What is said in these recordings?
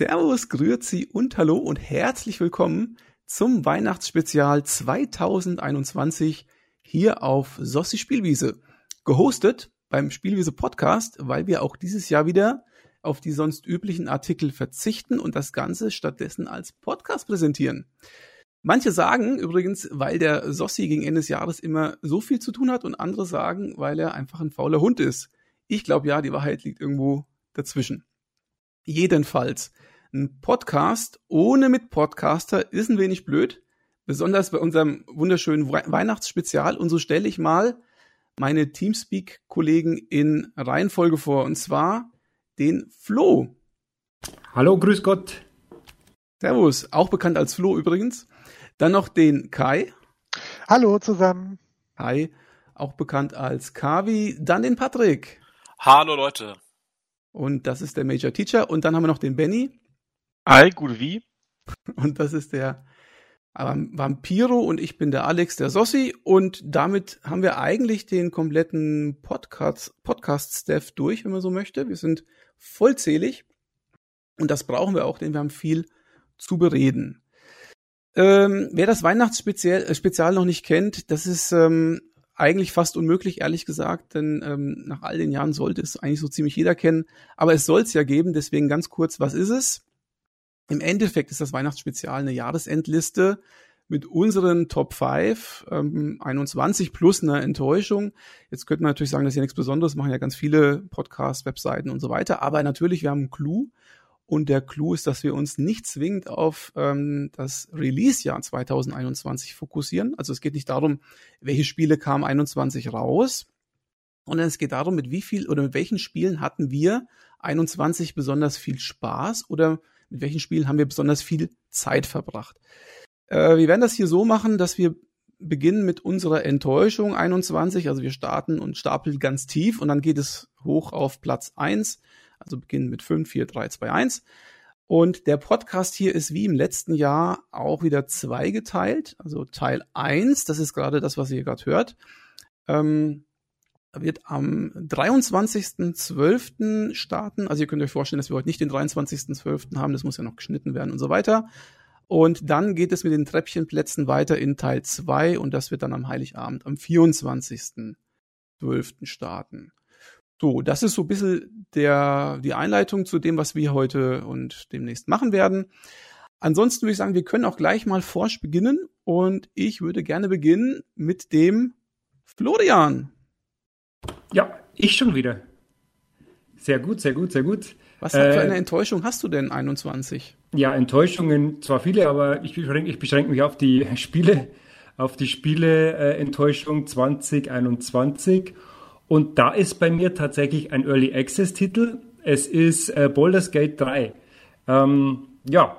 Servus, Grüezi und Hallo und herzlich willkommen zum Weihnachtsspezial 2021 hier auf Sossi Spielwiese. Gehostet beim Spielwiese Podcast, weil wir auch dieses Jahr wieder auf die sonst üblichen Artikel verzichten und das Ganze stattdessen als Podcast präsentieren. Manche sagen übrigens, weil der Sossi gegen Ende des Jahres immer so viel zu tun hat und andere sagen, weil er einfach ein fauler Hund ist. Ich glaube ja, die Wahrheit liegt irgendwo dazwischen. Jedenfalls, ein Podcast ohne mit Podcaster ist ein wenig blöd, besonders bei unserem wunderschönen Weihnachtsspezial. Und so stelle ich mal meine Teamspeak-Kollegen in Reihenfolge vor. Und zwar den Flo. Hallo, grüß Gott. Servus, auch bekannt als Flo übrigens. Dann noch den Kai. Hallo zusammen. Hi, auch bekannt als Kavi. Dann den Patrick. Hallo Leute. Und das ist der Major Teacher. Und dann haben wir noch den Benny. Hi, gut wie? Und das ist der Vampiro und ich bin der Alex, der Sossi. Und damit haben wir eigentlich den kompletten Podcast, Podcast-Staff durch, wenn man so möchte. Wir sind vollzählig. Und das brauchen wir auch, denn wir haben viel zu bereden. Ähm, wer das Weihnachtsspezial äh, noch nicht kennt, das ist ähm, eigentlich fast unmöglich, ehrlich gesagt, denn ähm, nach all den Jahren sollte es eigentlich so ziemlich jeder kennen. Aber es soll es ja geben, deswegen ganz kurz, was ist es? Im Endeffekt ist das Weihnachtsspezial eine Jahresendliste mit unseren Top 5, ähm, 21 plus eine Enttäuschung. Jetzt könnte man natürlich sagen, das ist ja nichts Besonderes, machen ja ganz viele Podcasts, Webseiten und so weiter. Aber natürlich, wir haben einen Clou. Und der Clou ist, dass wir uns nicht zwingend auf ähm, das Release-Jahr 2021 fokussieren. Also es geht nicht darum, welche Spiele kamen 21 raus, sondern es geht darum, mit wie viel oder mit welchen Spielen hatten wir 21 besonders viel Spaß oder mit welchen Spielen haben wir besonders viel Zeit verbracht. Äh, wir werden das hier so machen, dass wir beginnen mit unserer Enttäuschung 21. Also wir starten und stapeln ganz tief und dann geht es hoch auf Platz 1 also beginnen mit 5, 4, 3, 2, 1. Und der Podcast hier ist wie im letzten Jahr auch wieder zweigeteilt. Also Teil 1, das ist gerade das, was ihr gerade hört, ähm, wird am 23.12. starten. Also ihr könnt euch vorstellen, dass wir heute nicht den 23.12. haben, das muss ja noch geschnitten werden und so weiter. Und dann geht es mit den Treppchenplätzen weiter in Teil 2 und das wird dann am Heiligabend am 24.12. starten. So, das ist so ein bisschen der, die Einleitung zu dem, was wir heute und demnächst machen werden. Ansonsten würde ich sagen, wir können auch gleich mal forsch beginnen und ich würde gerne beginnen mit dem Florian. Ja, ich schon wieder. Sehr gut, sehr gut, sehr gut. Was äh, für eine Enttäuschung hast du denn 21? Ja, Enttäuschungen zwar viele, aber ich beschränke, ich beschränke mich auf die Spiele, auf die Spiele äh, Enttäuschung 2021 und da ist bei mir tatsächlich ein Early Access Titel. Es ist äh, Baldur's Gate 3. Ähm, ja,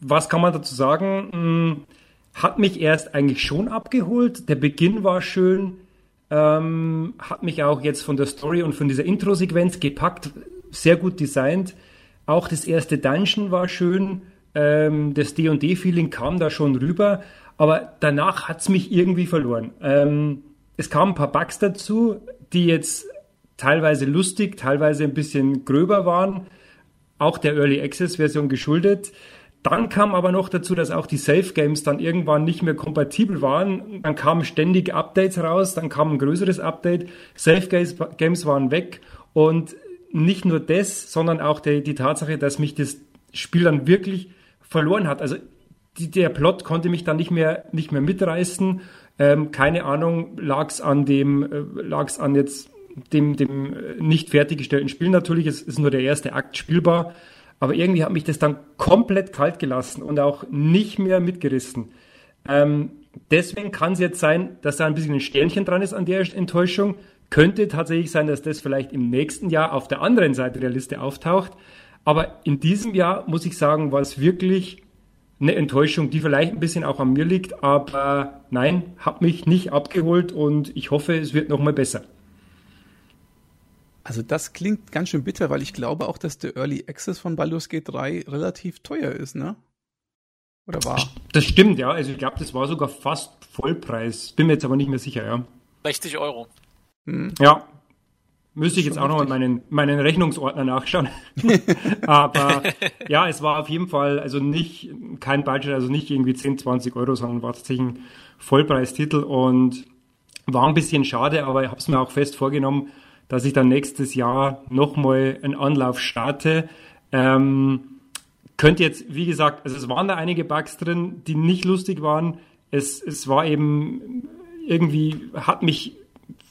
was kann man dazu sagen? Hm, hat mich erst eigentlich schon abgeholt. Der Beginn war schön. Ähm, hat mich auch jetzt von der Story und von dieser Intro-Sequenz gepackt. Sehr gut designt. Auch das erste Dungeon war schön. Ähm, das D&D-Feeling kam da schon rüber. Aber danach hat's mich irgendwie verloren. Ähm, es kamen ein paar Bugs dazu, die jetzt teilweise lustig, teilweise ein bisschen gröber waren, auch der Early Access Version geschuldet. Dann kam aber noch dazu, dass auch die Safe Games dann irgendwann nicht mehr kompatibel waren. Dann kamen ständig Updates raus, dann kam ein größeres Update. Safe Games waren weg und nicht nur das, sondern auch die, die Tatsache, dass mich das Spiel dann wirklich verloren hat. Also die, der Plot konnte mich dann nicht mehr, nicht mehr mitreißen. Ähm, keine Ahnung, lag es an dem, äh, lag es an jetzt dem, dem äh, nicht fertiggestellten Spiel natürlich. Es ist nur der erste Akt spielbar. Aber irgendwie hat mich das dann komplett kalt gelassen und auch nicht mehr mitgerissen. Ähm, deswegen kann es jetzt sein, dass da ein bisschen ein Sternchen dran ist an der Enttäuschung. Könnte tatsächlich sein, dass das vielleicht im nächsten Jahr auf der anderen Seite der Liste auftaucht. Aber in diesem Jahr muss ich sagen, war es wirklich eine Enttäuschung, die vielleicht ein bisschen auch an mir liegt, aber nein, hat mich nicht abgeholt und ich hoffe, es wird noch mal besser. Also das klingt ganz schön bitter, weil ich glaube auch, dass der Early Access von Baldur's Gate 3 relativ teuer ist, ne? Oder war? Das stimmt, ja. Also ich glaube, das war sogar fast Vollpreis. Bin mir jetzt aber nicht mehr sicher, ja. 60 Euro. Hm. Ja. Müsste ich jetzt auch noch mal meinen, meinen Rechnungsordner nachschauen. Aber ja, es war auf jeden Fall, also nicht, kein Budget, also nicht irgendwie 10, 20 Euro, sondern war tatsächlich ein Vollpreistitel und war ein bisschen schade, aber ich habe es mir auch fest vorgenommen, dass ich dann nächstes Jahr nochmal einen Anlauf starte. Ähm, könnte jetzt, wie gesagt, also es waren da einige Bugs drin, die nicht lustig waren. Es, es war eben irgendwie, hat mich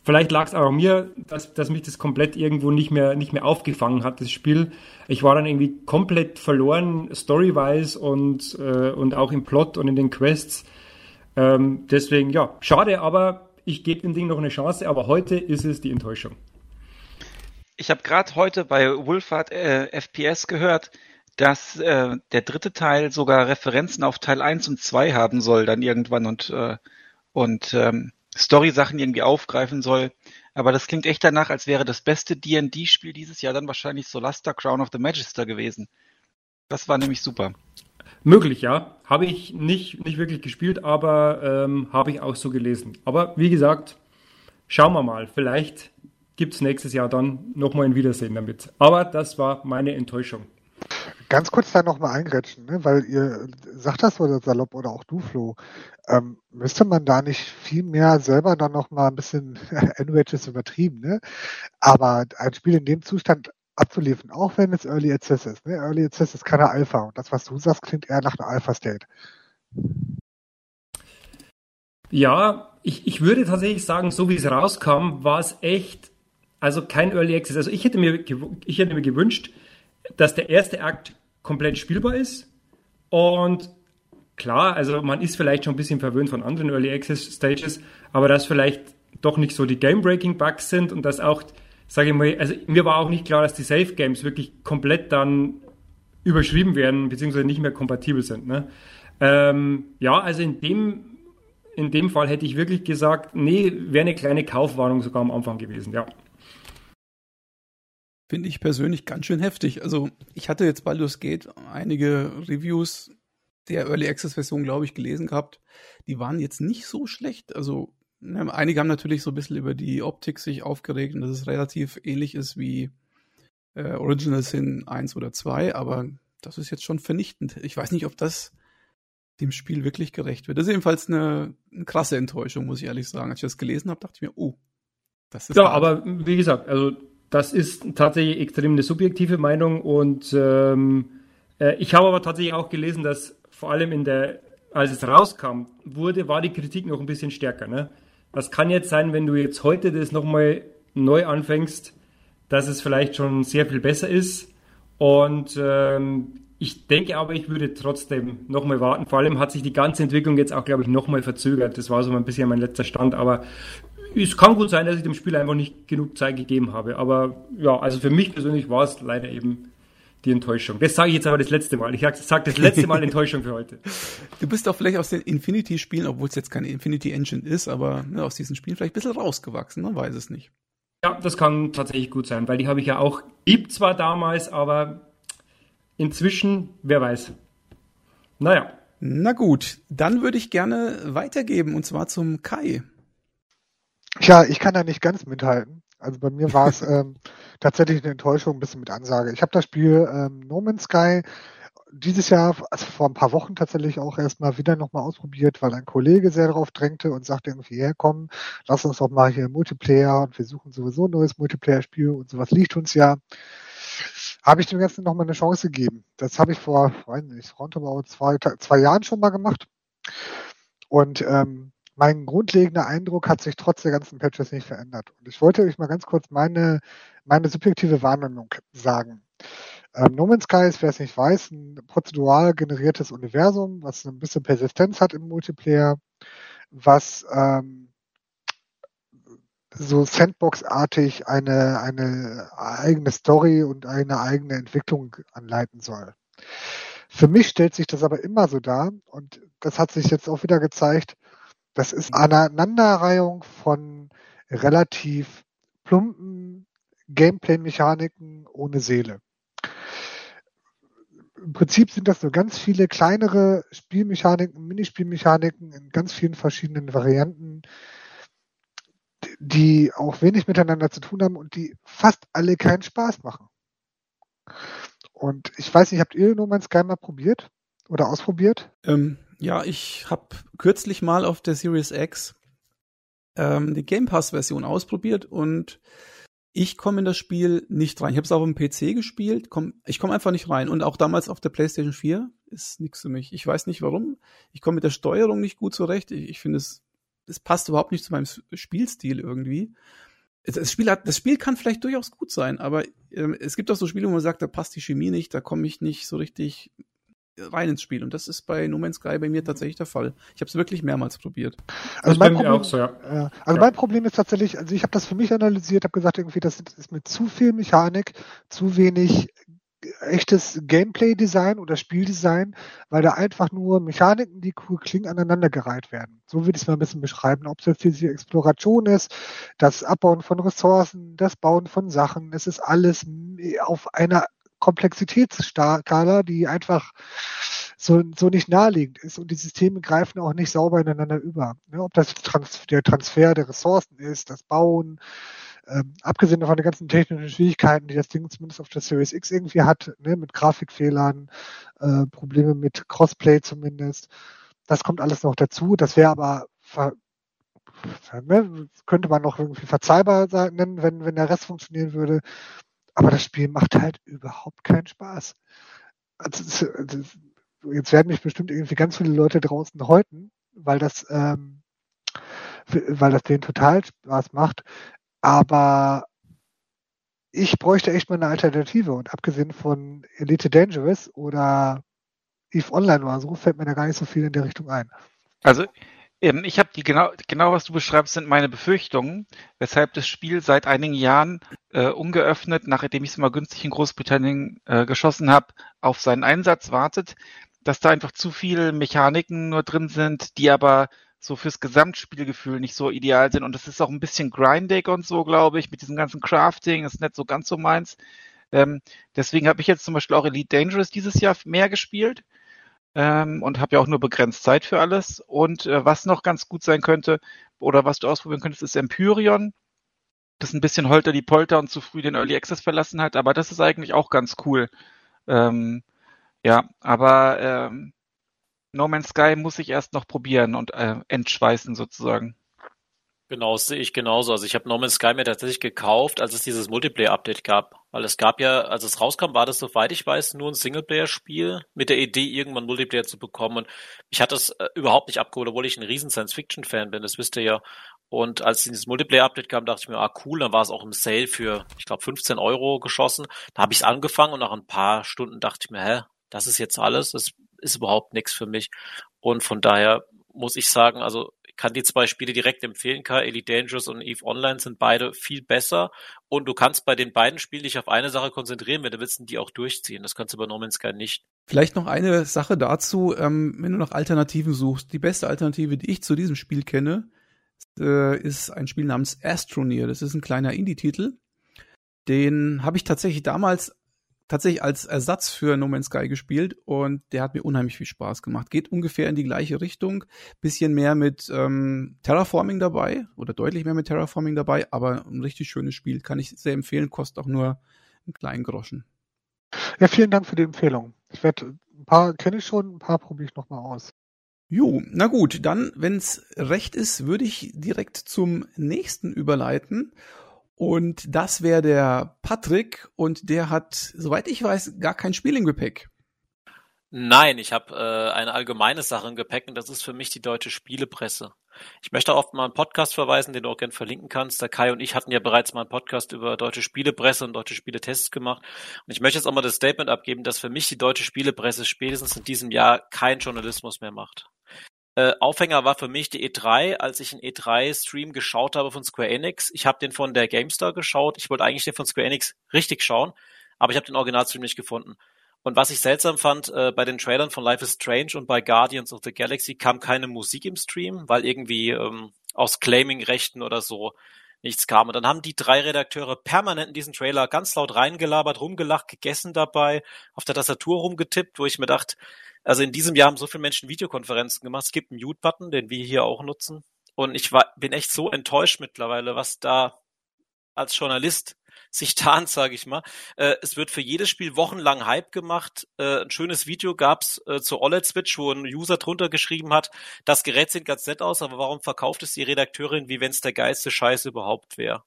Vielleicht lag es auch mir, dass, dass mich das komplett irgendwo nicht mehr, nicht mehr aufgefangen hat, das Spiel. Ich war dann irgendwie komplett verloren, story-wise und, äh, und auch im Plot und in den Quests. Ähm, deswegen, ja, schade, aber ich gebe dem Ding noch eine Chance, aber heute ist es die Enttäuschung. Ich habe gerade heute bei Wolfhard äh, FPS gehört, dass äh, der dritte Teil sogar Referenzen auf Teil 1 und 2 haben soll dann irgendwann und, äh, und ähm, Story-Sachen irgendwie aufgreifen soll. Aber das klingt echt danach, als wäre das beste D&D-Spiel dieses Jahr dann wahrscheinlich Solasta Crown of the Magister gewesen. Das war nämlich super. Möglich, ja. Habe ich nicht, nicht wirklich gespielt, aber ähm, habe ich auch so gelesen. Aber wie gesagt, schauen wir mal. Vielleicht gibt es nächstes Jahr dann nochmal ein Wiedersehen damit. Aber das war meine Enttäuschung. Ganz kurz da nochmal eingrätschen, ne? weil ihr sagt das oder salopp oder auch du, Flo. Ähm, müsste man da nicht viel mehr selber dann nochmal ein bisschen Enrage ist übertrieben, ne? Aber ein Spiel in dem Zustand abzuliefern, auch wenn es Early Access ist. Ne? Early Access ist keine Alpha und das, was du sagst, klingt eher nach einer Alpha-State. Ja, ich, ich würde tatsächlich sagen, so wie es rauskam, war es echt, also kein Early Access. Also ich hätte mir, ich hätte mir gewünscht, dass der erste Akt komplett spielbar ist. Und klar, also man ist vielleicht schon ein bisschen verwöhnt von anderen Early Access Stages, aber dass vielleicht doch nicht so die Game-Breaking-Bugs sind und dass auch, sage ich mal, also mir war auch nicht klar, dass die Safe Games wirklich komplett dann überschrieben werden, beziehungsweise nicht mehr kompatibel sind. Ne? Ähm, ja, also in dem, in dem Fall hätte ich wirklich gesagt, nee, wäre eine kleine Kaufwarnung sogar am Anfang gewesen, ja. Finde ich persönlich ganz schön heftig. Also ich hatte jetzt Baldur's Gate einige Reviews der Early Access Version, glaube ich, gelesen gehabt. Die waren jetzt nicht so schlecht. Also ne, einige haben natürlich so ein bisschen über die Optik sich aufgeregt und dass es relativ ähnlich ist wie äh, Original Sin 1 oder 2, aber das ist jetzt schon vernichtend. Ich weiß nicht, ob das dem Spiel wirklich gerecht wird. Das ist jedenfalls eine, eine krasse Enttäuschung, muss ich ehrlich sagen. Als ich das gelesen habe, dachte ich mir, oh, das ist. Ja, hart. aber wie gesagt, also das ist tatsächlich extrem eine subjektive Meinung und ähm, äh, ich habe aber tatsächlich auch gelesen, dass vor allem in der, als es rauskam, wurde, war die Kritik noch ein bisschen stärker. Ne? Das kann jetzt sein, wenn du jetzt heute das nochmal neu anfängst, dass es vielleicht schon sehr viel besser ist. Und ähm, ich denke aber, ich würde trotzdem nochmal warten. Vor allem hat sich die ganze Entwicklung jetzt auch, glaube ich, nochmal verzögert. Das war so ein bisschen mein letzter Stand. Aber es kann gut sein, dass ich dem Spiel einfach nicht genug Zeit gegeben habe. Aber ja, also für mich persönlich war es leider eben die Enttäuschung. Das sage ich jetzt aber das letzte Mal. Ich sage das letzte Mal Enttäuschung für heute. Du bist doch vielleicht aus den Infinity-Spielen, obwohl es jetzt keine Infinity Engine ist, aber ne, aus diesen Spielen vielleicht ein bisschen rausgewachsen, man weiß es nicht. Ja, das kann tatsächlich gut sein, weil die habe ich ja auch lieb zwar damals, aber inzwischen, wer weiß. Naja. Na gut, dann würde ich gerne weitergeben und zwar zum Kai. Tja, ich kann da nicht ganz mithalten. Also bei mir war es ähm, tatsächlich eine Enttäuschung, ein bisschen mit Ansage. Ich habe das Spiel ähm, No Man's Sky dieses Jahr, also vor ein paar Wochen tatsächlich auch erstmal wieder nochmal ausprobiert, weil ein Kollege sehr darauf drängte und sagte irgendwie, komm, lass uns doch mal hier Multiplayer und wir suchen sowieso ein neues Multiplayer-Spiel und sowas liegt uns ja. Habe ich dem Ganzen nochmal eine Chance gegeben. Das habe ich vor, weiß nicht, roundabout zwei, zwei Jahren schon mal gemacht. Und ähm, mein grundlegender Eindruck hat sich trotz der ganzen Patches nicht verändert. Und ich wollte euch mal ganz kurz meine, meine subjektive Wahrnehmung sagen. Ähm, no Man's Sky ist, wer es nicht weiß, ein prozedural generiertes Universum, was ein bisschen Persistenz hat im Multiplayer, was ähm, so Sandbox-artig eine, eine eigene Story und eine eigene Entwicklung anleiten soll. Für mich stellt sich das aber immer so dar, und das hat sich jetzt auch wieder gezeigt, das ist Aneinanderreihung von relativ plumpen Gameplay-Mechaniken ohne Seele. Im Prinzip sind das nur ganz viele kleinere Spielmechaniken, Minispielmechaniken in ganz vielen verschiedenen Varianten, die auch wenig miteinander zu tun haben und die fast alle keinen Spaß machen. Und ich weiß nicht, habt ihr No Man's Sky mal probiert oder ausprobiert? Ähm, ja, ich habe kürzlich mal auf der Series X ähm, die Game Pass-Version ausprobiert und ich komme in das Spiel nicht rein. Ich habe es auf dem PC gespielt, komm, ich komme einfach nicht rein. Und auch damals auf der PlayStation 4 ist nichts für mich. Ich weiß nicht warum. Ich komme mit der Steuerung nicht gut zurecht. Ich, ich finde es, es passt überhaupt nicht zu meinem Spielstil irgendwie. Das Spiel, hat, das Spiel kann vielleicht durchaus gut sein, aber äh, es gibt auch so Spiele, wo man sagt, da passt die Chemie nicht, da komme ich nicht so richtig rein ins Spiel. Und das ist bei No Man's Sky bei mir tatsächlich der Fall. Ich habe es wirklich mehrmals probiert. Also, mein Problem, so, ja. also ja. mein Problem ist tatsächlich, also ich habe das für mich analysiert, habe gesagt, irgendwie, das ist mit zu viel Mechanik, zu wenig echtes Gameplay-Design oder Spieldesign, weil da einfach nur Mechaniken, die cool klingen, aneinandergereiht werden. So würde ich es mal ein bisschen beschreiben. Ob es jetzt diese Exploration ist, das Abbauen von Ressourcen, das Bauen von Sachen, es ist alles auf einer Komplexitätsskala, die einfach so, so nicht naheliegend ist und die Systeme greifen auch nicht sauber ineinander über. Ne? Ob das Trans der Transfer der Ressourcen ist, das Bauen, ähm, abgesehen von den ganzen technischen Schwierigkeiten, die das Ding zumindest auf der Series X irgendwie hat, ne? mit Grafikfehlern, äh, Probleme mit Crossplay zumindest, das kommt alles noch dazu. Das wäre aber ne? könnte man noch irgendwie verzeihbar nennen, wenn, wenn der Rest funktionieren würde. Aber das Spiel macht halt überhaupt keinen Spaß. Also, jetzt werden mich bestimmt irgendwie ganz viele Leute draußen häuten, weil das, ähm, weil das denen total Spaß macht. Aber ich bräuchte echt mal eine Alternative. Und abgesehen von Elite Dangerous oder Eve Online oder so, fällt mir da gar nicht so viel in der Richtung ein. Also ich habe die genau, genau was du beschreibst, sind meine Befürchtungen, weshalb das Spiel seit einigen Jahren äh, ungeöffnet, nachdem ich es mal günstig in Großbritannien äh, geschossen habe, auf seinen Einsatz wartet, dass da einfach zu viele Mechaniken nur drin sind, die aber so fürs Gesamtspielgefühl nicht so ideal sind. Und das ist auch ein bisschen grindig und so, glaube ich, mit diesem ganzen Crafting, ist nicht so ganz so meins. Ähm, deswegen habe ich jetzt zum Beispiel auch Elite Dangerous dieses Jahr mehr gespielt ähm, und habe ja auch nur begrenzt Zeit für alles. Und äh, was noch ganz gut sein könnte oder was du ausprobieren könntest, ist Empyreon. Das ein bisschen holter die Polter und zu früh den Early Access verlassen hat, aber das ist eigentlich auch ganz cool. Ähm, ja, aber ähm, No Man's Sky muss ich erst noch probieren und äh, entschweißen sozusagen. Genau, das sehe ich genauso. Also ich habe No Man's Sky mir tatsächlich gekauft, als es dieses Multiplayer-Update gab. Weil es gab ja, als es rauskam, war das, soweit ich weiß, nur ein Singleplayer-Spiel mit der Idee, irgendwann Multiplayer zu bekommen. Und ich hatte es äh, überhaupt nicht abgeholt, obwohl ich ein riesen Science-Fiction-Fan bin, das wisst ihr ja. Und als dieses Multiplayer-Update kam, dachte ich mir, ah cool, dann war es auch im Sale für, ich glaube, 15 Euro geschossen. Da habe ich es angefangen und nach ein paar Stunden dachte ich mir, hä, das ist jetzt alles, das ist überhaupt nichts für mich. Und von daher muss ich sagen, also kann die zwei Spiele direkt empfehlen. K, Elite Dangerous und Eve Online sind beide viel besser. Und du kannst bei den beiden Spielen dich auf eine Sache konzentrieren, wenn du willst, die auch durchziehen. Das kannst du bei No Man's Sky nicht. Vielleicht noch eine Sache dazu, ähm, wenn du nach Alternativen suchst. Die beste Alternative, die ich zu diesem Spiel kenne, äh, ist ein Spiel namens Astroneer. Das ist ein kleiner Indie-Titel. Den habe ich tatsächlich damals tatsächlich als Ersatz für No Man's Sky gespielt und der hat mir unheimlich viel Spaß gemacht. Geht ungefähr in die gleiche Richtung, bisschen mehr mit ähm, Terraforming dabei oder deutlich mehr mit Terraforming dabei, aber ein richtig schönes Spiel, kann ich sehr empfehlen, kostet auch nur einen kleinen Groschen. Ja, vielen Dank für die Empfehlung. Ich werde ein paar kenne ich schon, ein paar probiere ich noch mal aus. Jo, na gut, dann, wenn's recht ist, würde ich direkt zum nächsten überleiten. Und das wäre der Patrick und der hat, soweit ich weiß, gar kein Spiel im Gepäck. Nein, ich habe äh, eine allgemeine Sache im Gepäck und das ist für mich die deutsche Spielepresse. Ich möchte auch mal einen Podcast verweisen, den du auch gerne verlinken kannst. Der Kai und ich hatten ja bereits mal einen Podcast über deutsche Spielepresse und deutsche Spieletests gemacht. Und ich möchte jetzt auch mal das Statement abgeben, dass für mich die deutsche Spielepresse spätestens in diesem Jahr kein Journalismus mehr macht. Äh, Aufhänger war für mich die E3, als ich einen E3-Stream geschaut habe von Square Enix. Ich habe den von der GameStar geschaut. Ich wollte eigentlich den von Square Enix richtig schauen, aber ich habe den Originalstream nicht gefunden. Und was ich seltsam fand, äh, bei den Trailern von Life is Strange und bei Guardians of the Galaxy kam keine Musik im Stream, weil irgendwie ähm, aus Claiming-Rechten oder so nichts kam. Und dann haben die drei Redakteure permanent in diesen Trailer ganz laut reingelabert, rumgelacht, gegessen dabei, auf der Tastatur rumgetippt, wo ich mir dachte, also in diesem Jahr haben so viele Menschen Videokonferenzen gemacht. Es gibt einen Mute-Button, den wir hier auch nutzen. Und ich war, bin echt so enttäuscht mittlerweile, was da als Journalist sich tarnt, sage ich mal. Äh, es wird für jedes Spiel wochenlang Hype gemacht. Äh, ein schönes Video gab's äh, zur OLED-Switch, wo ein User drunter geschrieben hat, das Gerät sieht ganz nett aus, aber warum verkauft es die Redakteurin, wie wenn es der geilste Scheiß überhaupt wäre?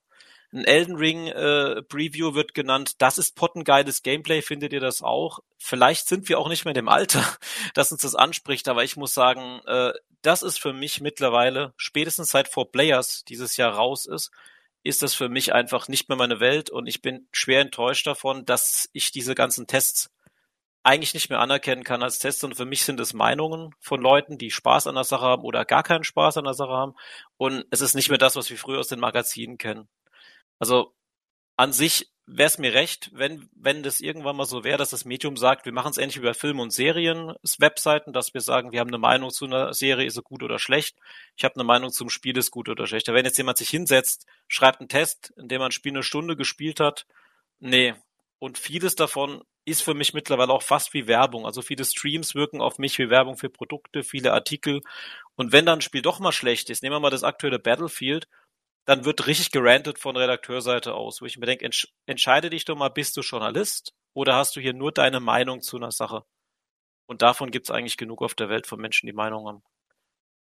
Ein Elden Ring äh, Preview wird genannt. Das ist pottengeiles Gameplay. Findet ihr das auch? Vielleicht sind wir auch nicht mehr in dem Alter, dass uns das anspricht, aber ich muss sagen, äh, das ist für mich mittlerweile spätestens seit Four Players dieses Jahr raus ist, ist das für mich einfach nicht mehr meine Welt und ich bin schwer enttäuscht davon, dass ich diese ganzen Tests eigentlich nicht mehr anerkennen kann als Tests und für mich sind es Meinungen von Leuten, die Spaß an der Sache haben oder gar keinen Spaß an der Sache haben und es ist nicht mehr das, was wir früher aus den Magazinen kennen. Also an sich wäre es mir recht, wenn, wenn das irgendwann mal so wäre, dass das Medium sagt, wir machen es endlich über Filme und Serien, Webseiten, dass wir sagen, wir haben eine Meinung zu einer Serie, ist sie gut oder schlecht. Ich habe eine Meinung zum Spiel, ist gut oder schlecht. Wenn jetzt jemand sich hinsetzt, schreibt einen Test, in dem man ein Spiel eine Stunde gespielt hat, nee. Und vieles davon ist für mich mittlerweile auch fast wie Werbung. Also viele Streams wirken auf mich wie Werbung für Produkte, viele Artikel. Und wenn dann ein Spiel doch mal schlecht ist, nehmen wir mal das aktuelle Battlefield, dann wird richtig gerantet von Redakteurseite aus, wo ich mir denke, entsch entscheide dich doch mal, bist du Journalist oder hast du hier nur deine Meinung zu einer Sache? Und davon gibt es eigentlich genug auf der Welt von Menschen, die Meinung haben.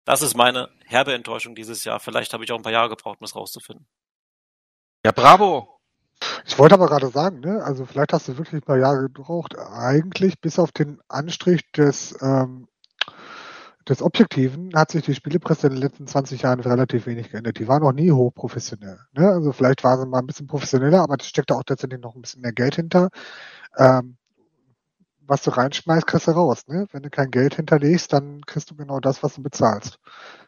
Das ist meine herbe Enttäuschung dieses Jahr. Vielleicht habe ich auch ein paar Jahre gebraucht, um es rauszufinden. Ja, bravo. Ich wollte aber gerade sagen, ne, also vielleicht hast du wirklich ein paar Jahre gebraucht. Eigentlich bis auf den Anstrich des ähm, des Objektiven hat sich die Spielepresse in den letzten 20 Jahren relativ wenig geändert. Die war noch nie hochprofessionell. Ne? Also vielleicht war sie mal ein bisschen professioneller, aber es steckt da auch tatsächlich noch ein bisschen mehr Geld hinter. Ähm, was du reinschmeißt, kriegst du raus. Ne? Wenn du kein Geld hinterlegst, dann kriegst du genau das, was du bezahlst.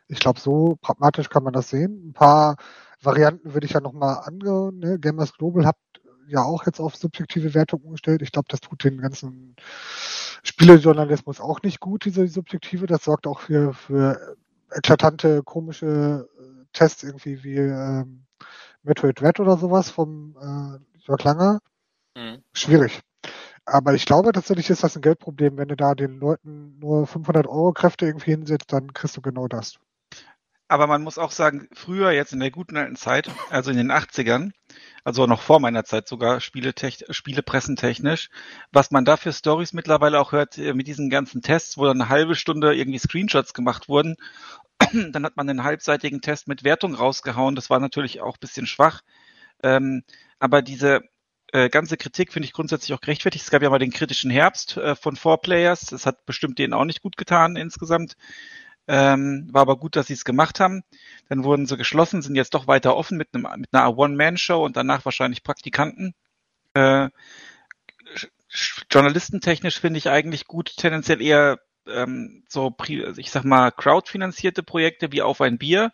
Ich glaube, so pragmatisch kann man das sehen. Ein paar Varianten würde ich ja nochmal angehen. Ne? Gamers Global habt ja auch jetzt auf subjektive Wertung umgestellt. Ich glaube, das tut den ganzen Spielejournalismus auch nicht gut, diese Subjektive. Das sorgt auch für, für eklatante, komische äh, Tests irgendwie wie ähm, Metroid Red oder sowas vom äh, Jörg Langer. Mhm. Schwierig. Aber ich glaube tatsächlich ist das ein Geldproblem. Wenn du da den Leuten nur 500 Euro Kräfte irgendwie hinsetzt, dann kriegst du genau das. Aber man muss auch sagen, früher, jetzt in der guten alten Zeit, also in den 80ern, also noch vor meiner Zeit sogar Spielepressentechnisch, was man da für Stories mittlerweile auch hört äh, mit diesen ganzen Tests, wo dann eine halbe Stunde irgendwie Screenshots gemacht wurden. Dann hat man einen halbseitigen Test mit Wertung rausgehauen. Das war natürlich auch bisschen schwach. Ähm, aber diese äh, ganze Kritik finde ich grundsätzlich auch gerechtfertigt. Es gab ja mal den kritischen Herbst äh, von Four Players. Das hat bestimmt denen auch nicht gut getan insgesamt. Ähm, war aber gut, dass sie es gemacht haben. Dann wurden sie geschlossen, sind jetzt doch weiter offen mit, einem, mit einer One-Man-Show und danach wahrscheinlich Praktikanten. Äh, journalistentechnisch finde ich eigentlich gut, tendenziell eher ähm, so, ich sag mal, crowdfinanzierte Projekte wie Auf ein Bier,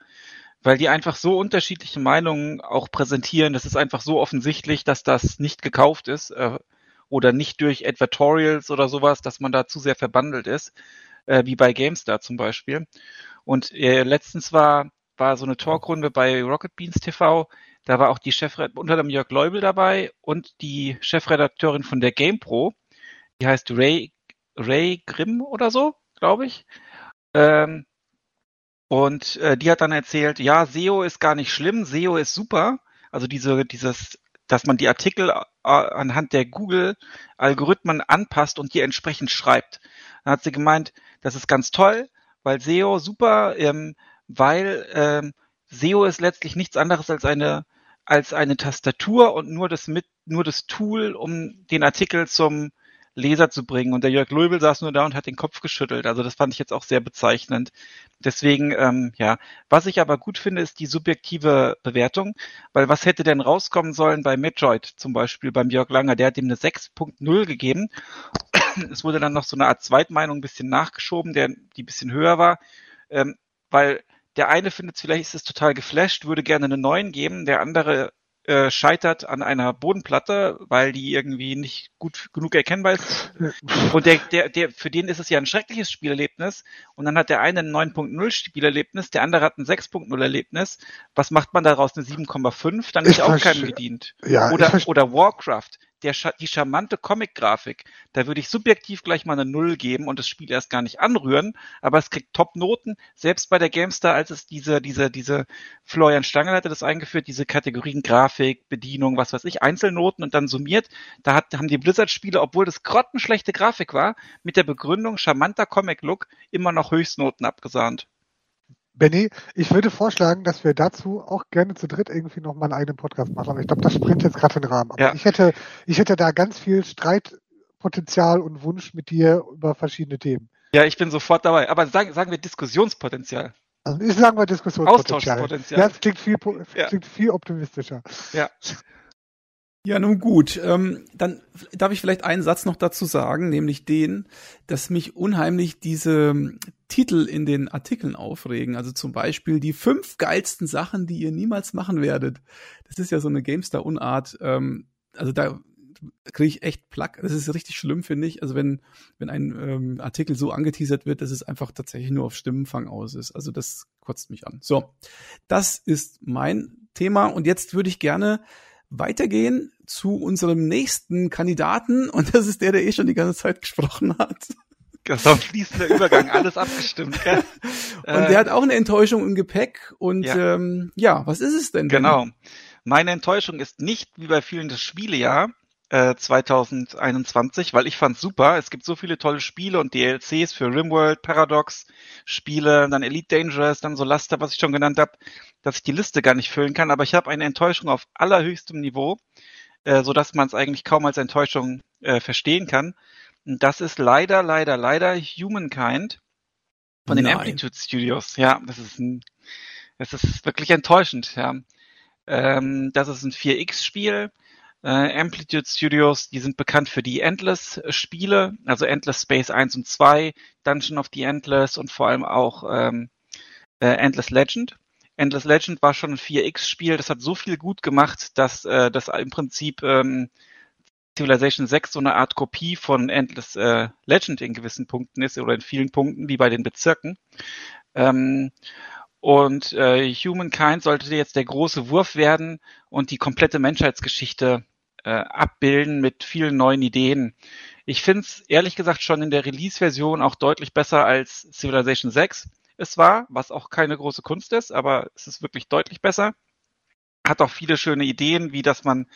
weil die einfach so unterschiedliche Meinungen auch präsentieren. Das ist einfach so offensichtlich, dass das nicht gekauft ist äh, oder nicht durch Advertorials oder sowas, dass man da zu sehr verbandelt ist äh, wie bei GameStar zum Beispiel. Und äh, letztens war, war so eine Talkrunde bei Rocket Beans TV. Da war auch die Chefredakteurin, unter dem Jörg Leubel dabei und die Chefredakteurin von der GamePro. Die heißt Ray, Ray Grimm oder so, glaube ich. Ähm, und äh, die hat dann erzählt, ja, SEO ist gar nicht schlimm, SEO ist super. Also diese, dieses, dass man die Artikel äh, anhand der Google-Algorithmen anpasst und die entsprechend schreibt. Dann hat sie gemeint, das ist ganz toll, weil SEO super, ähm, weil ähm, SEO ist letztlich nichts anderes als eine als eine Tastatur und nur das mit nur das Tool, um den Artikel zum Leser zu bringen. Und der Jörg Löbel saß nur da und hat den Kopf geschüttelt. Also das fand ich jetzt auch sehr bezeichnend. Deswegen, ähm, ja, was ich aber gut finde, ist die subjektive Bewertung, weil was hätte denn rauskommen sollen bei Metroid zum Beispiel, beim Jörg Langer, der hat ihm eine 6.0 gegeben. Es wurde dann noch so eine Art Zweitmeinung ein bisschen nachgeschoben, der, die ein bisschen höher war, ähm, weil der eine findet, vielleicht ist es total geflasht, würde gerne eine 9 geben, der andere äh, scheitert an einer Bodenplatte, weil die irgendwie nicht gut genug erkennbar ist. Und der, der, der, für den ist es ja ein schreckliches Spielerlebnis. Und dann hat der eine ein 9.0 Spielerlebnis, der andere hat ein 6.0 Erlebnis. Was macht man daraus? Eine 7,5? Dann ist auch keinem gedient. Ja, oder, oder Warcraft. Der, die charmante Comic-Grafik, da würde ich subjektiv gleich mal eine Null geben und das Spiel erst gar nicht anrühren, aber es kriegt Top-Noten, selbst bei der GameStar, als es diese, diese, diese, Florian Stangel hatte das eingeführt, diese Kategorien Grafik, Bedienung, was weiß ich, Einzelnoten und dann summiert, da hat, haben die Blizzard-Spiele, obwohl das grottenschlechte Grafik war, mit der Begründung charmanter Comic-Look immer noch Höchstnoten abgesahnt. Benny, ich würde vorschlagen, dass wir dazu auch gerne zu dritt irgendwie noch mal einen eigenen Podcast machen. Aber ich glaube, das springt jetzt gerade den Rahmen. Aber ja. ich hätte, ich hätte da ganz viel Streitpotenzial und Wunsch mit dir über verschiedene Themen. Ja, ich bin sofort dabei. Aber sagen, sagen wir Diskussionspotenzial. Also ich sage mal Diskussionspotenzial. Austauschpotenzial. Ja, das klingt viel, ja. klingt viel optimistischer. Ja. Ja, nun gut. Ähm, dann darf ich vielleicht einen Satz noch dazu sagen, nämlich den, dass mich unheimlich diese ähm, Titel in den Artikeln aufregen. Also zum Beispiel die fünf geilsten Sachen, die ihr niemals machen werdet. Das ist ja so eine GameStar-Unart. Ähm, also da kriege ich echt Plack. Das ist richtig schlimm, finde ich. Also wenn, wenn ein ähm, Artikel so angeteasert wird, dass es einfach tatsächlich nur auf Stimmenfang aus ist. Also das kotzt mich an. So, das ist mein Thema. Und jetzt würde ich gerne weitergehen zu unserem nächsten Kandidaten und das ist der, der eh schon die ganze Zeit gesprochen hat. Das war ein fließender Übergang, alles abgestimmt. Gell? und äh, der hat auch eine Enttäuschung im Gepäck und ja. Ähm, ja, was ist es denn? Genau. Meine Enttäuschung ist nicht wie bei vielen das Spielejahr, 2021, äh, weil ich fand's super. Es gibt so viele tolle Spiele und DLCs für Rimworld, Paradox, Spiele, dann Elite Dangerous, dann so Laster, was ich schon genannt habe, dass ich die Liste gar nicht füllen kann. Aber ich habe eine Enttäuschung auf allerhöchstem Niveau, äh, so dass man es eigentlich kaum als Enttäuschung äh, verstehen kann. Und das ist leider, leider, leider Humankind von den Nein. Amplitude Studios. Ja, das ist ein, das ist wirklich enttäuschend. Ja, ähm, das ist ein 4X-Spiel äh, Amplitude Studios, die sind bekannt für die Endless-Spiele, also Endless Space 1 und 2, Dungeon of the Endless und vor allem auch ähm, äh, Endless Legend. Endless Legend war schon ein 4X-Spiel, das hat so viel gut gemacht, dass äh, das im Prinzip ähm, Civilization 6 so eine Art Kopie von Endless äh, Legend in gewissen Punkten ist oder in vielen Punkten, wie bei den Bezirken. Ähm, und äh, Humankind sollte jetzt der große Wurf werden und die komplette Menschheitsgeschichte äh, abbilden mit vielen neuen Ideen. Ich finde es ehrlich gesagt schon in der Release-Version auch deutlich besser als Civilization 6 es war, was auch keine große Kunst ist, aber es ist wirklich deutlich besser. Hat auch viele schöne Ideen, wie dass man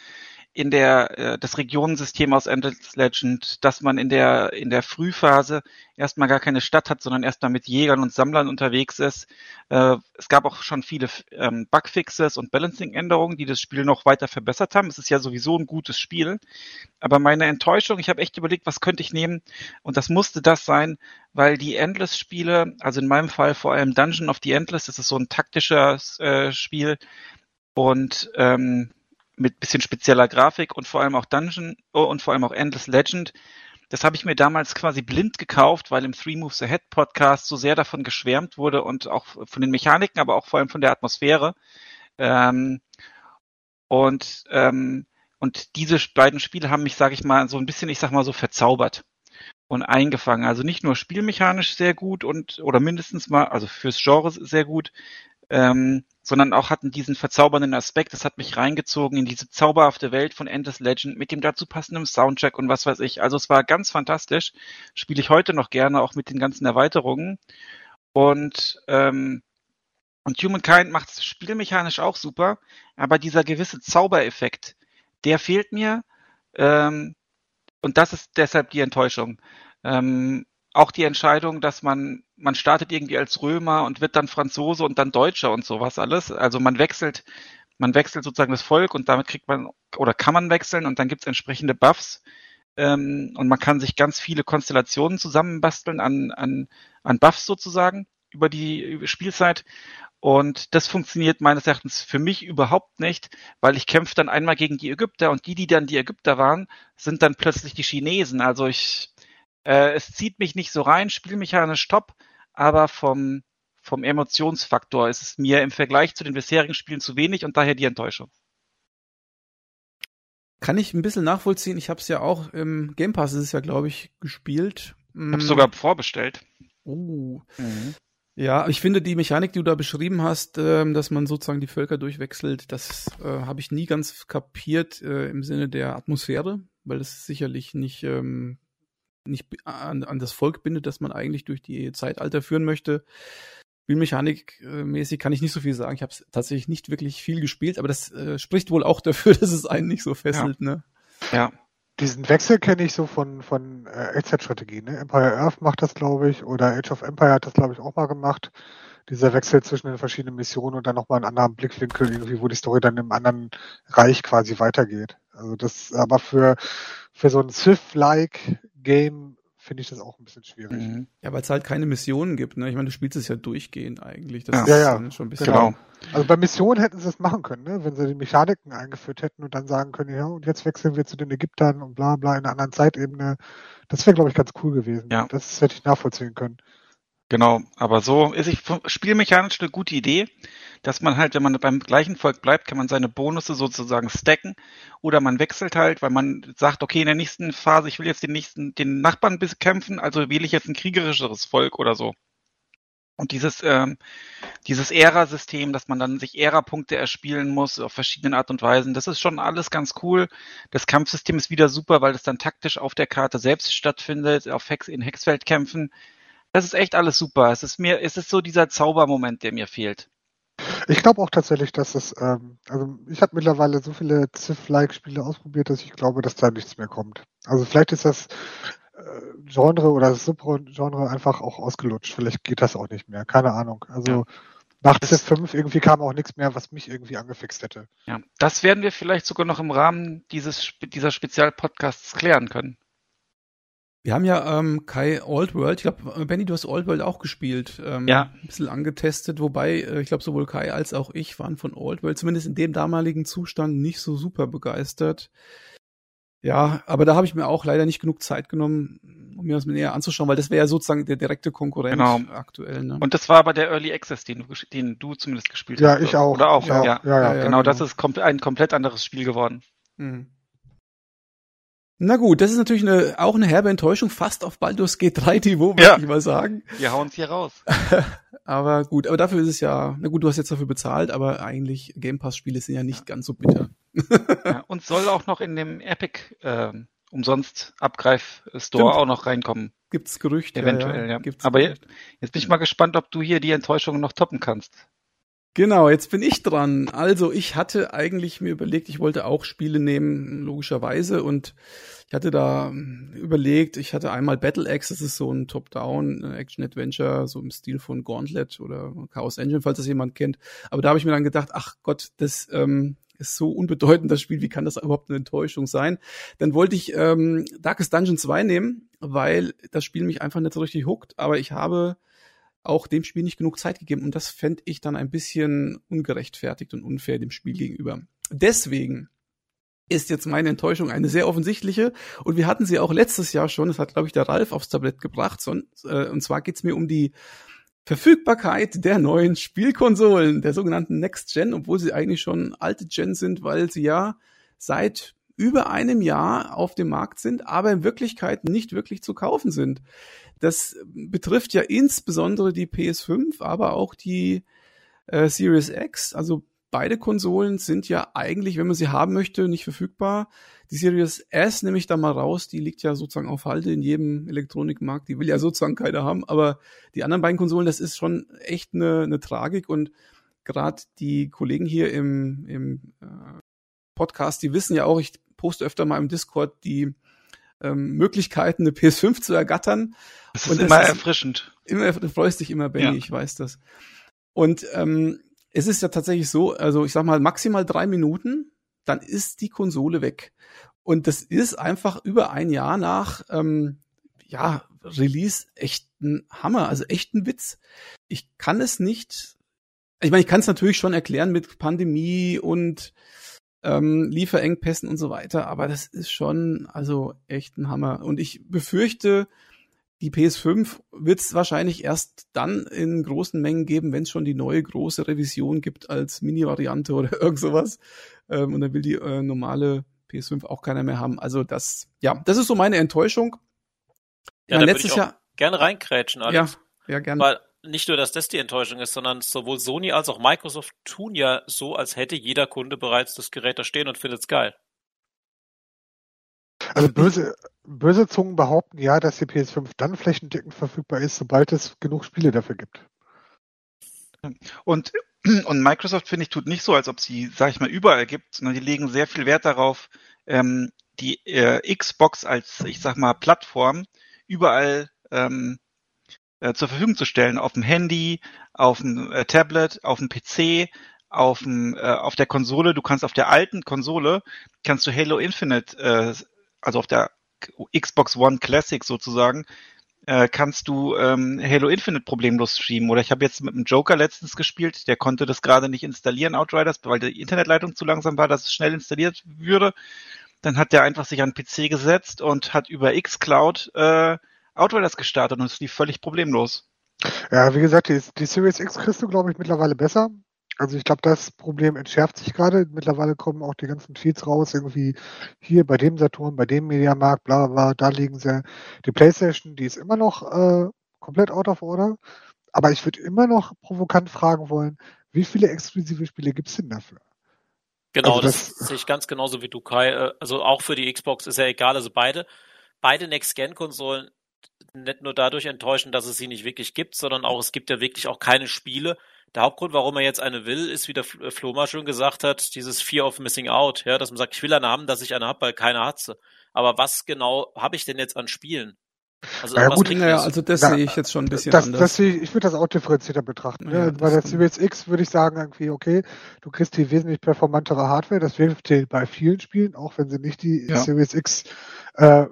in der äh, das Regionensystem aus Endless Legend, dass man in der in der Frühphase erstmal gar keine Stadt hat, sondern erstmal mit Jägern und Sammlern unterwegs ist. Äh, es gab auch schon viele ähm, Bugfixes und Balancing-Änderungen, die das Spiel noch weiter verbessert haben. Es ist ja sowieso ein gutes Spiel, aber meine Enttäuschung, ich habe echt überlegt, was könnte ich nehmen und das musste das sein, weil die Endless-Spiele, also in meinem Fall vor allem Dungeon of the Endless, das ist so ein taktisches äh, Spiel und ähm, mit bisschen spezieller Grafik und vor allem auch Dungeon oh, und vor allem auch Endless Legend. Das habe ich mir damals quasi blind gekauft, weil im Three Moves Ahead Podcast so sehr davon geschwärmt wurde und auch von den Mechaniken, aber auch vor allem von der Atmosphäre. Ähm, und ähm, und diese beiden Spiele haben mich, sage ich mal, so ein bisschen, ich sag mal so verzaubert und eingefangen. Also nicht nur spielmechanisch sehr gut und oder mindestens mal, also fürs Genre sehr gut, ähm, sondern auch hatten diesen verzaubernden Aspekt. Das hat mich reingezogen in diese zauberhafte Welt von Endless Legend mit dem dazu passenden Soundtrack und was weiß ich. Also es war ganz fantastisch. Spiele ich heute noch gerne, auch mit den ganzen Erweiterungen. Und ähm, und Humankind macht es spielmechanisch auch super, aber dieser gewisse Zaubereffekt, der fehlt mir. Ähm, und das ist deshalb die Enttäuschung. Ähm, auch die Entscheidung, dass man, man startet irgendwie als Römer und wird dann Franzose und dann Deutscher und sowas alles. Also man wechselt, man wechselt sozusagen das Volk und damit kriegt man oder kann man wechseln und dann gibt's entsprechende Buffs. Ähm, und man kann sich ganz viele Konstellationen zusammenbasteln an, an, an Buffs sozusagen über die Spielzeit. Und das funktioniert meines Erachtens für mich überhaupt nicht, weil ich kämpfe dann einmal gegen die Ägypter und die, die dann die Ägypter waren, sind dann plötzlich die Chinesen. Also ich, äh, es zieht mich nicht so rein, spielmechanisch top, aber vom, vom Emotionsfaktor ist es mir im Vergleich zu den bisherigen Spielen zu wenig und daher die Enttäuschung. Kann ich ein bisschen nachvollziehen. Ich habe es ja auch im Game Pass, ist es ja, glaube ich, gespielt. Ich habe sogar vorbestellt. Oh. Mhm. Ja, ich finde die Mechanik, die du da beschrieben hast, äh, dass man sozusagen die Völker durchwechselt, das äh, habe ich nie ganz kapiert äh, im Sinne der Atmosphäre. weil es sicherlich nicht, ähm, nicht an, an das Volk bindet, das man eigentlich durch die Zeitalter führen möchte. Spielmechanik-mäßig kann ich nicht so viel sagen. Ich habe tatsächlich nicht wirklich viel gespielt, aber das äh, spricht wohl auch dafür, dass es einen nicht so fesselt. Ja. Ne? ja. Diesen Wechsel kenne ich so von, von äh, Echtzeitstrategien. Ne? Empire Earth macht das, glaube ich, oder Age of Empire hat das, glaube ich, auch mal gemacht. Dieser Wechsel zwischen den verschiedenen Missionen und dann nochmal einen anderen Blickwinkel, irgendwie, wo die Story dann im anderen Reich quasi weitergeht. Also das, aber für, für so ein Sith-like Game finde ich das auch ein bisschen schwierig. Mhm. Ja, weil es halt keine Missionen gibt. Ne? Ich meine, du spielst es ja durchgehend eigentlich. Das ja, ja, ja. schon ein bisschen. Genau. Also bei Missionen hätten sie es machen können, ne? wenn sie die Mechaniken eingeführt hätten und dann sagen können, ja, und jetzt wechseln wir zu den Ägyptern und bla bla in einer anderen Zeitebene. Das wäre, glaube ich, ganz cool gewesen. Ja. Das hätte ich nachvollziehen können. Genau, aber so ist ich spielmechanisch eine gute Idee, dass man halt, wenn man beim gleichen Volk bleibt, kann man seine Bonusse sozusagen stacken oder man wechselt halt, weil man sagt, okay, in der nächsten Phase, ich will jetzt den nächsten, den Nachbarn bekämpfen, also wähle ich jetzt ein kriegerischeres Volk oder so. Und dieses, ähm, dieses Ära-System, dass man dann sich Ära-Punkte erspielen muss auf verschiedenen Art und Weisen, das ist schon alles ganz cool. Das Kampfsystem ist wieder super, weil es dann taktisch auf der Karte selbst stattfindet, auf Hex, in Hexfeldkämpfen. Das ist echt alles super. Es ist mir, es ist so dieser Zaubermoment, der mir fehlt. Ich glaube auch tatsächlich, dass es, ähm, also ich habe mittlerweile so viele Civ-like-Spiele ausprobiert, dass ich glaube, dass da nichts mehr kommt. Also vielleicht ist das äh, Genre oder das Subgenre einfach auch ausgelutscht. Vielleicht geht das auch nicht mehr. Keine Ahnung. Also ja. nach Civ 5 irgendwie kam auch nichts mehr, was mich irgendwie angefixt hätte. Ja, das werden wir vielleicht sogar noch im Rahmen dieses, dieser Spezialpodcasts klären können. Wir haben ja ähm, Kai Oldworld, ich glaube, Benny, du hast Oldworld auch gespielt. Ähm, ja. Ein bisschen angetestet, wobei äh, ich glaube, sowohl Kai als auch ich waren von Oldworld, zumindest in dem damaligen Zustand, nicht so super begeistert. Ja, aber da habe ich mir auch leider nicht genug Zeit genommen, um mir das näher anzuschauen, weil das wäre ja sozusagen der direkte Konkurrent genau. aktuell. Ne? Und das war aber der Early Access, den du, den du zumindest gespielt ja, hast. Ja, ich auch. Oder auch, ja. Ja, ja, ja, ja genau, genau, das ist ein komplett anderes Spiel geworden. Mhm. Na gut, das ist natürlich eine, auch eine herbe Enttäuschung, fast auf Baldur's G3 Niveau, würde ja. ich mal sagen. Wir hauen's hier raus. aber gut, aber dafür ist es ja, na gut, du hast jetzt dafür bezahlt, aber eigentlich Game Pass Spiele sind ja nicht ja. ganz so bitter. ja, und soll auch noch in dem Epic äh, umsonst Abgreif Store Stimmt. auch noch reinkommen. Gibt's Gerüchte? Eventuell, ja. ja. Gibt's aber Gerüchte. jetzt bin ich mal gespannt, ob du hier die Enttäuschung noch toppen kannst. Genau, jetzt bin ich dran. Also ich hatte eigentlich mir überlegt, ich wollte auch Spiele nehmen, logischerweise. Und ich hatte da hm, überlegt, ich hatte einmal Battle Axe, das ist so ein Top-Down-Action-Adventure, so im Stil von Gauntlet oder Chaos Engine, falls das jemand kennt. Aber da habe ich mir dann gedacht, ach Gott, das ähm, ist so unbedeutend, das Spiel, wie kann das überhaupt eine Enttäuschung sein? Dann wollte ich ähm, Darkest Dungeon 2 nehmen, weil das Spiel mich einfach nicht so richtig huckt. Aber ich habe auch dem Spiel nicht genug Zeit gegeben und das fände ich dann ein bisschen ungerechtfertigt und unfair dem Spiel gegenüber. Deswegen ist jetzt meine Enttäuschung eine sehr offensichtliche und wir hatten sie auch letztes Jahr schon, das hat glaube ich der Ralf aufs Tablett gebracht, so, äh, und zwar geht's mir um die Verfügbarkeit der neuen Spielkonsolen, der sogenannten Next Gen, obwohl sie eigentlich schon alte Gen sind, weil sie ja seit über einem Jahr auf dem Markt sind, aber in Wirklichkeit nicht wirklich zu kaufen sind. Das betrifft ja insbesondere die PS5, aber auch die äh, Series X. Also beide Konsolen sind ja eigentlich, wenn man sie haben möchte, nicht verfügbar. Die Series S nehme ich da mal raus, die liegt ja sozusagen auf Halde in jedem Elektronikmarkt, die will ja sozusagen keiner haben, aber die anderen beiden Konsolen, das ist schon echt eine, eine Tragik und gerade die Kollegen hier im, im äh, Podcast, die wissen ja auch, ich poste öfter mal im Discord die ähm, Möglichkeiten, eine PS5 zu ergattern. Das ist und immer das erfrischend. Ist immer, du freust dich immer, Benny, ja. ich weiß das. Und ähm, es ist ja tatsächlich so, also ich sag mal maximal drei Minuten, dann ist die Konsole weg. Und das ist einfach über ein Jahr nach ähm, ja, Release echt ein Hammer, also echt ein Witz. Ich kann es nicht, ich meine, ich kann es natürlich schon erklären mit Pandemie und ähm, Lieferengpässen und so weiter, aber das ist schon also echt ein Hammer. Und ich befürchte, die PS5 wird es wahrscheinlich erst dann in großen Mengen geben, wenn es schon die neue große Revision gibt als Mini-Variante oder irgend sowas. Ähm, und dann will die äh, normale PS5 auch keiner mehr haben. Also das, ja, das ist so meine Enttäuschung. Ja, mein, letztes Jahr gerne reinkrätschen, Alex. Ja, ja gerne. Weil nicht nur, dass das die Enttäuschung ist, sondern sowohl Sony als auch Microsoft tun ja so, als hätte jeder Kunde bereits das Gerät da stehen und findet es geil. Also böse, böse Zungen behaupten ja, dass die PS5 dann flächendeckend verfügbar ist, sobald es genug Spiele dafür gibt. Und, und Microsoft, finde ich, tut nicht so, als ob sie, sag ich mal, überall gibt, sondern die legen sehr viel Wert darauf, ähm, die äh, Xbox als, ich sag mal, Plattform überall ähm, äh, zur Verfügung zu stellen, auf dem Handy, auf dem äh, Tablet, auf dem PC, auf, dem, äh, auf der Konsole. Du kannst auf der alten Konsole, kannst du Halo Infinite, äh, also auf der Xbox One Classic sozusagen, äh, kannst du ähm, Halo Infinite problemlos streamen. Oder ich habe jetzt mit dem Joker letztens gespielt, der konnte das gerade nicht installieren, Outriders, weil die Internetleitung zu langsam war, dass es schnell installiert würde. Dann hat der einfach sich an den PC gesetzt und hat über xCloud äh, Outriders gestartet und es lief völlig problemlos. Ja, wie gesagt, die, die Series X kriegst du, glaube ich, mittlerweile besser. Also ich glaube, das Problem entschärft sich gerade. Mittlerweile kommen auch die ganzen Feeds raus, irgendwie hier bei dem Saturn, bei dem Mediamarkt, bla bla bla, da liegen sie. Die Playstation, die ist immer noch äh, komplett out of order. Aber ich würde immer noch provokant fragen wollen, wie viele exklusive Spiele gibt's denn dafür? Genau, also das, das sehe ich ganz genauso wie du, Kai. Äh, also auch für die Xbox ist ja egal. Also beide, beide Next-Gen-Konsolen nicht nur dadurch enttäuschen, dass es sie nicht wirklich gibt, sondern auch, es gibt ja wirklich auch keine Spiele, der Hauptgrund, warum er jetzt eine will, ist, wie der Flo mal schon gesagt hat, dieses Fear of Missing Out, ja, dass man sagt, ich will eine haben, dass ich eine habe, weil keiner hat sie. Aber was genau habe ich denn jetzt an Spielen? Also, ja, gut, naja, also das ja, sehe ich jetzt schon ein bisschen das, anders. Das sehe ich, ich würde das auch differenzierter betrachten. Ja, ne? Bei der Series X würde ich sagen, irgendwie, okay, du kriegst die wesentlich performantere Hardware, das hilft dir bei vielen Spielen, auch wenn sie nicht die ja. Series X äh,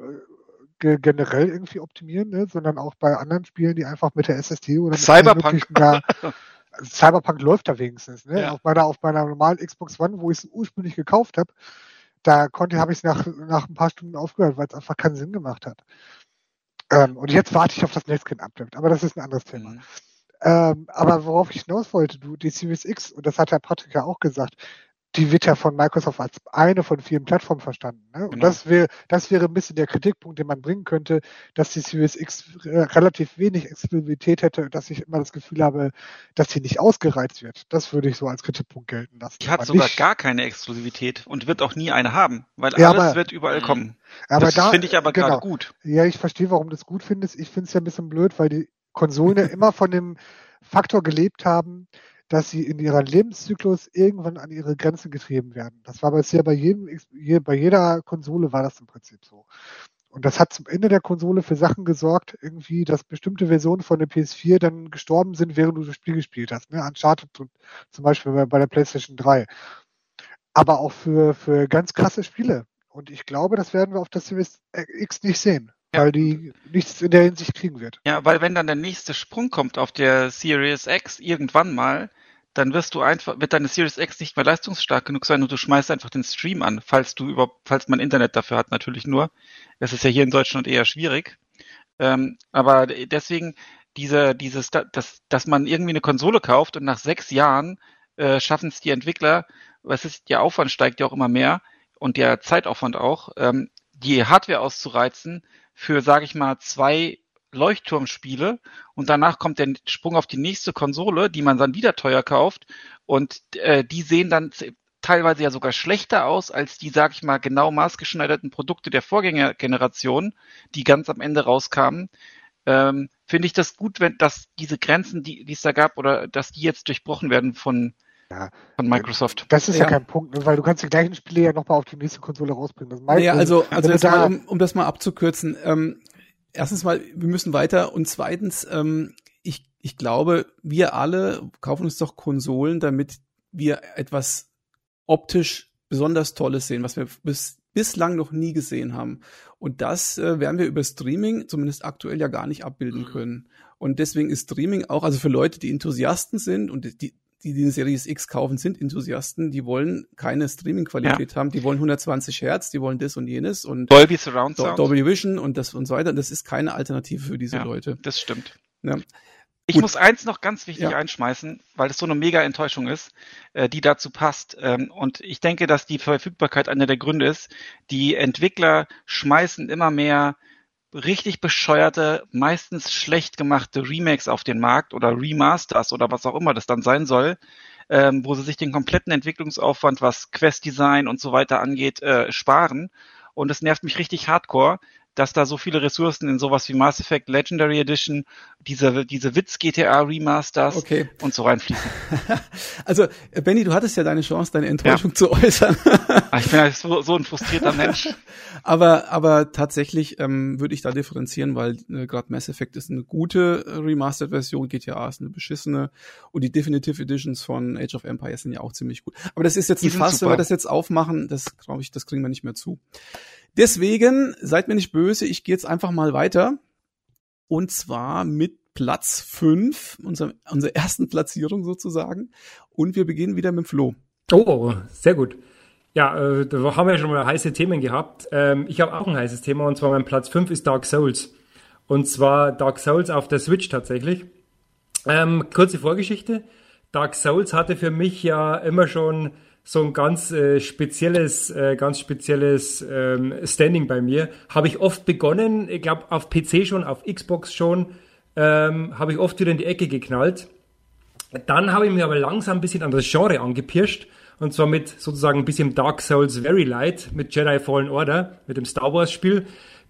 generell irgendwie optimieren, ne, sondern auch bei anderen Spielen, die einfach mit der SSD oder mit Cyberpunk. Da, Cyberpunk läuft da wenigstens. Ne? Ja. Auf, meiner, auf meiner normalen Xbox One, wo ich es ursprünglich gekauft habe, da konnte, habe ich es nach, nach ein paar Stunden aufgehört, weil es einfach keinen Sinn gemacht hat. Ähm, und jetzt warte ich auf das Netzkind-Update, aber das ist ein anderes Thema. Mhm. Ähm, aber worauf ich hinaus wollte, du, die Series X, und das hat Herr Patrick ja auch gesagt, die wird ja von Microsoft als eine von vielen Plattformen verstanden. Ne? Und genau. das wäre, das wäre ein bisschen der Kritikpunkt, den man bringen könnte, dass die Series X relativ wenig Exklusivität hätte, dass ich immer das Gefühl habe, dass sie nicht ausgereizt wird. Das würde ich so als Kritikpunkt gelten lassen. Die hat sogar nicht. gar keine Exklusivität und wird auch nie eine haben, weil ja, alles aber, wird überall kommen. Aber das da, finde ich aber genau. gerade gut. Ja, ich verstehe, warum du es gut findest. Ich finde es ja ein bisschen blöd, weil die Konsolen immer von dem Faktor gelebt haben, dass sie in ihrer Lebenszyklus irgendwann an ihre Grenzen getrieben werden. Das war bisher bei jedem, bei jeder Konsole war das im Prinzip so. Und das hat zum Ende der Konsole für Sachen gesorgt, irgendwie, dass bestimmte Versionen von der PS4 dann gestorben sind, während du das Spiel gespielt hast. Ne? Uncharted zum Beispiel bei, bei der PlayStation 3. Aber auch für, für ganz krasse Spiele. Und ich glaube, das werden wir auf der Series X nicht sehen. Ja. Weil die nichts in der Hinsicht kriegen wird. Ja, weil wenn dann der nächste Sprung kommt auf der Series X irgendwann mal, dann wirst du einfach, wird deine Series X nicht mehr leistungsstark genug sein und du schmeißt einfach den Stream an, falls du über, falls man Internet dafür hat, natürlich nur. Das ist ja hier in Deutschland eher schwierig. Ähm, aber deswegen diese, dieses, dass, dass man irgendwie eine Konsole kauft und nach sechs Jahren äh, schaffen es die Entwickler, was ist, der Aufwand steigt ja auch immer mehr und der Zeitaufwand auch, ähm, die Hardware auszureizen für, sage ich mal, zwei Leuchtturmspiele und danach kommt der Sprung auf die nächste Konsole, die man dann wieder teuer kauft und äh, die sehen dann teilweise ja sogar schlechter aus als die, sag ich mal, genau maßgeschneiderten Produkte der Vorgängergeneration, die ganz am Ende rauskamen. Ähm, Finde ich das gut, wenn dass diese Grenzen, die, die es da gab, oder dass die jetzt durchbrochen werden von, ja, von Microsoft. Das ist ja, ja kein Punkt, ne, weil du kannst die gleichen Spiele ja nochmal auf die nächste Konsole rausbringen. Das ja, also, also jetzt mal, um, um das mal abzukürzen, ähm, erstens mal, wir müssen weiter und zweitens, ähm, ich, ich glaube, wir alle kaufen uns doch Konsolen, damit wir etwas optisch besonders Tolles sehen, was wir bis, bislang noch nie gesehen haben. Und das äh, werden wir über Streaming zumindest aktuell ja gar nicht abbilden mhm. können. Und deswegen ist Streaming auch, also für Leute, die Enthusiasten sind und die, die die Series X kaufen, sind Enthusiasten, die wollen keine Streaming-Qualität ja. haben, die wollen 120 Hertz, die wollen das und jenes und Dolby Surround Sound. Dolby Vision und das und so weiter. Das ist keine Alternative für diese ja, Leute. Das stimmt. Ja. Ich Gut. muss eins noch ganz wichtig ja. einschmeißen, weil das so eine mega Enttäuschung ist, äh, die dazu passt. Ähm, und ich denke, dass die Verfügbarkeit einer der Gründe ist. Die Entwickler schmeißen immer mehr richtig bescheuerte, meistens schlecht gemachte Remakes auf den Markt oder Remasters oder was auch immer das dann sein soll, ähm, wo sie sich den kompletten Entwicklungsaufwand, was Quest-Design und so weiter angeht, äh, sparen. Und es nervt mich richtig hardcore, dass da so viele Ressourcen in sowas wie Mass Effect Legendary Edition, diese, diese Witz-GTA Remasters okay. und so reinfließen. also, Benny, du hattest ja deine Chance, deine Enttäuschung ja. zu äußern. Ah, ich bin ja so, so ein frustrierter Mensch. aber, aber tatsächlich ähm, würde ich da differenzieren, weil äh, gerade Mass Effect ist eine gute äh, Remastered-Version, GTA ist eine beschissene und die Definitive Editions von Age of Empires sind ja auch ziemlich gut. Aber das ist jetzt ein Fass, wenn wir das jetzt aufmachen, das glaube ich, das kriegen wir nicht mehr zu. Deswegen, seid mir nicht böse, ich gehe jetzt einfach mal weiter. Und zwar mit Platz 5, unserer, unserer ersten Platzierung sozusagen. Und wir beginnen wieder mit Flo. Oh, sehr gut. Ja, äh, da haben wir ja schon mal heiße Themen gehabt. Ähm, ich habe auch ein heißes Thema und zwar mein Platz 5 ist Dark Souls. Und zwar Dark Souls auf der Switch tatsächlich. Ähm, kurze Vorgeschichte. Dark Souls hatte für mich ja immer schon so ein ganz äh, spezielles, äh, ganz spezielles ähm, Standing bei mir. Habe ich oft begonnen, ich glaube auf PC schon, auf Xbox schon, ähm, habe ich oft wieder in die Ecke geknallt. Dann habe ich mir aber langsam ein bisschen an das Genre angepirscht. Und zwar mit sozusagen ein bisschen Dark Souls Very Light, mit Jedi Fallen Order, mit dem Star Wars Spiel.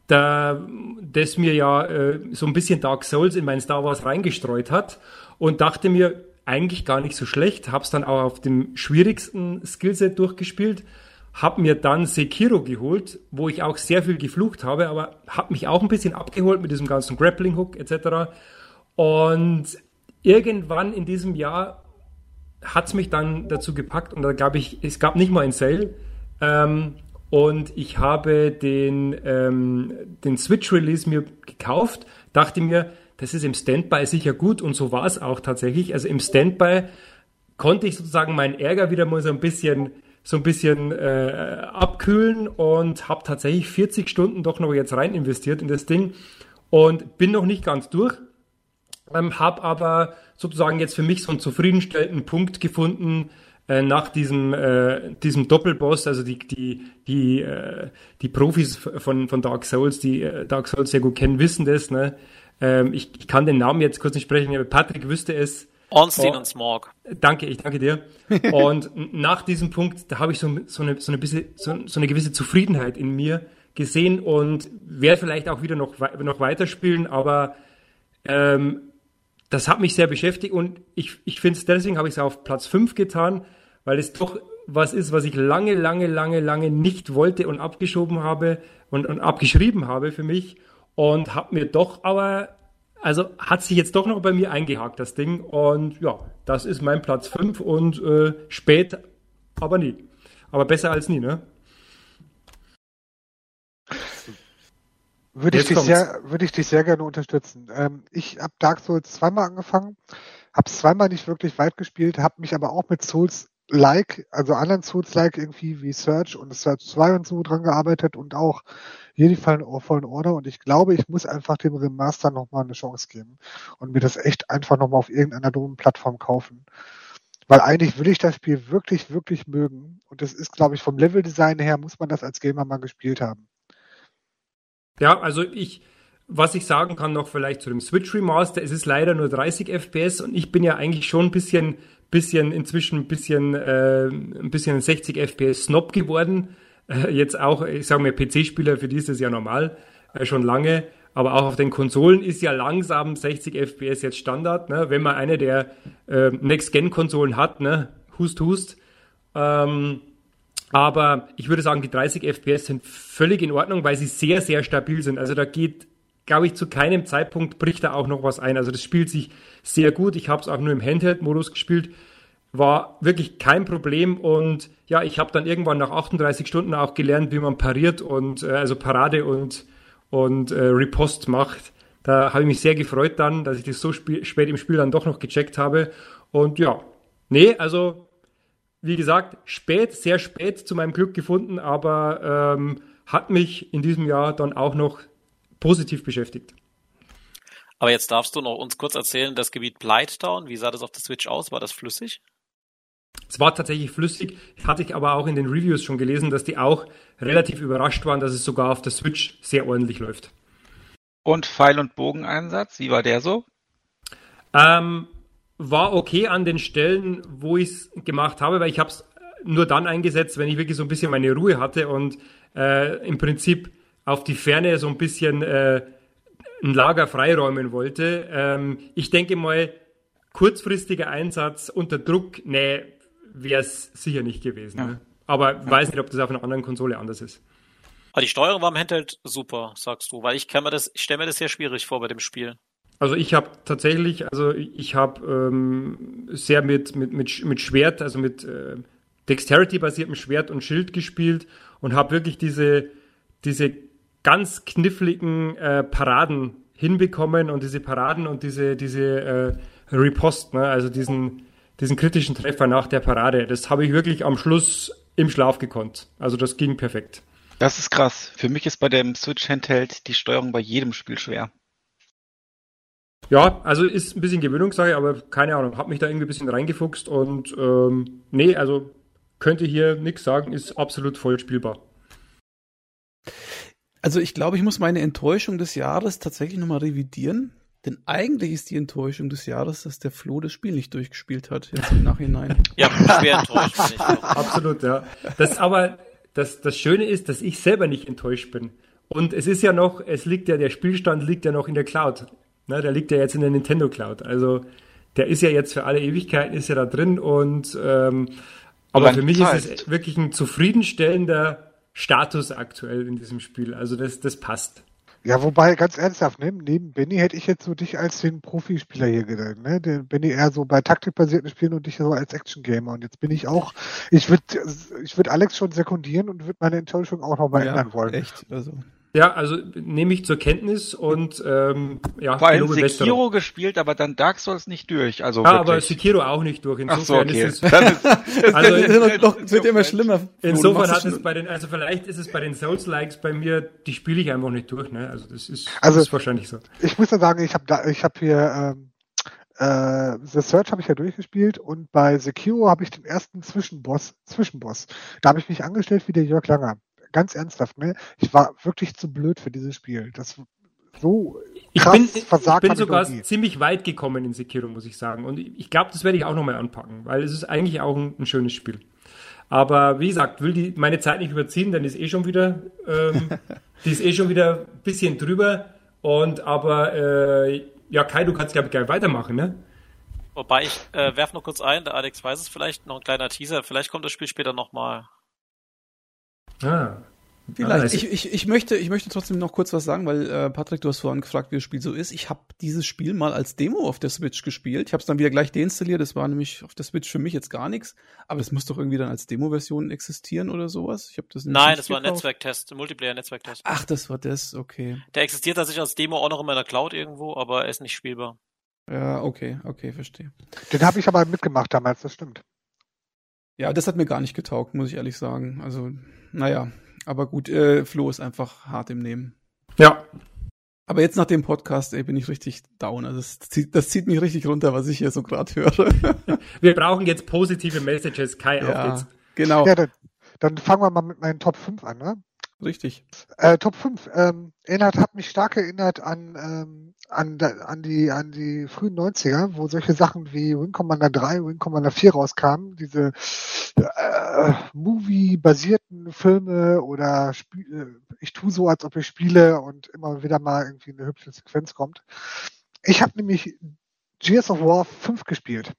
Da, das mir ja äh, so ein bisschen Dark Souls in mein Star Wars reingestreut hat. Und dachte mir, eigentlich gar nicht so schlecht, hab's dann auch auf dem schwierigsten Skillset durchgespielt, hab mir dann Sekiro geholt, wo ich auch sehr viel geflucht habe, aber hab mich auch ein bisschen abgeholt mit diesem ganzen Grappling Hook etc. Und irgendwann in diesem Jahr hat's mich dann dazu gepackt und da gab ich, es gab nicht mal ein Sale ähm, und ich habe den, ähm, den Switch Release mir gekauft, dachte mir, das ist im Standby sicher gut und so war es auch tatsächlich. Also im Standby konnte ich sozusagen meinen Ärger wieder mal so ein bisschen so ein bisschen äh, abkühlen und habe tatsächlich 40 Stunden doch noch jetzt rein investiert in das Ding und bin noch nicht ganz durch, ähm, habe aber sozusagen jetzt für mich so einen zufriedenstellenden Punkt gefunden äh, nach diesem äh, diesem Doppelboss, also die die die äh, die Profis von von Dark Souls, die äh, Dark Souls sehr gut kennen, wissen das, ne? Ähm, ich, ich, kann den Namen jetzt kurz nicht sprechen, aber Patrick wüsste es. Ornstein oh, und Smog. Danke, ich danke dir. und nach diesem Punkt, da habe ich so, so, eine, so, eine bisschen, so, so eine gewisse Zufriedenheit in mir gesehen und werde vielleicht auch wieder noch, noch weiterspielen, aber ähm, das hat mich sehr beschäftigt und ich, ich finde es, deswegen habe ich es auf Platz 5 getan, weil es doch was ist, was ich lange, lange, lange, lange nicht wollte und abgeschoben habe und, und abgeschrieben habe für mich und habe mir doch aber, also hat sich jetzt doch noch bei mir eingehakt, das Ding. Und ja, das ist mein Platz 5 und äh, spät, aber nie. Aber besser als nie, ne? Würde ich, dich sehr, würde ich dich sehr gerne unterstützen. Ähm, ich habe Dark Souls zweimal angefangen, habe zweimal nicht wirklich weit gespielt, habe mich aber auch mit Souls like, also anderen Souls-like irgendwie wie Search und Search 2 und so dran gearbeitet und auch Jedi Fallen, Fallen Order und ich glaube, ich muss einfach dem Remaster nochmal eine Chance geben und mir das echt einfach nochmal auf irgendeiner dummen Plattform kaufen. Weil eigentlich will ich das Spiel wirklich, wirklich mögen und das ist, glaube ich, vom Leveldesign her muss man das als Gamer mal gespielt haben. Ja, also ich, was ich sagen kann noch vielleicht zu dem Switch Remaster, es ist leider nur 30 FPS und ich bin ja eigentlich schon ein bisschen bisschen inzwischen ein bisschen äh, ein bisschen 60 FPS Snob geworden. Äh, jetzt auch, ich sage mal PC-Spieler, für die ist das ja normal äh, schon lange, aber auch auf den Konsolen ist ja langsam 60 FPS jetzt Standard, ne? wenn man eine der äh, Next-Gen-Konsolen hat, ne? Hust, hust. Ähm, aber ich würde sagen, die 30 FPS sind völlig in Ordnung, weil sie sehr, sehr stabil sind. Also da geht, glaube ich, zu keinem Zeitpunkt bricht da auch noch was ein. Also das spielt sich sehr gut. Ich habe es auch nur im Handheld-Modus gespielt. War wirklich kein Problem und ja, ich habe dann irgendwann nach 38 Stunden auch gelernt, wie man pariert und äh, also Parade und, und äh, Ripost macht. Da habe ich mich sehr gefreut dann, dass ich das so spät im Spiel dann doch noch gecheckt habe. Und ja, nee, also wie gesagt, spät, sehr spät zu meinem Glück gefunden, aber ähm, hat mich in diesem Jahr dann auch noch positiv beschäftigt. Aber jetzt darfst du noch uns kurz erzählen, das Gebiet Blighttown, wie sah das auf der Switch aus? War das flüssig? Es war tatsächlich flüssig, hatte ich aber auch in den Reviews schon gelesen, dass die auch relativ überrascht waren, dass es sogar auf der Switch sehr ordentlich läuft. Und Pfeil- und Bogeneinsatz, wie war der so? Ähm, war okay an den Stellen, wo ich es gemacht habe, weil ich habe es nur dann eingesetzt, wenn ich wirklich so ein bisschen meine Ruhe hatte und äh, im Prinzip auf die Ferne so ein bisschen äh, ein Lager freiräumen wollte. Ähm, ich denke mal, kurzfristiger Einsatz unter Druck, nee, wäre es sicher nicht gewesen. Ja. Ne? Aber ja. weiß nicht, ob das auf einer anderen Konsole anders ist. Aber die Steuerung war im Handheld super, sagst du, weil ich kann mir das, ich stelle mir das sehr schwierig vor bei dem Spiel. Also ich habe tatsächlich, also ich habe ähm, sehr mit, mit, mit, mit Schwert, also mit äh, Dexterity-basiertem Schwert und Schild gespielt und habe wirklich diese, diese ganz kniffligen äh, Paraden hinbekommen und diese Paraden und diese, diese äh, Ripost, ne? also diesen, diesen kritischen Treffer nach der Parade, das habe ich wirklich am Schluss im Schlaf gekonnt. Also das ging perfekt. Das ist krass. Für mich ist bei dem Switch Handheld die Steuerung bei jedem Spiel schwer. Ja, also ist ein bisschen Gewöhnungssache, aber keine Ahnung, habe mich da irgendwie ein bisschen reingefuchst und ähm, nee, also könnte hier nichts sagen, ist absolut voll spielbar. Also ich glaube, ich muss meine Enttäuschung des Jahres tatsächlich nochmal revidieren. Denn eigentlich ist die Enttäuschung des Jahres, dass der Flo das Spiel nicht durchgespielt hat, jetzt im Nachhinein. ja, schwer enttäuscht. Bin ich Absolut, ja. Das aber, das, das Schöne ist, dass ich selber nicht enttäuscht bin. Und es ist ja noch, es liegt ja, der Spielstand liegt ja noch in der Cloud. Ne, der liegt ja jetzt in der Nintendo Cloud. Also, der ist ja jetzt für alle Ewigkeiten, ist ja da drin und, ähm, aber für mich Zeit. ist es wirklich ein zufriedenstellender Status aktuell in diesem Spiel. Also das, das passt. Ja, wobei, ganz ernsthaft, ne, neben Benny hätte ich jetzt so dich als den Profispieler hier gedacht, ne? Der Benny eher so bei taktikbasierten Spielen und dich so als Action-Gamer. Und jetzt bin ich auch, ich würde ich würd Alex schon sekundieren und würde meine Enttäuschung auch noch mal ja, ändern wollen. Echt, also. Ja, also nehme ich zur Kenntnis und ähm, ja, Vor allem Sekiro Westerung. gespielt, aber dann Dark Souls nicht durch. Also ja, aber Sekiro auch nicht durch. Insofern Ach so, okay. ist es. also, es noch, wird immer schlimmer. Insofern hat es bei den, also vielleicht ist es bei den Souls-Likes bei mir, die spiele ich einfach nicht durch. Ne? Also das ist, also, das ist wahrscheinlich so. Ich muss ja sagen, ich habe da, ich habe hier ähm, äh, The Search habe ich ja durchgespielt und bei Sekiro habe ich den ersten Zwischenboss, Zwischenboss. Da habe ich mich angestellt wie der Jörg Langer ganz ernsthaft, ne? Ich war wirklich zu blöd für dieses Spiel. Das so ich bin, ich bin sogar ich ziemlich weit gekommen in Sekiro, muss ich sagen. Und ich glaube, das werde ich auch nochmal anpacken, weil es ist eigentlich auch ein, ein, schönes Spiel. Aber wie gesagt, will die meine Zeit nicht überziehen, dann ist eh schon wieder, ähm, die ist eh schon wieder ein bisschen drüber. Und aber äh, ja, Kai, du kannst glaube ich gleich weitermachen, ne? Wobei ich äh, werf noch kurz ein, der Alex weiß es vielleicht, noch ein kleiner Teaser, vielleicht kommt das Spiel später nochmal. Ah. Vielleicht. Ah, ich, ich, ich, möchte, ich möchte trotzdem noch kurz was sagen, weil äh, Patrick, du hast vorhin gefragt, wie das Spiel so ist. Ich habe dieses Spiel mal als Demo auf der Switch gespielt. Ich habe es dann wieder gleich deinstalliert. Das war nämlich auf der Switch für mich jetzt gar nichts. Aber es muss doch irgendwie dann als Demo-Version existieren oder sowas. Ich habe das nicht Nein, das war ein Netzwerktest, ein Multiplayer-Netzwerktest. Ach, das war das, okay. Der existiert tatsächlich als Demo auch noch in meiner Cloud irgendwo, aber er ist nicht spielbar. Ja, okay, okay, verstehe. Den habe ich aber mitgemacht damals, das stimmt. Ja, das hat mir gar nicht getaugt, muss ich ehrlich sagen. Also, naja, aber gut, äh, Flo ist einfach hart im Nehmen. Ja. Aber jetzt nach dem Podcast, ey, bin ich richtig down. Also das zieht, das zieht mich richtig runter, was ich hier so gerade höre. Wir brauchen jetzt positive Messages, Kai, ja, auf jetzt. Genau. Ja, dann, dann fangen wir mal mit meinen Top 5 an, ne? Richtig. Äh, Top 5. Ähm, erinnert, hat mich stark erinnert an, ähm, an, an, die, an die frühen 90er, wo solche Sachen wie Wing Commander 3, Wing Commander 4 rauskamen. Diese äh, Movie-basierten Filme oder Spiel, äh, ich tue so, als ob ich spiele und immer wieder mal irgendwie eine hübsche Sequenz kommt. Ich habe nämlich Gears of War 5 gespielt.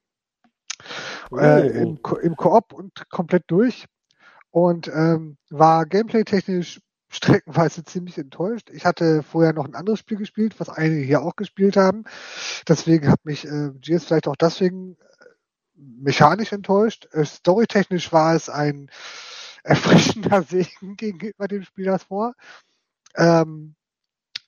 Oh. Äh, Im, im Koop und komplett durch und ähm, war gameplay-technisch streckenweise ziemlich enttäuscht. Ich hatte vorher noch ein anderes Spiel gespielt, was einige hier auch gespielt haben. Deswegen hat mich äh, GS vielleicht auch deswegen äh, mechanisch enttäuscht. Äh, storytechnisch war es ein erfrischender Segen gegenüber dem Spiel davor. Ähm,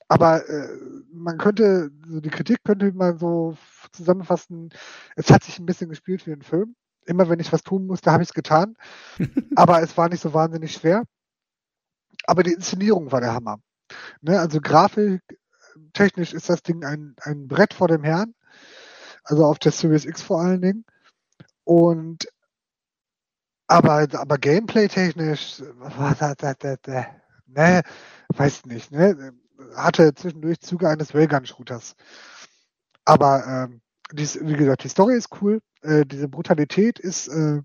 aber äh, man könnte, so die Kritik könnte man so zusammenfassen, es hat sich ein bisschen gespielt wie ein Film immer wenn ich was tun musste, habe ich es getan. Aber es war nicht so wahnsinnig schwer. Aber die Inszenierung war der Hammer. Ne, also grafisch, technisch ist das Ding ein, ein Brett vor dem Herrn. Also auf der Series X vor allen Dingen. Und aber, aber Gameplay-technisch, ne, weiß nicht, ne, hatte zwischendurch Züge eines Railgun-Shooters. Aber ähm, die, wie gesagt, die Story ist cool, äh, diese Brutalität ist äh,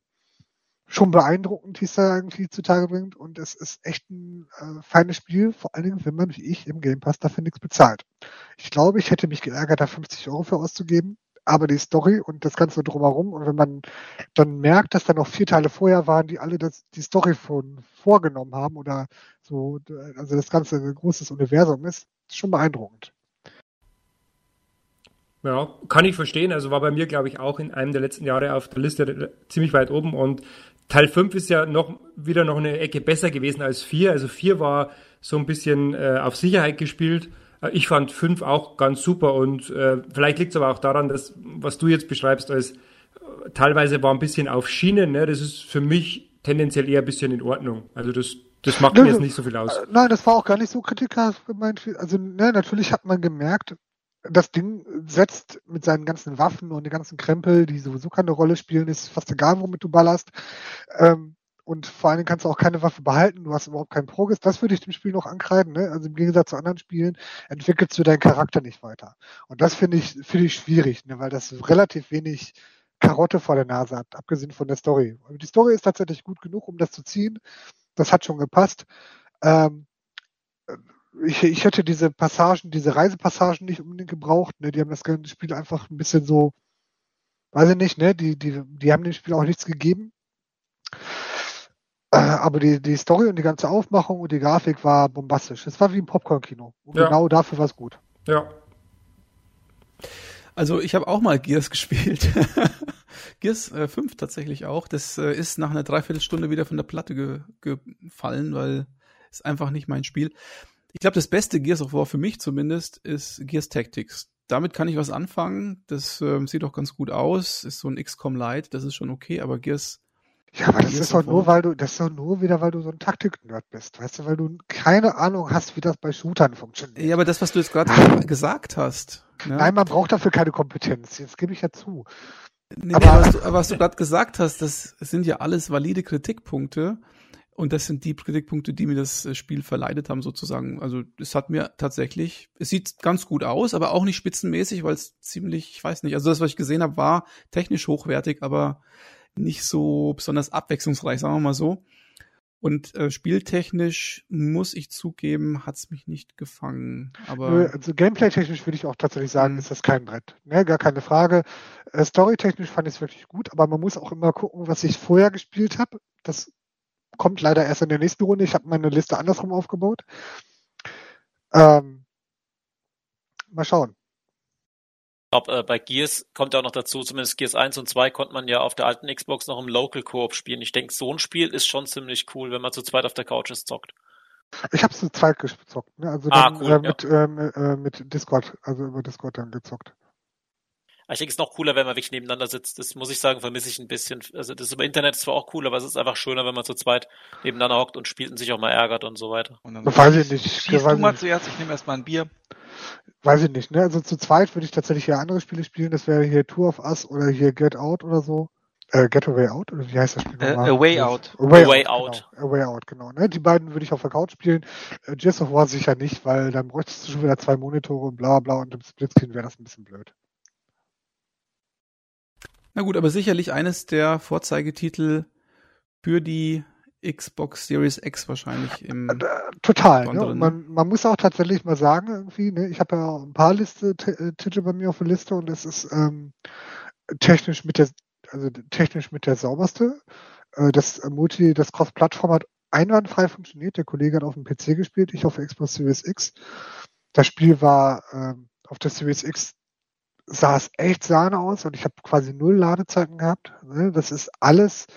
schon beeindruckend, die es da irgendwie zutage bringt. Und es ist echt ein äh, feines Spiel, vor allen Dingen, wenn man wie ich im Game Pass dafür nichts bezahlt. Ich glaube, ich hätte mich geärgert, da 50 Euro für auszugeben. Aber die Story und das Ganze drumherum, und wenn man dann merkt, dass da noch vier Teile vorher waren, die alle das, die Story von vorgenommen haben oder so, also das ganze ein großes Universum ist, ist schon beeindruckend. Ja, kann ich verstehen. Also war bei mir, glaube ich, auch in einem der letzten Jahre auf der Liste ziemlich weit oben und Teil 5 ist ja noch wieder noch eine Ecke besser gewesen als 4. Also 4 war so ein bisschen äh, auf Sicherheit gespielt. Äh, ich fand 5 auch ganz super und äh, vielleicht liegt es aber auch daran, dass, was du jetzt beschreibst, als äh, teilweise war ein bisschen auf Schienen. Ne? Das ist für mich tendenziell eher ein bisschen in Ordnung. Also das, das macht mir jetzt nicht so viel aus. Äh, nein, das war auch gar nicht so kritikerhaft gemeint. Also ne, natürlich hat man gemerkt, das Ding setzt mit seinen ganzen Waffen und den ganzen Krempel, die sowieso keine Rolle spielen, ist fast egal, womit du ballerst. Ähm, und vor allen Dingen kannst du auch keine Waffe behalten, du hast überhaupt keinen Progress. Das würde ich dem Spiel noch ankreiden. Ne? Also im Gegensatz zu anderen Spielen entwickelst du deinen Charakter nicht weiter. Und das finde ich, finde ich schwierig, ne? weil das relativ wenig Karotte vor der Nase hat, abgesehen von der Story. Die Story ist tatsächlich gut genug, um das zu ziehen. Das hat schon gepasst. Ähm, ich, ich hätte diese Passagen, diese Reisepassagen nicht unbedingt gebraucht. Ne? Die haben das ganze Spiel einfach ein bisschen so, weiß ich nicht, ne? Die, die, die haben dem Spiel auch nichts gegeben. Äh, aber die, die Story und die ganze Aufmachung und die Grafik war bombastisch. Es war wie ein Popcorn-Kino. Und ja. genau dafür war es gut. Ja. Also ich habe auch mal Gears gespielt. Gears äh, 5 tatsächlich auch. Das äh, ist nach einer Dreiviertelstunde wieder von der Platte ge gefallen, weil es einfach nicht mein Spiel. Ich glaube, das beste Gears of War für mich zumindest ist Gears Tactics. Damit kann ich was anfangen. Das ähm, sieht auch ganz gut aus. Ist so ein XCOM Light, das ist schon okay, aber Gears. Ja, aber das Gears ist doch nur, weil du, das ist doch nur wieder, weil du so ein Taktik-Nerd bist, weißt du, weil du keine Ahnung hast, wie das bei Shootern funktioniert. Ja, aber das, was du jetzt gerade gesagt hast. Ne? Nein, man braucht dafür keine Kompetenz. Jetzt gebe ich ja zu. Nee, aber, nee, was du, was du gerade gesagt hast, das sind ja alles valide Kritikpunkte. Und das sind die Kritikpunkte, die mir das äh, Spiel verleidet haben, sozusagen. Also es hat mir tatsächlich, es sieht ganz gut aus, aber auch nicht spitzenmäßig, weil es ziemlich, ich weiß nicht, also das, was ich gesehen habe, war technisch hochwertig, aber nicht so besonders abwechslungsreich, sagen wir mal so. Und äh, spieltechnisch muss ich zugeben, hat's mich nicht gefangen. Aber also gameplay-technisch würde ich auch tatsächlich sagen, mhm. ist das kein Brett. Ne, gar keine Frage. Äh, Story-technisch fand ich es wirklich gut, aber man muss auch immer gucken, was ich vorher gespielt habe. Das kommt leider erst in der nächsten Runde. Ich habe meine Liste andersrum aufgebaut. Ähm, mal schauen. Ich glaube, äh, bei Gears kommt ja auch noch dazu, zumindest Gears 1 und 2 konnte man ja auf der alten Xbox noch im Local Coop spielen. Ich denke, so ein Spiel ist schon ziemlich cool, wenn man zu zweit auf der Couch ist, zockt. Ich habe zu zweit gezockt, ne? also ah, dann, cool, äh, mit, ja. ähm, äh, mit Discord, also über Discord dann gezockt. Ich denke, es ist noch cooler, wenn man wirklich nebeneinander sitzt. Das muss ich sagen, vermisse ich ein bisschen. Also das über Internet ist zwar auch cool, aber es ist einfach schöner, wenn man zu zweit nebeneinander hockt und spielt und sich auch mal ärgert und so weiter. Und dann weiß ich nicht. Schieß du mal zuerst, ich nehme erstmal ein Bier. Weiß ich nicht, ne? Also zu zweit würde ich tatsächlich hier andere Spiele spielen. Das wäre hier Tour of Us oder hier Get Out oder so. Äh, Get Away Out? Oder wie heißt das Spiel äh, nochmal? A Way Out. A Way, a way Out. out. Genau. A Way Out, genau. Ne? Die beiden würde ich auf der Couch spielen. Äh, Gears of War sicher nicht, weil dann bräuchtest du schon wieder zwei Monitore und bla bla und im Splitscreen wäre das ein bisschen blöd. Na gut, aber sicherlich eines der Vorzeigetitel für die Xbox Series X wahrscheinlich im äh, Total. Ne? Man, man muss auch tatsächlich mal sagen, irgendwie, ne? ich habe ja ein paar Liste, äh, Titel bei mir auf der Liste und es ist ähm, technisch mit der, also technisch mit der sauberste. Äh, das Multi, das Cross-Plattform hat einwandfrei funktioniert. Der Kollege hat auf dem PC gespielt, ich auf der Xbox Series X. Das Spiel war ähm, auf der Series X sah es echt Sahne aus und ich habe quasi null Ladezeiten gehabt. Ne? Das ist alles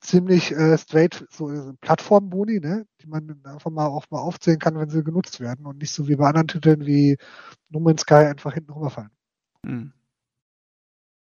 ziemlich äh, straight, so Plattformboni, ne? die man einfach mal auch mal aufzählen kann, wenn sie genutzt werden und nicht so wie bei anderen Titeln wie No Man's Sky einfach hinten rüberfallen. Hm.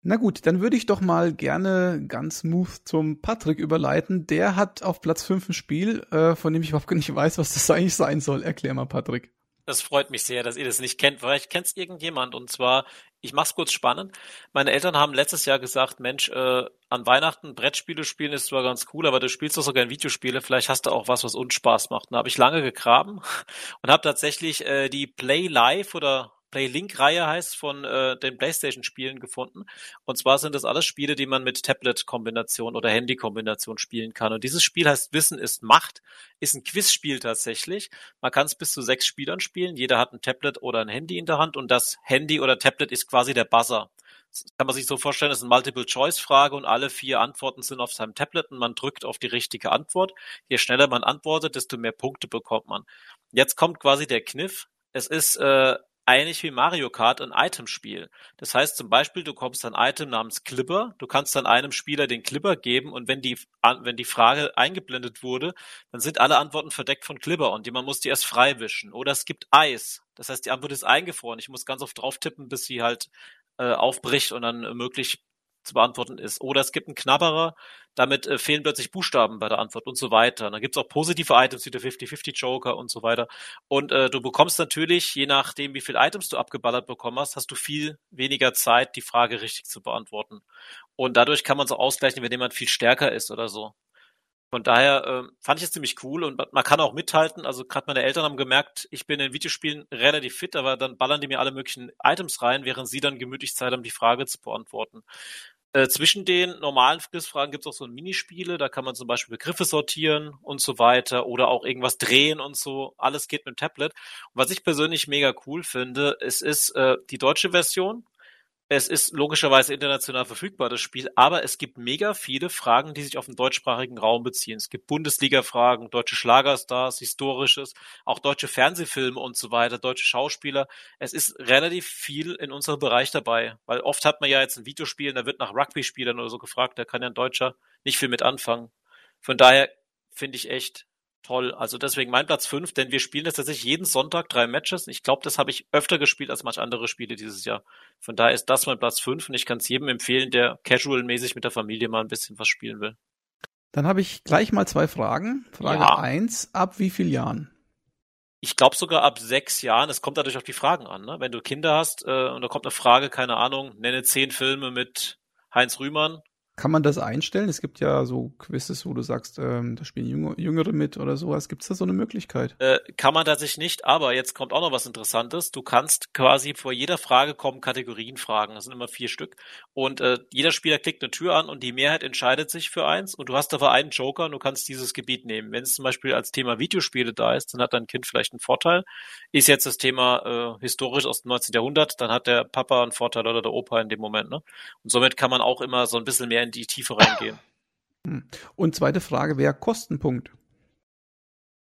Na gut, dann würde ich doch mal gerne ganz smooth zum Patrick überleiten. Der hat auf Platz 5 ein Spiel, äh, von dem ich überhaupt nicht weiß, was das eigentlich sein soll. Erklär mal, Patrick. Das freut mich sehr, dass ihr das nicht kennt. Vielleicht kennt es irgendjemand. Und zwar, ich mach's kurz spannend. Meine Eltern haben letztes Jahr gesagt, Mensch, äh, an Weihnachten Brettspiele spielen ist zwar ganz cool, aber du spielst doch so gern Videospiele. Vielleicht hast du auch was, was uns Spaß macht. Da habe ich lange gegraben und habe tatsächlich äh, die Play Live oder Playlink-Reihe heißt von äh, den PlayStation-Spielen gefunden. Und zwar sind das alles Spiele, die man mit Tablet-Kombination oder Handy-Kombination spielen kann. Und dieses Spiel heißt Wissen ist Macht, ist ein Quizspiel tatsächlich. Man kann es bis zu sechs Spielern spielen. Jeder hat ein Tablet oder ein Handy in der Hand und das Handy oder Tablet ist quasi der Buzzer kann man sich so vorstellen, das ist eine Multiple-Choice-Frage und alle vier Antworten sind auf seinem Tablet und man drückt auf die richtige Antwort. Je schneller man antwortet, desto mehr Punkte bekommt man. Jetzt kommt quasi der Kniff. Es ist äh, eigentlich wie Mario Kart ein Itemspiel. Das heißt zum Beispiel, du kommst ein Item namens Clipper, du kannst dann einem Spieler den Clipper geben und wenn die, wenn die Frage eingeblendet wurde, dann sind alle Antworten verdeckt von Clipper und man muss die erst freiwischen. Oder es gibt Eis. Das heißt, die Antwort ist eingefroren. Ich muss ganz oft drauf tippen, bis sie halt äh, aufbricht und dann möglich zu beantworten ist. Oder es gibt einen Knabberer, damit äh, fehlen plötzlich Buchstaben bei der Antwort und so weiter. Und dann gibt es auch positive Items wie der 50-50-Joker und so weiter. Und äh, du bekommst natürlich, je nachdem, wie viele Items du abgeballert bekommen hast, hast du viel weniger Zeit, die Frage richtig zu beantworten. Und dadurch kann man so ausgleichen, wenn jemand viel stärker ist oder so. Von daher äh, fand ich es ziemlich cool und man kann auch mithalten. Also gerade meine Eltern haben gemerkt, ich bin in Videospielen relativ fit, aber dann ballern die mir alle möglichen Items rein, während sie dann gemütlich Zeit haben, die Frage zu beantworten. Äh, zwischen den normalen Quizfragen gibt es auch so Minispiele, da kann man zum Beispiel Begriffe sortieren und so weiter oder auch irgendwas drehen und so. Alles geht mit dem Tablet. Und was ich persönlich mega cool finde, es ist äh, die deutsche Version, es ist logischerweise international verfügbar, das Spiel, aber es gibt mega viele Fragen, die sich auf den deutschsprachigen Raum beziehen. Es gibt Bundesliga-Fragen, deutsche Schlagerstars, Historisches, auch deutsche Fernsehfilme und so weiter, deutsche Schauspieler. Es ist relativ viel in unserem Bereich dabei, weil oft hat man ja jetzt ein Videospiel, da wird nach Rugby-Spielern oder so gefragt, da kann ja ein Deutscher nicht viel mit anfangen. Von daher finde ich echt toll. Also deswegen mein Platz fünf, denn wir spielen jetzt tatsächlich jeden Sonntag drei Matches. Ich glaube, das habe ich öfter gespielt als manch andere Spiele dieses Jahr. Von daher ist das mein Platz fünf und ich kann es jedem empfehlen, der casual-mäßig mit der Familie mal ein bisschen was spielen will. Dann habe ich gleich mal zwei Fragen. Frage ja. eins, ab wie vielen Jahren? Ich glaube sogar ab sechs Jahren. Es kommt dadurch auf die Fragen an. Ne? Wenn du Kinder hast äh, und da kommt eine Frage, keine Ahnung, nenne zehn Filme mit Heinz Rühmann, kann man das einstellen? Es gibt ja so Quizzes, wo du sagst, ähm, da spielen Jüngere, mit oder sowas. Gibt es da so eine Möglichkeit? Äh, kann man tatsächlich nicht, aber jetzt kommt auch noch was Interessantes. Du kannst quasi vor jeder Frage kommen Kategorienfragen. Das sind immer vier Stück. Und äh, jeder Spieler klickt eine Tür an und die Mehrheit entscheidet sich für eins. Und du hast dafür einen Joker und du kannst dieses Gebiet nehmen. Wenn es zum Beispiel als Thema Videospiele da ist, dann hat dein Kind vielleicht einen Vorteil. Ist jetzt das Thema äh, historisch aus dem 19. Jahrhundert, dann hat der Papa einen Vorteil oder der Opa in dem Moment. Ne? Und somit kann man auch immer so ein bisschen mehr in die Tiefe reingehen. Hm. Und zweite Frage wäre Kostenpunkt.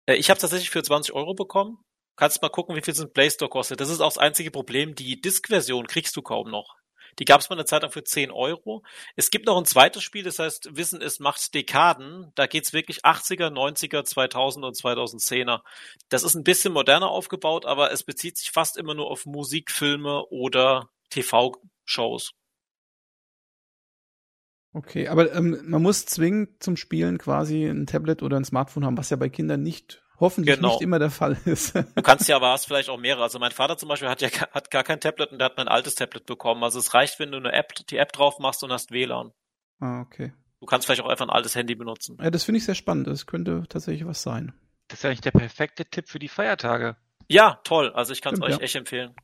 Äh, ich habe tatsächlich für 20 Euro bekommen. Kannst mal gucken, wie viel es im Play Store kostet. Das ist auch das einzige Problem. Die Disk-Version kriegst du kaum noch. Die gab es mal eine Zeit lang für 10 Euro. Es gibt noch ein zweites Spiel, das heißt Wissen es macht Dekaden. Da geht's wirklich 80er, 90er, 2000 und 2010er. Das ist ein bisschen moderner aufgebaut, aber es bezieht sich fast immer nur auf Musikfilme oder TV-Shows. Okay, aber ähm, man muss zwingend zum Spielen quasi ein Tablet oder ein Smartphone haben, was ja bei Kindern nicht hoffentlich genau. nicht immer der Fall ist. du kannst ja aber hast vielleicht auch mehrere. Also mein Vater zum Beispiel hat ja hat gar kein Tablet und der hat mein altes Tablet bekommen. Also es reicht, wenn du eine App, die App drauf machst und hast WLAN. Ah, okay. Du kannst vielleicht auch einfach ein altes Handy benutzen. Ja, das finde ich sehr spannend. Das könnte tatsächlich was sein. Das ist ja eigentlich der perfekte Tipp für die Feiertage. Ja, toll. Also ich kann es euch ja. echt empfehlen.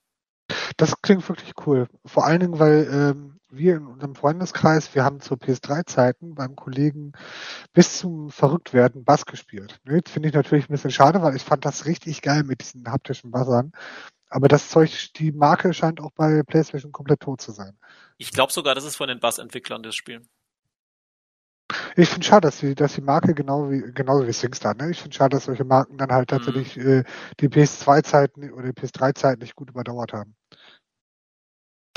Das klingt wirklich cool. Vor allen Dingen, weil ähm, wir in unserem Freundeskreis, wir haben zu PS3-Zeiten beim Kollegen bis zum Verrücktwerden Bass gespielt. Ne, das finde ich natürlich ein bisschen schade, weil ich fand das richtig geil mit diesen haptischen Buzzern. Aber das Zeug, die Marke scheint auch bei PlayStation komplett tot zu sein. Ich glaube sogar, das ist von den Bass-Entwicklern das Spiel. Ich finde schade, dass die, dass die Marke genau wie genauso wie SingStar, ne? Ich finde schade, dass solche Marken dann halt mhm. tatsächlich mhm. äh, die PS2-Zeiten oder die PS3-Zeiten nicht gut überdauert haben.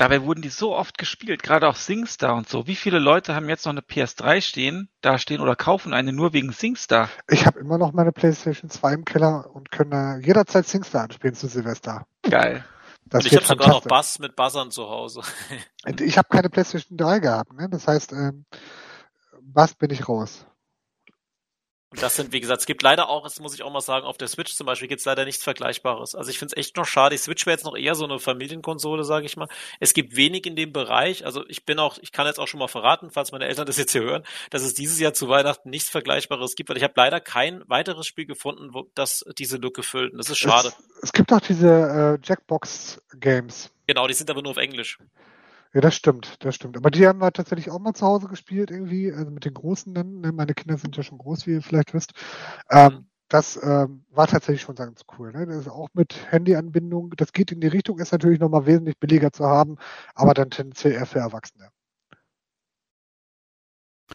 Dabei wurden die so oft gespielt, gerade auch SingStar und so. Wie viele Leute haben jetzt noch eine PS3 stehen, da stehen oder kaufen eine nur wegen SingStar? Ich habe immer noch meine PlayStation 2 im Keller und kann jederzeit SingStar anspielen zu Silvester. Geil. Das und ich habe sogar noch Bass mit Buzzern zu Hause. ich habe keine PlayStation 3 gehabt, ne? Das heißt, ähm, Bass bin ich raus. Und das sind, wie gesagt, es gibt leider auch, das muss ich auch mal sagen, auf der Switch zum Beispiel gibt es leider nichts Vergleichbares. Also ich finde es echt noch schade. Die Switch wäre jetzt noch eher so eine Familienkonsole, sage ich mal. Es gibt wenig in dem Bereich. Also ich bin auch, ich kann jetzt auch schon mal verraten, falls meine Eltern das jetzt hier hören, dass es dieses Jahr zu Weihnachten nichts Vergleichbares gibt, weil ich habe leider kein weiteres Spiel gefunden, wo das diese Lücke füllt. Und das ist schade. Es, es gibt auch diese äh, Jackbox-Games. Genau, die sind aber nur auf Englisch. Ja, das stimmt, das stimmt. Aber die haben wir tatsächlich auch mal zu Hause gespielt irgendwie, also mit den Großen dann. Ne? Meine Kinder sind ja schon groß, wie ihr vielleicht wisst. Ähm, mhm. das ähm, war tatsächlich schon ganz cool. Ne? Das ist auch mit Handyanbindung. Das geht in die Richtung, ist natürlich nochmal wesentlich billiger zu haben, aber dann tendenziell eher für Erwachsene.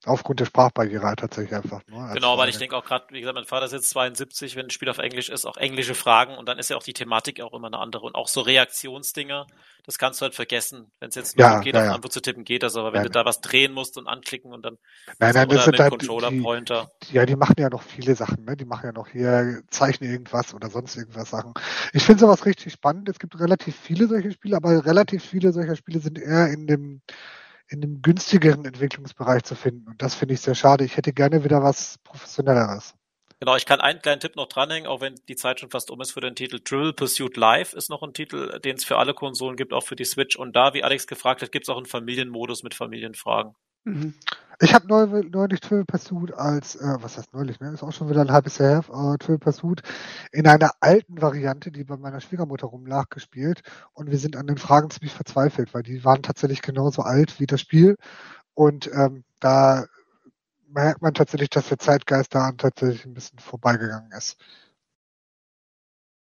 Aufgrund der Sprachbarriere halt tatsächlich einfach. Ne? Genau, weil ich denke auch gerade, wie gesagt, mein Vater ist jetzt 72, wenn ein Spiel auf Englisch ist, auch englische Fragen und dann ist ja auch die Thematik auch immer eine andere und auch so Reaktionsdinger, das kannst du halt vergessen, wenn es jetzt nur ja, geht, ja, auf ja. Antwort zu tippen geht das, aber wenn nein, du da was drehen musst und anklicken und dann nein, nein, das sind halt Controller-Pointer. Ja, die machen ja noch viele Sachen, ne? Die machen ja noch hier zeichnen irgendwas oder sonst irgendwas Sachen. Ich finde sowas richtig spannend. Es gibt relativ viele solche Spiele, aber relativ viele solcher Spiele sind eher in dem in dem günstigeren Entwicklungsbereich zu finden. Und das finde ich sehr schade. Ich hätte gerne wieder was Professionelleres. Genau, ich kann einen kleinen Tipp noch dranhängen, auch wenn die Zeit schon fast um ist für den Titel. Trivial Pursuit Live ist noch ein Titel, den es für alle Konsolen gibt, auch für die Switch. Und da, wie Alex gefragt hat, gibt es auch einen Familienmodus mit Familienfragen. Mhm. Ich habe neulich, neulich Trivial Pursuit als, äh, was heißt neulich, ne? Ist auch schon wieder ein halbes Jahr her, äh, Trivial Pursuit in einer alten Variante, die bei meiner Schwiegermutter rumlag, gespielt. Und wir sind an den Fragen ziemlich verzweifelt, weil die waren tatsächlich genauso alt wie das Spiel. Und ähm, da merkt man tatsächlich, dass der Zeitgeist da tatsächlich ein bisschen vorbeigegangen ist.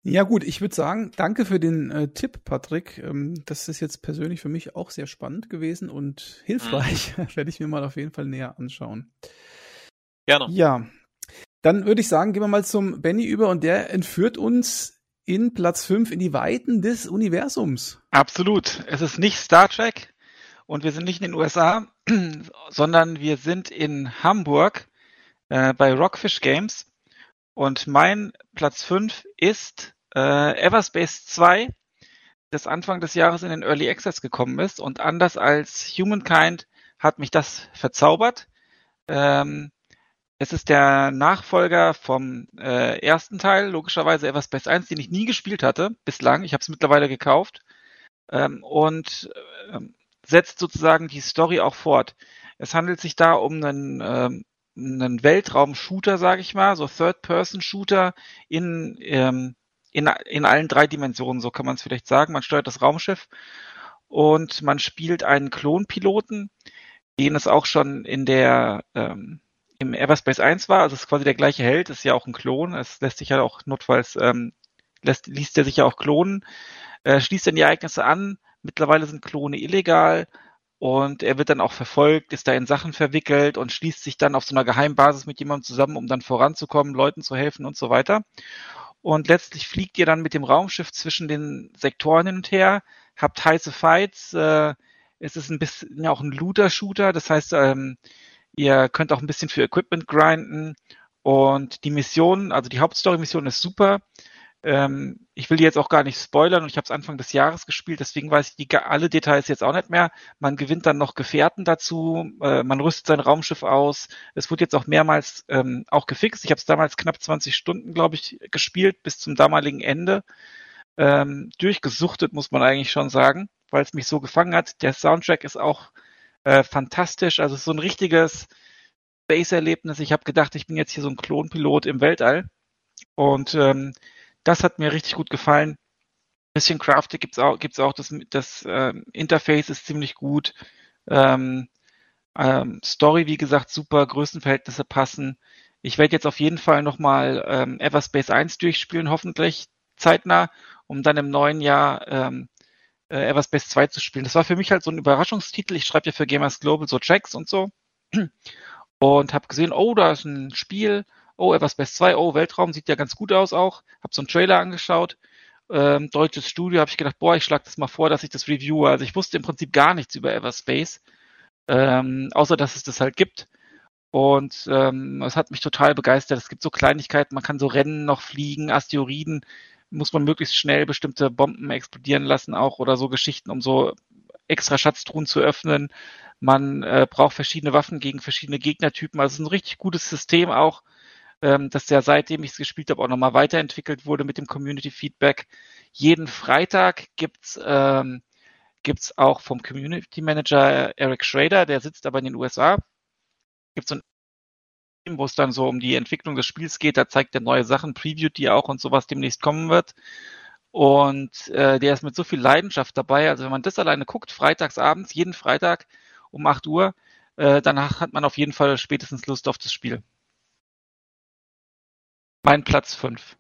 Ja gut, ich würde sagen, danke für den äh, Tipp, Patrick. Ähm, das ist jetzt persönlich für mich auch sehr spannend gewesen und hilfreich. Mhm. Werde ich mir mal auf jeden Fall näher anschauen. Gerne. Ja, dann würde ich sagen, gehen wir mal zum Benny über und der entführt uns in Platz 5 in die Weiten des Universums. Absolut. Es ist nicht Star Trek und wir sind nicht in den USA, sondern wir sind in Hamburg äh, bei Rockfish Games. Und mein Platz 5 ist äh, Everspace 2, das Anfang des Jahres in den Early Access gekommen ist. Und anders als Humankind hat mich das verzaubert. Ähm, es ist der Nachfolger vom äh, ersten Teil, logischerweise Everspace 1, den ich nie gespielt hatte bislang. Ich habe es mittlerweile gekauft. Ähm, und äh, setzt sozusagen die Story auch fort. Es handelt sich da um einen ähm, einen Weltraum-Shooter, sage ich mal, so Third-Person-Shooter in, ähm, in, in allen drei Dimensionen, so kann man es vielleicht sagen. Man steuert das Raumschiff und man spielt einen Klonpiloten, den es auch schon in der ähm, im Everspace 1 war, also es ist quasi der gleiche Held, ist ja auch ein Klon, es lässt sich ja auch notfalls, ähm, lässt, liest er sich ja auch klonen, äh, schließt dann die Ereignisse an, mittlerweile sind Klone illegal, und er wird dann auch verfolgt, ist da in Sachen verwickelt und schließt sich dann auf so einer Geheimbasis mit jemandem zusammen, um dann voranzukommen, Leuten zu helfen und so weiter. Und letztlich fliegt ihr dann mit dem Raumschiff zwischen den Sektoren hin und her, habt heiße Fights, äh, es ist ein bisschen ja auch ein Looter-Shooter, das heißt, ähm, ihr könnt auch ein bisschen für Equipment grinden und die Mission, also die Hauptstory-Mission ist super. Ähm, ich will jetzt auch gar nicht spoilern und ich habe es Anfang des Jahres gespielt, deswegen weiß ich die, alle Details jetzt auch nicht mehr. Man gewinnt dann noch Gefährten dazu, äh, man rüstet sein Raumschiff aus. Es wurde jetzt auch mehrmals ähm, auch gefixt. Ich habe es damals knapp 20 Stunden, glaube ich, gespielt, bis zum damaligen Ende. Ähm, durchgesuchtet, muss man eigentlich schon sagen, weil es mich so gefangen hat. Der Soundtrack ist auch äh, fantastisch, also so ein richtiges Space-Erlebnis. Ich habe gedacht, ich bin jetzt hier so ein Klonpilot im Weltall. Und ähm, das hat mir richtig gut gefallen. bisschen crafty gibt's auch, gibt's auch das, das äh, Interface ist ziemlich gut. Ähm, ähm, Story, wie gesagt, super, Größenverhältnisse passen. Ich werde jetzt auf jeden Fall nochmal ähm, Everspace 1 durchspielen, hoffentlich zeitnah, um dann im neuen Jahr ähm, äh, Everspace 2 zu spielen. Das war für mich halt so ein Überraschungstitel. Ich schreibe ja für Gamers Global so Tracks und so. Und habe gesehen, oh, da ist ein Spiel oh, Everspace 2, oh, Weltraum, sieht ja ganz gut aus auch. Hab so einen Trailer angeschaut. Ähm, deutsches Studio, habe ich gedacht, boah, ich schlage das mal vor, dass ich das reviewe. Also ich wusste im Prinzip gar nichts über Everspace, ähm, außer dass es das halt gibt. Und ähm, es hat mich total begeistert. Es gibt so Kleinigkeiten, man kann so Rennen noch fliegen, Asteroiden, muss man möglichst schnell bestimmte Bomben explodieren lassen auch oder so Geschichten, um so extra Schatztruhen zu öffnen. Man äh, braucht verschiedene Waffen gegen verschiedene Gegnertypen. Also es ist ein richtig gutes System auch ähm, dass der seitdem ich es gespielt habe auch nochmal weiterentwickelt wurde mit dem Community Feedback. Jeden Freitag gibt's ähm, gibt's auch vom Community Manager Eric Schrader, der sitzt aber in den USA. Gibt's so ein wo es dann so um die Entwicklung des Spiels geht, da zeigt er neue Sachen, previewt die auch und sowas demnächst kommen wird. Und äh, der ist mit so viel Leidenschaft dabei. Also wenn man das alleine guckt, freitags abends, jeden Freitag um 8 Uhr, äh, danach hat man auf jeden Fall spätestens Lust auf das Spiel. Mein Platz 5.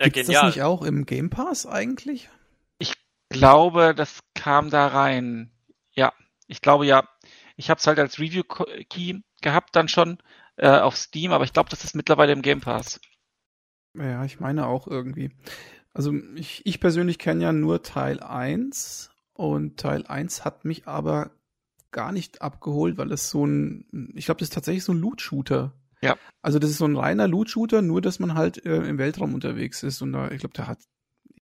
Ja, Gibt's genial. das nicht auch im Game Pass eigentlich? Ich glaube, das kam da rein. Ja, ich glaube ja. Ich habe es halt als Review Key gehabt dann schon äh, auf Steam, aber ich glaube, das ist mittlerweile im Game Pass. Ja, ich meine auch irgendwie. Also ich, ich persönlich kenne ja nur Teil 1 und Teil 1 hat mich aber gar nicht abgeholt, weil es so ein, ich glaube, das ist tatsächlich so ein Loot-Shooter. Ja. Also das ist so ein reiner Loot-Shooter, nur dass man halt äh, im Weltraum unterwegs ist und da, ich glaube, der hat,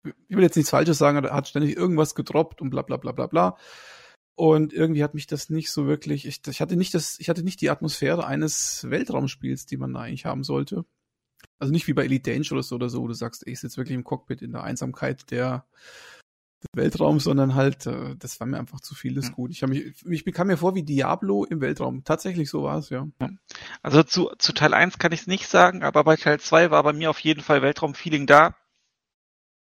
ich will jetzt nichts Falsches sagen, aber er hat ständig irgendwas gedroppt und bla bla bla bla bla. Und irgendwie hat mich das nicht so wirklich, ich, ich hatte nicht das, ich hatte nicht die Atmosphäre eines Weltraumspiels, die man da eigentlich haben sollte. Also nicht wie bei Elite Dangerous oder so, wo du sagst, ich sitze wirklich im Cockpit in der Einsamkeit der des Weltraums, sondern halt, äh, das war mir einfach zu vieles ja. gut. Ich, hab mich, ich bekam mir vor wie Diablo im Weltraum. Tatsächlich so war es, ja. Also zu, zu Teil 1 kann ich es nicht sagen, aber bei Teil 2 war bei mir auf jeden Fall Weltraum-Feeling da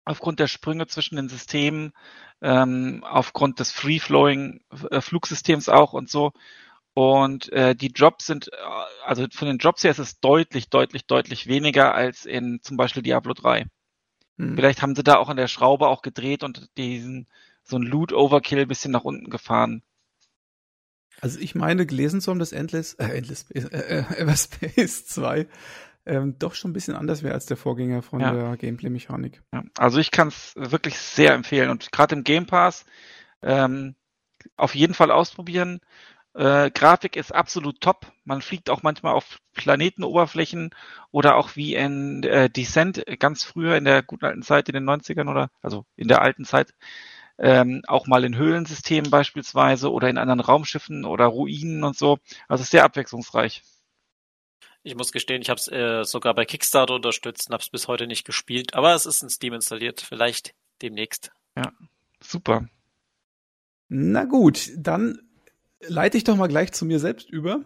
aufgrund der Sprünge zwischen den Systemen, ähm, aufgrund des Free-Flowing-Flugsystems äh, auch und so. Und äh, die Jobs sind, äh, also von den Jobs her ist es deutlich, deutlich, deutlich weniger als in zum Beispiel Diablo 3. Hm. Vielleicht haben sie da auch an der Schraube auch gedreht und diesen so ein Loot-Overkill bisschen nach unten gefahren. Also ich meine gelesen zu haben, dass Endless, äh, Endless Space, äh, äh, Everspace 2 ähm, doch schon ein bisschen anders wäre als der Vorgänger von ja. der Gameplay-Mechanik. Ja. Also ich kann es wirklich sehr empfehlen und gerade im Game Pass ähm, auf jeden Fall ausprobieren. Äh, Grafik ist absolut top. Man fliegt auch manchmal auf Planetenoberflächen oder auch wie in äh, Descent ganz früher in der guten alten Zeit in den 90ern oder also in der alten Zeit ähm, auch mal in Höhlensystemen beispielsweise oder in anderen Raumschiffen oder Ruinen und so. Also sehr abwechslungsreich. Ich muss gestehen, ich habe es äh, sogar bei Kickstarter unterstützt und habe es bis heute nicht gespielt, aber es ist in Steam installiert. Vielleicht demnächst. Ja, super. Na gut, dann leite ich doch mal gleich zu mir selbst über.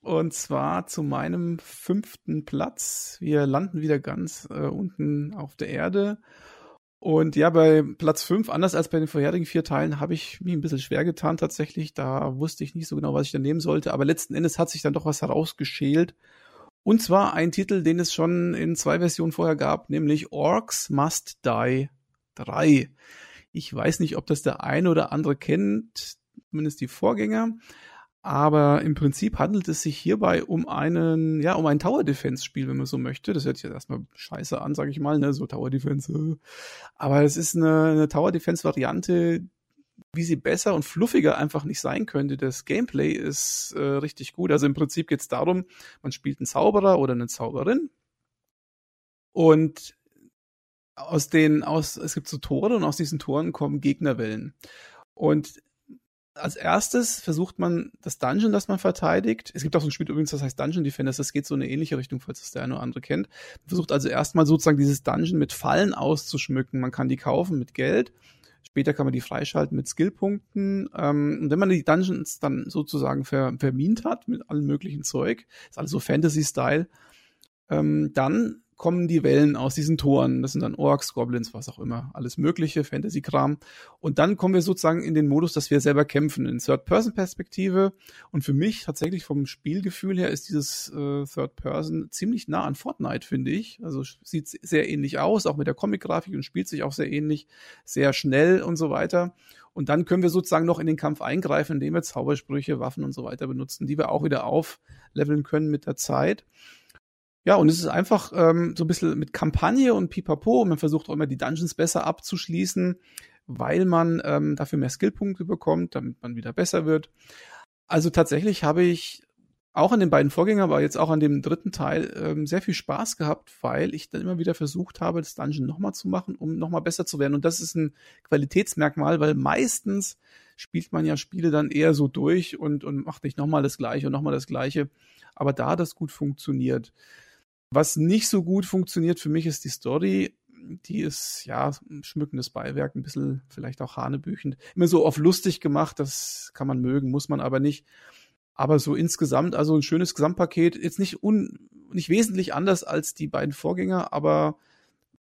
Und zwar zu meinem fünften Platz. Wir landen wieder ganz äh, unten auf der Erde. Und ja, bei Platz fünf, anders als bei den vorherigen vier Teilen, habe ich mich ein bisschen schwer getan tatsächlich. Da wusste ich nicht so genau, was ich da nehmen sollte. Aber letzten Endes hat sich dann doch was herausgeschält. Und zwar ein Titel, den es schon in zwei Versionen vorher gab, nämlich Orcs Must Die 3. Ich weiß nicht, ob das der eine oder andere kennt, zumindest die Vorgänger. Aber im Prinzip handelt es sich hierbei um einen, ja, um ein Tower Defense Spiel, wenn man so möchte. Das hört sich jetzt erstmal scheiße an, sage ich mal, ne, so Tower Defense. Aber es ist eine, eine Tower Defense Variante, wie sie besser und fluffiger einfach nicht sein könnte. Das Gameplay ist äh, richtig gut. Also im Prinzip geht es darum, man spielt einen Zauberer oder eine Zauberin und aus den, aus, es gibt so Tore und aus diesen Toren kommen Gegnerwellen. Und als erstes versucht man das Dungeon, das man verteidigt. Es gibt auch so ein Spiel übrigens, das heißt Dungeon Defenders. Das geht so in eine ähnliche Richtung, falls es der eine oder andere kennt. Man versucht also erstmal sozusagen dieses Dungeon mit Fallen auszuschmücken. Man kann die kaufen mit Geld Später kann man die freischalten mit Skillpunkten. Ähm, und wenn man die Dungeons dann sozusagen ver vermint hat mit allem möglichen Zeug, ist alles so Fantasy-Style, ähm, dann kommen die Wellen aus diesen Toren. Das sind dann Orks, Goblins, was auch immer. Alles mögliche, Fantasy-Kram. Und dann kommen wir sozusagen in den Modus, dass wir selber kämpfen, in Third-Person-Perspektive. Und für mich tatsächlich vom Spielgefühl her ist dieses äh, Third-Person ziemlich nah an Fortnite, finde ich. Also sieht sehr ähnlich aus, auch mit der Comic-Grafik und spielt sich auch sehr ähnlich, sehr schnell und so weiter. Und dann können wir sozusagen noch in den Kampf eingreifen, indem wir Zaubersprüche, Waffen und so weiter benutzen, die wir auch wieder aufleveln können mit der Zeit. Ja, und es ist einfach ähm, so ein bisschen mit Kampagne und Pipapo. Und man versucht auch immer die Dungeons besser abzuschließen, weil man ähm, dafür mehr Skillpunkte bekommt, damit man wieder besser wird. Also tatsächlich habe ich auch an den beiden Vorgängern, aber jetzt auch an dem dritten Teil ähm, sehr viel Spaß gehabt, weil ich dann immer wieder versucht habe, das Dungeon nochmal zu machen, um nochmal besser zu werden. Und das ist ein Qualitätsmerkmal, weil meistens spielt man ja Spiele dann eher so durch und, und macht nicht nochmal das Gleiche und nochmal das Gleiche. Aber da das gut funktioniert. Was nicht so gut funktioniert für mich ist die Story. Die ist ja ein schmückendes Beiwerk, ein bisschen vielleicht auch hanebüchend. Immer so auf lustig gemacht, das kann man mögen, muss man aber nicht. Aber so insgesamt, also ein schönes Gesamtpaket, jetzt nicht un, nicht wesentlich anders als die beiden Vorgänger, aber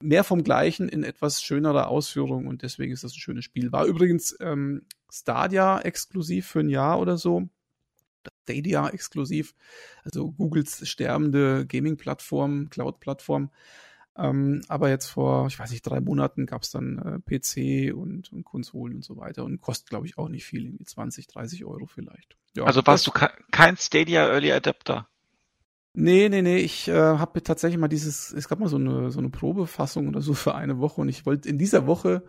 mehr vom Gleichen in etwas schönerer Ausführung und deswegen ist das ein schönes Spiel. War übrigens ähm, Stadia exklusiv für ein Jahr oder so. Stadia exklusiv, also Googles sterbende Gaming-Plattform, Cloud-Plattform. Ähm, aber jetzt vor, ich weiß nicht, drei Monaten gab es dann äh, PC und, und Konsolen und so weiter und kostet, glaube ich, auch nicht viel, irgendwie 20, 30 Euro vielleicht. Ja, also warst du kein Stadia Early Adapter? Nee, nee, nee, ich äh, habe tatsächlich mal dieses, es gab mal so eine, so eine Probefassung oder so für eine Woche und ich wollte in dieser Woche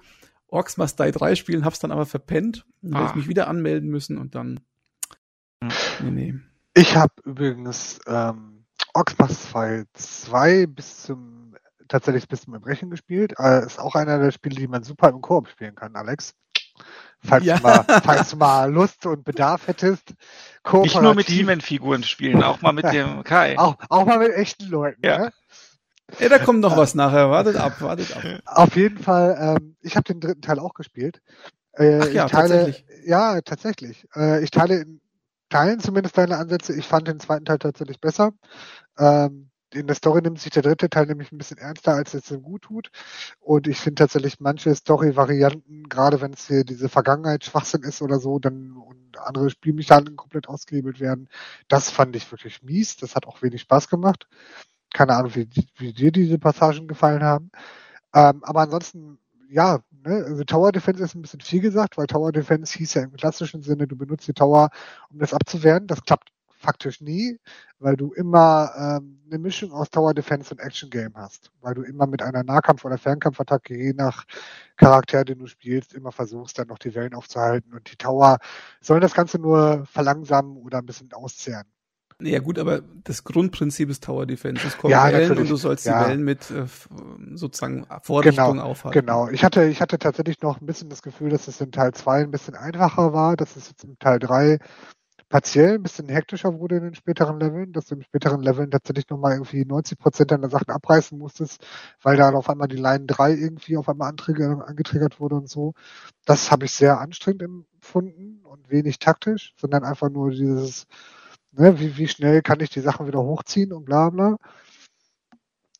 Orcs Must Die 3 spielen, hab's dann aber verpennt. Dann ah. ich mich wieder anmelden müssen und dann. Nee, nee. Ich habe übrigens ähm, Must Die 2 bis zum tatsächlich bis zum Erbrechen gespielt. Äh, ist auch einer der Spiele, die man super im Koop spielen kann, Alex. Falls, ja. du mal, falls du mal Lust und Bedarf hättest. Nicht nur mit He-Man-Figuren spielen, auch mal mit dem Kai. Auch, auch mal mit echten Leuten. Ja. Ne? Ja, da kommt noch was nachher. Wartet ab, wartet ab. Auf jeden Fall, ähm, ich habe den dritten Teil auch gespielt. Äh, Ach ja, teile, tatsächlich. Ja, tatsächlich. Äh, ich teile in Teilen zumindest deine Ansätze. Ich fand den zweiten Teil tatsächlich besser. Ähm, in der Story nimmt sich der dritte Teil nämlich ein bisschen ernster, als es ihm gut tut. Und ich finde tatsächlich manche Story-Varianten, gerade wenn es hier diese Vergangenheit Schwachsinn ist oder so, dann und andere Spielmechaniken komplett ausgehebelt werden, das fand ich wirklich mies. Das hat auch wenig Spaß gemacht. Keine Ahnung, wie, wie dir diese Passagen gefallen haben. Ähm, aber ansonsten, ja, ne, also Tower Defense ist ein bisschen viel gesagt, weil Tower Defense hieß ja im klassischen Sinne, du benutzt die Tower, um das abzuwehren. Das klappt faktisch nie, weil du immer ähm, eine Mischung aus Tower Defense und Action Game hast, weil du immer mit einer Nahkampf- oder Fernkampfattacke je nach Charakter, den du spielst, immer versuchst, dann noch die Wellen aufzuhalten und die Tower sollen das Ganze nur verlangsamen oder ein bisschen auszehren. Ja gut, aber das Grundprinzip ist Tower Defense. Es kommen ja, Wellen natürlich. und du sollst ja. die Wellen mit äh, sozusagen Vorrichtung genau, aufhalten. Genau, ich hatte, ich hatte tatsächlich noch ein bisschen das Gefühl, dass es in Teil 2 ein bisschen einfacher war, dass es jetzt in Teil 3 partiell ein bisschen hektischer wurde in den späteren Leveln, dass du im späteren Leveln tatsächlich nochmal irgendwie 90 Prozent deiner Sachen abreißen musstest, weil da auf einmal die Line 3 irgendwie auf einmal angetriggert wurde und so. Das habe ich sehr anstrengend empfunden und wenig taktisch, sondern einfach nur dieses, ne, wie, wie schnell kann ich die Sachen wieder hochziehen und bla bla.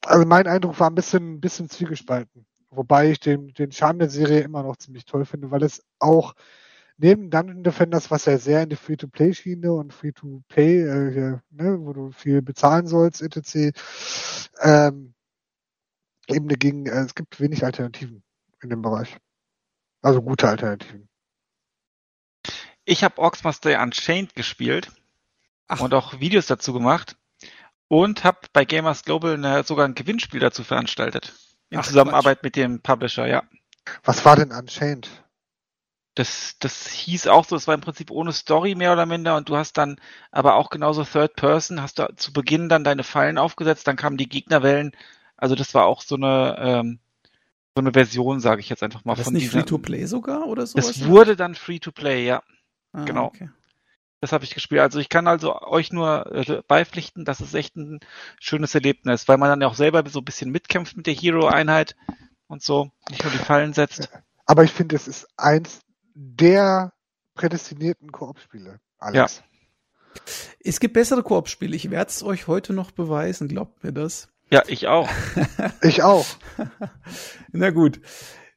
Also mein Eindruck war ein bisschen, ein bisschen zwiegespalten. Wobei ich den, den Charme der Serie immer noch ziemlich toll finde, weil es auch neben Dungeon Defenders, was ja sehr in die Free-to-Play-Schiene und Free-to-Play, äh, ne, wo du viel bezahlen sollst, etc., ähm, eben dagegen, äh, es gibt wenig Alternativen in dem Bereich. Also gute Alternativen. Ich habe Die Unchained gespielt Ach. und auch Videos dazu gemacht und habe bei Gamers Global eine, sogar ein Gewinnspiel dazu veranstaltet. In Ach, Zusammenarbeit Quatsch. mit dem Publisher, ja. Was war denn Unchained? Das, das hieß auch so, es war im Prinzip ohne Story mehr oder minder und du hast dann aber auch genauso Third Person, hast du zu Beginn dann deine Fallen aufgesetzt, dann kamen die Gegnerwellen. Also das war auch so eine, ähm, so eine Version, sage ich jetzt einfach mal. War das von nicht Free-to-Play sogar oder so? Es wurde dann Free-to-Play, ja. Ah, genau. Okay. Das habe ich gespielt. Also ich kann also euch nur äh, beipflichten, das ist echt ein schönes Erlebnis, weil man dann ja auch selber so ein bisschen mitkämpft mit der Hero-Einheit und so, nicht nur die Fallen setzt. Aber ich finde, es ist eins der prädestinierten Koop-Spiele, Alex. Ja. Es gibt bessere Koop-Spiele. Ich werde es euch heute noch beweisen. Glaubt mir das? Ja, ich auch. ich auch. Na gut.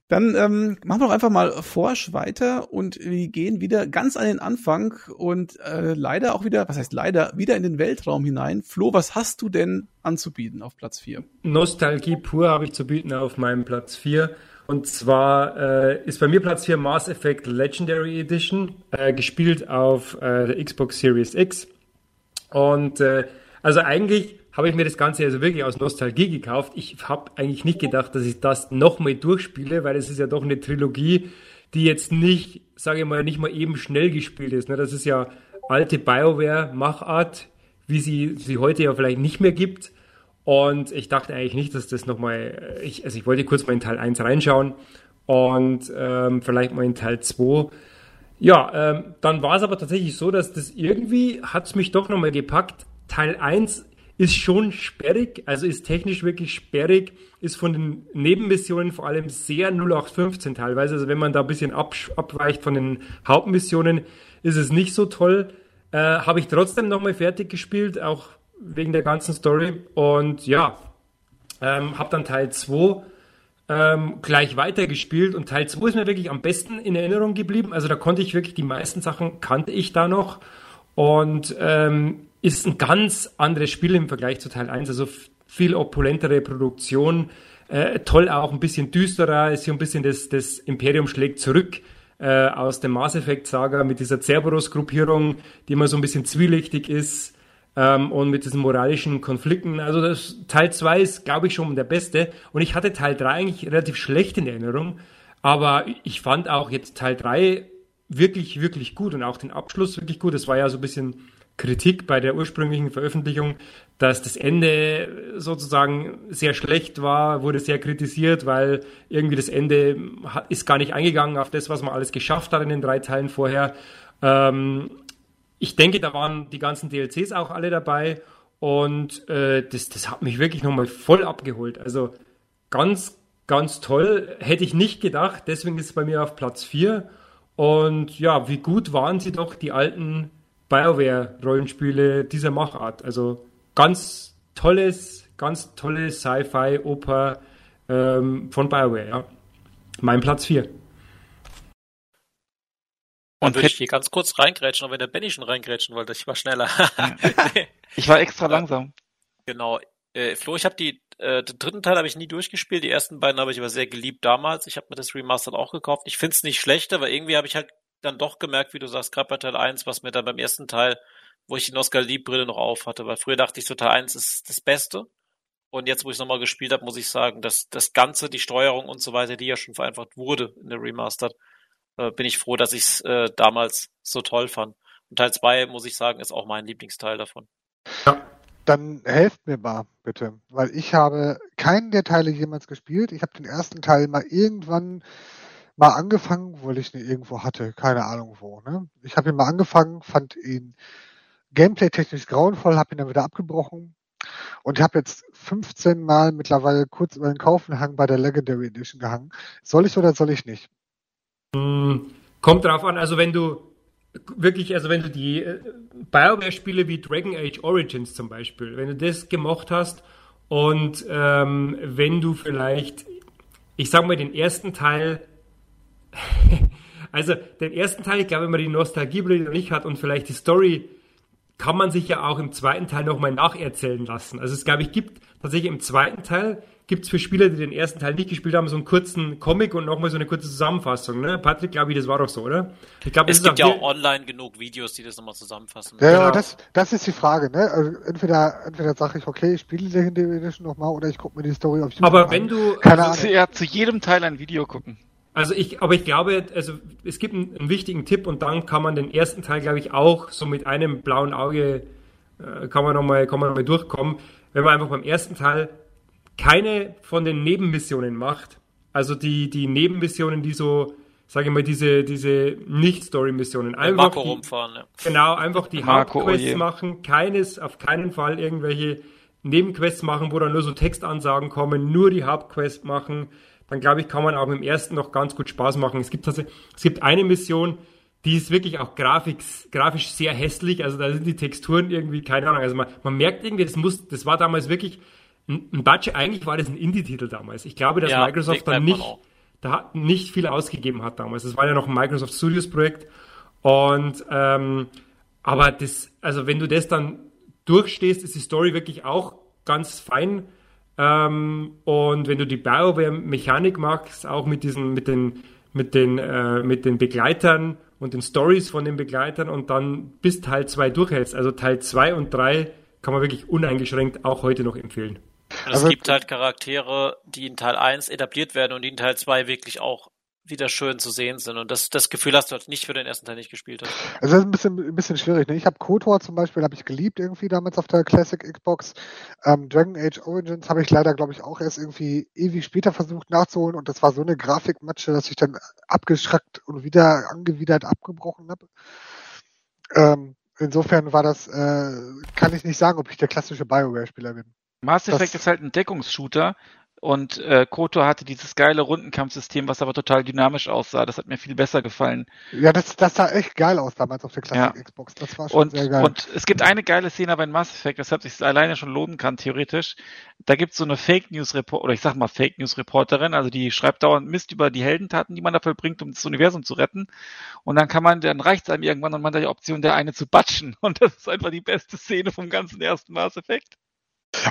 Dann ähm, machen wir doch einfach mal forsch weiter und wir gehen wieder ganz an den Anfang und äh, leider auch wieder, was heißt leider, wieder in den Weltraum hinein. Flo, was hast du denn anzubieten auf Platz 4? Nostalgie pur habe ich zu bieten auf meinem Platz 4. Und zwar äh, ist bei mir Platz 4 Mass Effect Legendary Edition, äh, gespielt auf äh, der Xbox Series X. Und äh, also eigentlich habe ich mir das Ganze also wirklich aus Nostalgie gekauft. Ich habe eigentlich nicht gedacht, dass ich das nochmal durchspiele, weil es ist ja doch eine Trilogie, die jetzt nicht, sage ich mal, nicht mal eben schnell gespielt ist. Ne? Das ist ja alte BioWare-Machart, wie sie sie heute ja vielleicht nicht mehr gibt. Und ich dachte eigentlich nicht, dass das nochmal, ich, also ich wollte kurz mal in Teil 1 reinschauen und ähm, vielleicht mal in Teil 2. Ja, ähm, dann war es aber tatsächlich so, dass das irgendwie hat es mich doch nochmal gepackt. Teil 1 ist schon sperrig, also ist technisch wirklich sperrig, ist von den Nebenmissionen vor allem sehr 0815 teilweise. Also wenn man da ein bisschen abweicht von den Hauptmissionen, ist es nicht so toll. Äh, Habe ich trotzdem nochmal fertig gespielt, auch wegen der ganzen Story. Und ja, ähm, habe dann Teil 2 ähm, gleich weitergespielt und Teil 2 ist mir wirklich am besten in Erinnerung geblieben. Also da konnte ich wirklich die meisten Sachen kannte ich da noch und ähm, ist ein ganz anderes Spiel im Vergleich zu Teil 1. Also viel opulentere Produktion, äh, toll auch ein bisschen düsterer, ist hier ein bisschen das, das Imperium schlägt zurück äh, aus dem Mass Effect Saga mit dieser Cerberus-Gruppierung, die immer so ein bisschen zwielichtig ist ähm, und mit diesen moralischen Konflikten. Also das, Teil 2 ist, glaube ich, schon der beste. Und ich hatte Teil 3 eigentlich relativ schlecht in Erinnerung. Aber ich fand auch jetzt Teil 3 wirklich, wirklich gut und auch den Abschluss wirklich gut. Es war ja so ein bisschen Kritik bei der ursprünglichen Veröffentlichung, dass das Ende sozusagen sehr schlecht war, wurde sehr kritisiert, weil irgendwie das Ende ist gar nicht eingegangen auf das, was man alles geschafft hat in den drei Teilen vorher. Ähm, ich denke, da waren die ganzen DLCs auch alle dabei und äh, das, das hat mich wirklich nochmal voll abgeholt. Also ganz, ganz toll. Hätte ich nicht gedacht, deswegen ist es bei mir auf Platz 4. Und ja, wie gut waren sie doch, die alten BioWare-Rollenspiele dieser Machart. Also ganz tolles, ganz tolles Sci-Fi-Oper ähm, von BioWare, ja. Mein Platz 4. Und würde ich hier ganz kurz reingrätschen, aber wenn der Benny schon reingrätschen wollte, ich war schneller. ich war extra langsam. Genau. Äh, Flo, ich habe die, äh, den dritten Teil habe ich nie durchgespielt, die ersten beiden habe ich aber sehr geliebt damals. Ich habe mir das Remastered auch gekauft. Ich finde es nicht schlecht, aber irgendwie habe ich halt dann doch gemerkt, wie du sagst, gerade bei Teil 1, was mir dann beim ersten Teil, wo ich die Nostalgie-Brille noch auf hatte, weil früher dachte ich so, Teil 1 ist das Beste. Und jetzt, wo ich es nochmal gespielt habe, muss ich sagen, dass das Ganze, die Steuerung und so weiter, die ja schon vereinfacht wurde in der Remastered, äh, bin ich froh, dass ich es äh, damals so toll fand. Und Teil 2, muss ich sagen, ist auch mein Lieblingsteil davon. Ja. Dann helft mir mal, bitte. Weil ich habe keinen der Teile jemals gespielt. Ich habe den ersten Teil mal irgendwann mal angefangen, weil ich ihn irgendwo hatte, keine Ahnung wo. Ne? Ich habe ihn mal angefangen, fand ihn gameplay-technisch grauenvoll, habe ihn dann wieder abgebrochen und habe jetzt 15 Mal mittlerweile kurz über den Kaufenhang bei der Legendary Edition gehangen. Soll ich oder soll ich nicht? Hm, kommt drauf an, also wenn du wirklich, also wenn du die äh, BioWare-Spiele wie Dragon Age Origins zum Beispiel, wenn du das gemacht hast und ähm, wenn du vielleicht, ich sag mal, den ersten Teil, also den ersten Teil, ich glaube, wenn man die Nostalgiebrille noch nicht hat und vielleicht die Story, kann man sich ja auch im zweiten Teil nochmal nacherzählen lassen. Also es, glaube ich, gibt tatsächlich im zweiten Teil gibt es für Spieler, die den ersten Teil nicht gespielt haben, so einen kurzen Comic und nochmal so eine kurze Zusammenfassung. Ne? Patrick, glaube ich, das war doch so, oder? Ich glaube, es gibt ja auch online genug Videos, die das nochmal zusammenfassen. Ja, genau. das, das ist die Frage. Ne? Also entweder, entweder sage ich, okay, ich spiele Legendary Edition nochmal oder ich gucke mir die Story auf YouTube Aber wenn an. du... Keine also Ahnung. Ja, zu jedem Teil ein Video gucken. Also ich, aber ich glaube, also es gibt einen, einen, wichtigen Tipp und dann kann man den ersten Teil, glaube ich, auch so mit einem blauen Auge äh, kann man nochmal, kann man nochmal durchkommen, wenn man einfach beim ersten Teil keine von den Nebenmissionen macht, also die, die Nebenmissionen, die so, sage ich mal, diese, diese Nicht-Story-Missionen. Einfach Marco die, rumfahren, ja. Genau, einfach die Marco, Hauptquests oh machen, keines, auf keinen Fall irgendwelche Nebenquests machen, wo dann nur so Textansagen kommen, nur die Hauptquest machen, dann glaube ich, kann man auch mit dem ersten noch ganz gut Spaß machen. Es gibt also, es gibt eine Mission, die ist wirklich auch grafisch, grafisch sehr hässlich, also da sind die Texturen irgendwie, keine Ahnung, also man, man merkt irgendwie, das muss, das war damals wirklich ein Budget, eigentlich war das ein Indie-Titel damals. Ich glaube, dass ja, Microsoft da nicht, da nicht viel ausgegeben hat damals. Das war ja noch ein Microsoft Studios Projekt. Und ähm, aber das, also wenn du das dann durchstehst, ist die Story wirklich auch ganz fein. Ähm, und wenn du die BioWare-Mechanik magst, auch mit diesen, mit den, mit den, äh, mit den Begleitern und den Stories von den Begleitern und dann bis Teil 2 durchhältst, also Teil 2 und 3 kann man wirklich uneingeschränkt auch heute noch empfehlen. Und es gibt halt Charaktere, die in Teil 1 etabliert werden und die in Teil 2 wirklich auch wieder schön zu sehen sind. Und das, das Gefühl hast du halt nicht für den ersten Teil nicht gespielt hast. Also das ist ein bisschen, ein bisschen schwierig. Ne? Ich habe KOTOR zum Beispiel, habe ich geliebt irgendwie damals auf der Classic Xbox. Ähm, Dragon Age Origins habe ich leider, glaube ich, auch erst irgendwie ewig später versucht nachzuholen. Und das war so eine Grafikmatsche, dass ich dann abgeschreckt und wieder angewidert abgebrochen habe. Ähm, insofern war das, äh, kann ich nicht sagen, ob ich der klassische BioWare-Spieler bin. Mass Effect Das- ist halt ein Deckungsshooter und äh, KOTOR hatte dieses geile Rundenkampfsystem, was aber total dynamisch aussah. Das hat mir viel besser gefallen. Ja, das, das sah echt geil aus damals auf der Classic Ja. Xbox. Das war schon Und, sehr geil. und es gibt eine geile Szene bei Mass Effect, weshalb sich alleine schon lohnen kann, theoretisch. Da gibt es so eine Fake News Report, oder ich sag mal Fake News Reporterin, also die schreibt dauernd Mist über die Heldentaten, die man da vollbringt, um das Universum zu retten. Und dann kann man, dann reicht es einem irgendwann und man hat die Option, der eine zu batschen. Und das ist einfach die beste Szene vom ganzen ersten Mass Effect.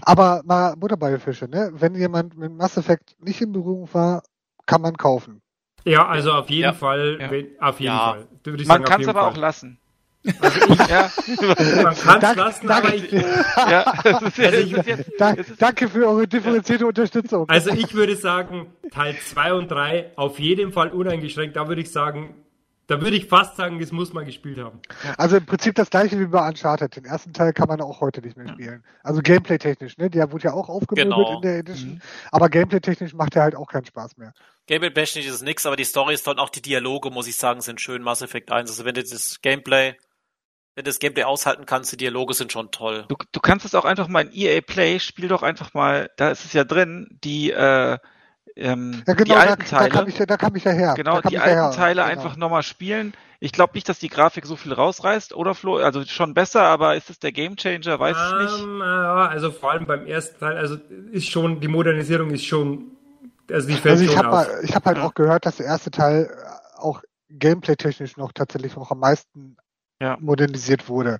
Aber mal Butter bei den Fische, ne? Wenn jemand mit Mass Effect nicht in Berührung war, kann man kaufen. Ja, also auf jeden Ja. Fall, Ja. wenn, auf jeden Ja. Fall. Man sagen, kann es aber Fall. auch lassen. Also ich, Ja, man kann es Danke- lassen, aber danke. ich, ja, das ist, Also das ich- ist jetzt, Da, es ist, danke für eure differenzierte Unterstützung. also ich würde sagen, Teil 2 und 3 auf jeden Fall uneingeschränkt. Da würde ich sagen, da würde ich fast sagen, das muss man gespielt haben. Also im Prinzip das gleiche wie bei Uncharted. Den ersten Teil kann man auch heute nicht mehr spielen. Also gameplay-technisch, ne? Der wurde ja auch aufgemöbelt Genau. in der Edition. Aber gameplay-technisch macht er halt auch keinen Spaß mehr. Gameplay-technisch ist es nix, aber die Story ist toll auch die Dialoge, muss ich sagen, sind schön. Mass Effect 1. Also wenn du das Gameplay, wenn du das Gameplay aushalten kannst, die Dialoge sind schon toll. du, du kannst es auch einfach mal in EA Play, spiel doch einfach mal, da ist es ja drin, die, äh, ähm, Ja, genau, die alten da, da, Teile. kam ich, ja- da kam ich ja her. Genau, da die ich alten Teile Genau. einfach nochmal spielen. Ich glaube nicht, dass die Grafik so viel rausreißt, oder Flo? Also schon besser, aber ist es der Gamechanger? Weiß ich nicht. Ähm, ja, also vor allem beim ersten Teil, also ist schon, die Modernisierung ist schon, also die fällt Also ich habe ich hab halt Ja. auch gehört, dass der erste Teil äh, auch gameplay-technisch noch tatsächlich noch am meisten Ja. modernisiert wurde.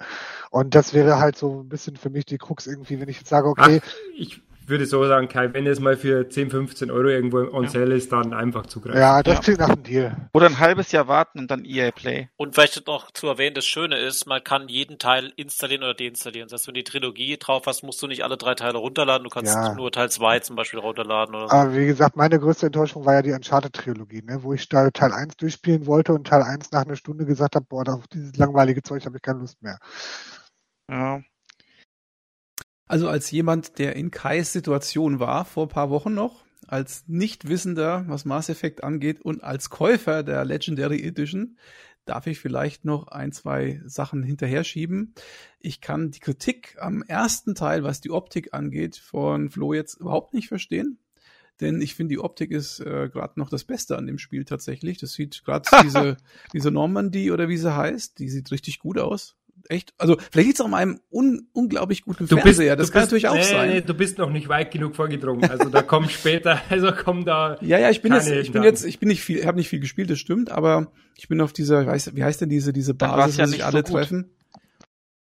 Und das wäre halt so ein bisschen für mich die Krux irgendwie, wenn ich jetzt sage, okay, Ach, ich würde so sagen, Kai, wenn es mal für 10, 15 Euro irgendwo on sale ist, dann einfach zugreifen. ja, das Ja. klingt nach einem Deal. Oder ein halbes Jahr warten und dann EA Play. Und vielleicht noch zu erwähnen, das Schöne ist, man kann jeden Teil installieren oder deinstallieren. Das heißt, wenn du die Trilogie drauf hast, musst du nicht alle drei Teile runterladen. Du kannst Ja. nur Teil 2 zum Beispiel runterladen oder so. Aber wie gesagt, meine größte Enttäuschung war ja die Uncharted-Trilogie, ne? wo ich da Teil 1 durchspielen wollte und Teil 1 nach einer Stunde gesagt habe, boah, auf dieses langweilige Zeug habe ich keine Lust mehr. Ja. Also als jemand, der in Kais Situation war, vor ein paar Wochen noch, als Nichtwissender, was Mass Effect angeht und als Käufer der Legendary Edition, darf ich vielleicht noch ein, zwei Sachen hinterher schieben. Ich kann die Kritik am ersten Teil, was die Optik angeht, von Flo jetzt überhaupt nicht verstehen. Denn ich finde, die Optik ist äh, gerade noch das Beste an dem Spiel tatsächlich. Das sieht gerade diese, diese Normandy oder wie sie heißt, die sieht richtig gut aus. Echt? Also vielleicht liegt es auch an einem un unglaublich guten Du bist, Fernseher. das du kann bist, natürlich auch nee, sein. Nee, du bist noch nicht weit genug vorgedrungen. Also da kommt später, also kommen da. Ja, ja, ich bin jetzt, ich bin jetzt, ich bin nicht viel, habe nicht viel gespielt, das stimmt, aber ich bin auf dieser, ich weiß, wie heißt denn diese, diese Basis, ja wo sich alle so treffen?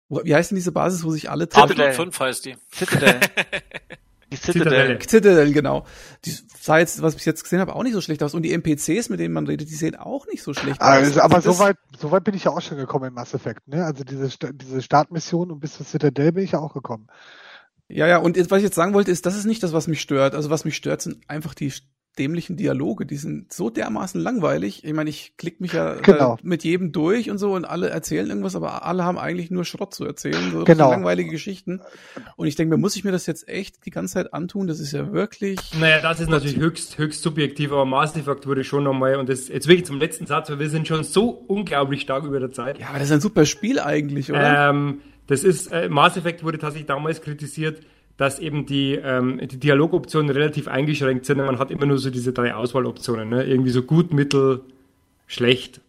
Wie heißt denn diese Basis, wo sich alle treffen? Babylon Citadel. 5 heißt die. Citadel. Die Citadel. Citadel. Citadel, genau. Die sah jetzt, was ich jetzt gesehen habe, auch nicht so schlecht aus. Und die NPCs, mit denen man redet, die sehen auch nicht so schlecht aus. Also, aber das- so weit, so weit bin ich ja auch schon gekommen in Mass Effect, ne? Also diese, diese Startmission und bis zur Citadel bin ich ja auch gekommen. Ja, ja, und jetzt, was ich jetzt sagen wollte, ist, das ist nicht das, was mich stört. Also was mich stört, sind einfach die dämlichen Dialoge. Die sind so dermaßen langweilig. Ich meine, ich klick mich ja Genau. äh, mit jedem durch und so und alle erzählen irgendwas, aber alle haben eigentlich nur Schrott zu erzählen. So, Genau. so langweilige Geschichten. Und ich denke mir, muss ich mir das jetzt echt die ganze Zeit antun? Das ist ja wirklich. Naja, das ist natürlich höchst, höchst subjektiv, aber Mass Effect wurde schon nochmal, und das jetzt wirklich zum letzten Satz, weil wir sind schon so unglaublich stark über der Zeit. Ja, aber das ist ein super Spiel eigentlich, oder? Ähm, das ist, äh, Mass Effect wurde tatsächlich damals kritisiert, dass eben die, ähm, die Dialogoptionen relativ eingeschränkt sind. Man hat immer nur so diese drei Auswahloptionen, ne? Irgendwie so gut, mittel, schlecht.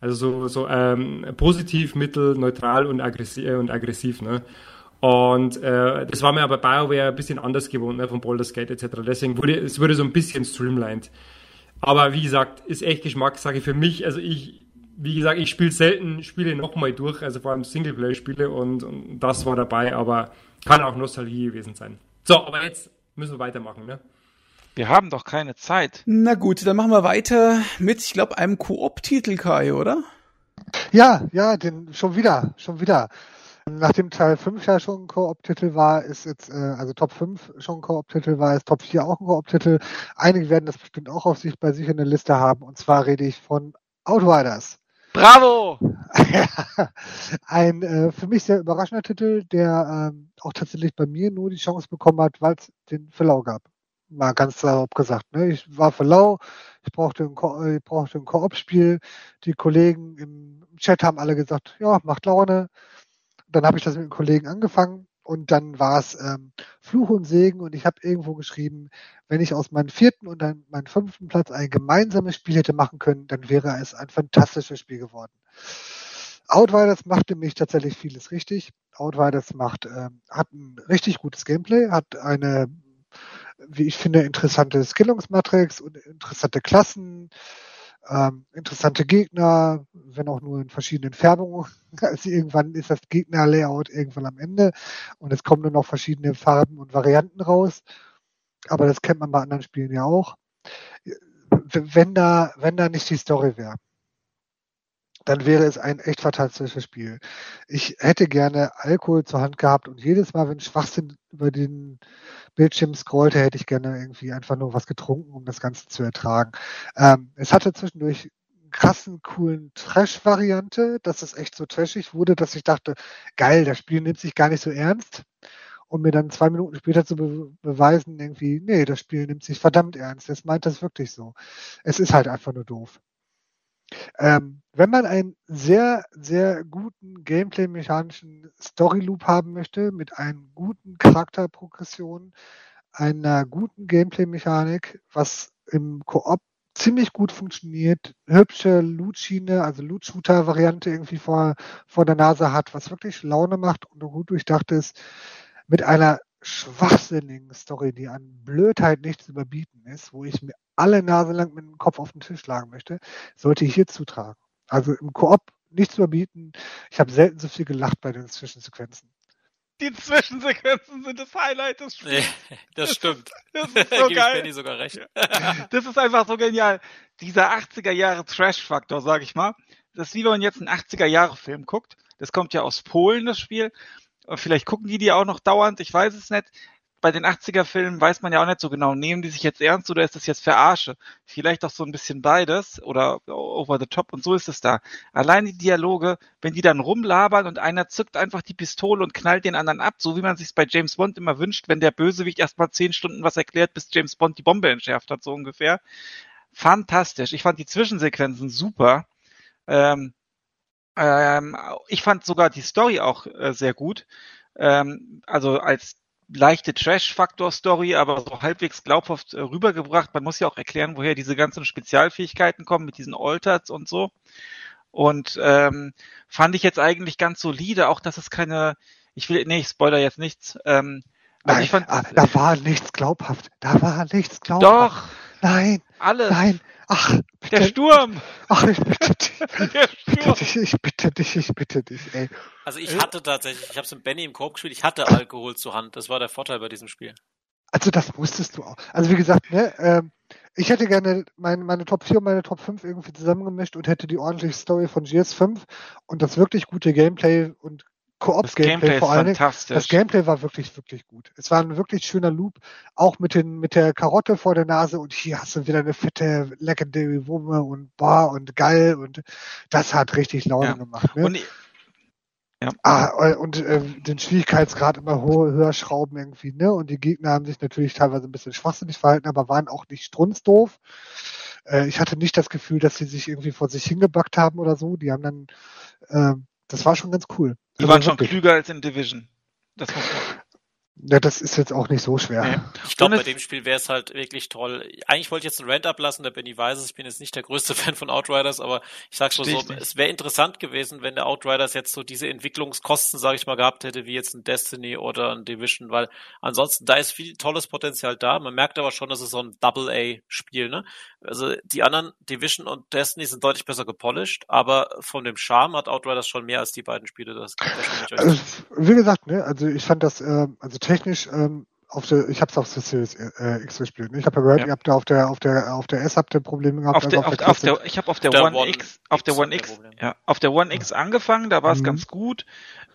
Also so, so ähm, positiv, mittel, neutral und aggressiv, äh, und aggressiv ne? Und äh, das war mir aber bei BioWare ein bisschen anders gewohnt, ne, von Baldur's Gate etc. Deswegen wurde es wurde so ein bisschen streamlined. Aber wie gesagt, ist echt Geschmackssache für mich. Also ich, wie gesagt, ich spiele selten Spiele nochmal durch, also vor allem Singleplayer-Spiele und, und das war dabei, aber kann auch Nostalgie gewesen sein. So, aber jetzt müssen wir weitermachen, ne? Wir haben doch keine Zeit. Na gut, dann machen wir weiter mit, ich glaube, einem Koop-Titel, Kai, oder? Ja, ja, den schon wieder, schon wieder. Nachdem Teil 5 ja schon ein Koop-Titel war, ist jetzt, äh, also Top 5 schon ein Koop-Titel war, ist Top 4 auch ein Koop-Titel. Einige werden das bestimmt auch auf sich bei sich in der Liste haben. Und zwar rede ich von Outriders. Bravo! ein äh, für mich sehr überraschender Titel, der ähm, auch tatsächlich bei mir nur die Chance bekommen hat, weil es den Verlau gab. Mal ganz salopp gesagt. Ne? Ich war Verlau, ich brauchte ein, Ko ich brauchte ein Koop-Spiel. Die Kollegen im Chat haben alle gesagt, ja, macht Laune. dann habe ich das mit den Kollegen angefangen und dann war es ähm, Fluch und Segen und ich habe irgendwo geschrieben, wenn ich aus meinem vierten und dann meinem fünften Platz ein gemeinsames Spiel hätte machen können, dann wäre es ein fantastisches Spiel geworden. Outriders macht nämlich tatsächlich vieles richtig. Outriders macht, ähm, hat ein richtig gutes Gameplay, hat eine, wie ich finde, interessante Skillungsmatrix und interessante Klassen, ähm, interessante Gegner, wenn auch nur in verschiedenen Färbungen. Also irgendwann ist das Gegner-Layout irgendwann am Ende und es kommen nur noch verschiedene Farben und Varianten raus. Aber das kennt man bei anderen Spielen ja auch. Wenn da, wenn da nicht die Story wäre, dann wäre es ein echt fantastisches Spiel. Ich hätte gerne Alkohol zur Hand gehabt und jedes Mal, wenn Schwachsinn über den Bildschirm scrollte, hätte ich gerne irgendwie einfach nur was getrunken, um das Ganze zu ertragen. Ähm, es hatte zwischendurch krassen, coolen Trash-Variante, dass es echt so trashig wurde, dass ich dachte, geil, das Spiel nimmt sich gar nicht so ernst. Und mir dann zwei Minuten später zu be beweisen, irgendwie, nee, das Spiel nimmt sich verdammt ernst. Es meint das wirklich so. Es ist halt einfach nur doof. Ähm, wenn man einen sehr, sehr guten Gameplay-mechanischen Story-Loop haben möchte, mit einem guten Charakterprogression, einer guten Gameplay-Mechanik, was im Koop ziemlich gut funktioniert, hübsche Loot-Schiene, also Loot-Shooter-Variante irgendwie vor, vor der Nase hat, was wirklich Laune macht und gut durchdacht ist, mit einer schwachsinnigen Story, die an Blödheit nicht zu überbieten ist, wo ich mir alle Nase lang mit dem Kopf auf den Tisch schlagen möchte, sollte hier zutragen. Also im Koop nicht zu überbieten. Ich habe selten so viel gelacht bei den Zwischensequenzen. Die Zwischensequenzen sind das Highlight des Spiels. Nee, das stimmt. Das ist so Gebe geil. ich Benny sogar recht. Das ist einfach so genial. Dieser 80er Jahre Trash-Faktor, sag ich mal. Das ist wie wenn man jetzt einen 80er Jahre Film guckt. Das kommt ja aus Polen, das Spiel. Und vielleicht gucken die die auch noch dauernd, ich weiß es nicht. Bei den 80er Filmen weiß man ja auch nicht so genau, nehmen die sich jetzt ernst oder ist das jetzt Verarsche? Vielleicht auch so ein bisschen beides oder over the top und so ist es da. Allein die Dialoge, wenn die dann rumlabern und einer zückt einfach die Pistole und knallt den anderen ab, so wie man sich bei James Bond immer wünscht, wenn der Bösewicht erstmal zehn Stunden was erklärt, bis James Bond die Bombe entschärft hat, so ungefähr. Fantastisch. Ich fand die Zwischensequenzen super. Ähm, ähm, ich fand sogar die Story auch äh, sehr gut. Ähm, also als leichte Trash-Faktor-Story, aber so halbwegs glaubhaft äh, rübergebracht. Man muss ja auch erklären, woher diese ganzen Spezialfähigkeiten kommen mit diesen Alterts und so. Und ähm, fand ich jetzt eigentlich ganz solide, auch dass es keine, ich will, nee, ich spoiler jetzt nichts. Ähm, Nein, ich fand, ah, da war nichts glaubhaft. Da war nichts glaubhaft. doch, Nein, alles. nein. Ach, bitte. Der Sturm. Ach, ich bitte dich. Der Bitte Sturm. dich, ich bitte dich, ich bitte dich, ey. Also ich hatte tatsächlich, ich habe es mit Benny im Coop gespielt, ich hatte Alkohol zur Hand. Das war der Vorteil bei diesem Spiel. Also das musstest du auch. Also wie gesagt, ne, ähm, ich hätte gerne meine, meine Top 4 und meine Top 5 irgendwie zusammengemischt und hätte die ordentliche Story von GS5 und das wirklich gute Gameplay und Koop-Gameplay vor allen Dingen. fantastisch. Das Gameplay war wirklich, wirklich gut. Es war ein wirklich schöner Loop, auch mit den, mit der Karotte vor der Nase und hier hast du wieder eine fette Legendary Wumme und bar und geil und das hat richtig Laune Ja. gemacht. Ne? Und ich- Ah, und äh, den Schwierigkeitsgrad immer ho höher schrauben irgendwie, ne? Und die Gegner haben sich natürlich teilweise ein bisschen schwachsinnig verhalten, aber waren auch nicht strunzdoof. Äh, ich hatte nicht das Gefühl, dass sie sich irgendwie vor sich hingebackt haben oder so. Die haben dann, äh, das war schon ganz cool. die Also waren schon wirklich. klüger als in Division. Das muss man. Ja, das ist jetzt auch nicht so schwer. Nee. Ich glaube, bei dem Spiel wäre es halt wirklich toll. Eigentlich wollte ich jetzt einen Rant ablassen, der Benny weiß es. Ich bin jetzt nicht der größte Fan von Outriders, aber ich sag's mal so, es wäre interessant gewesen, wenn der Outriders jetzt so diese Entwicklungskosten, sage ich mal, gehabt hätte, wie jetzt ein Destiny oder ein Division, weil ansonsten da ist viel tolles Potenzial da. Man merkt aber schon, dass es so ein Double-A-Spiel, ne? Also die anderen Division und Destiny sind deutlich besser gepolished, aber von dem Charme hat Outriders schon mehr als die beiden Spiele. Das, das stimme ich euch Also, wie gesagt, ne, also ich fand das, ähm, also technisch, ähm, auf der, ich habe es auf der Series äh, X gespielt. Ich habe ja gehört, Ja. ihr habt da auf der, auf der, auf der S habt ihr Probleme gehabt. Auf also der, auf, auf Classic. der, ich habe auf der, Der One, One X, auf der X One X, der Problem. ja, auf der One X angefangen, da war es Mhm. ganz gut,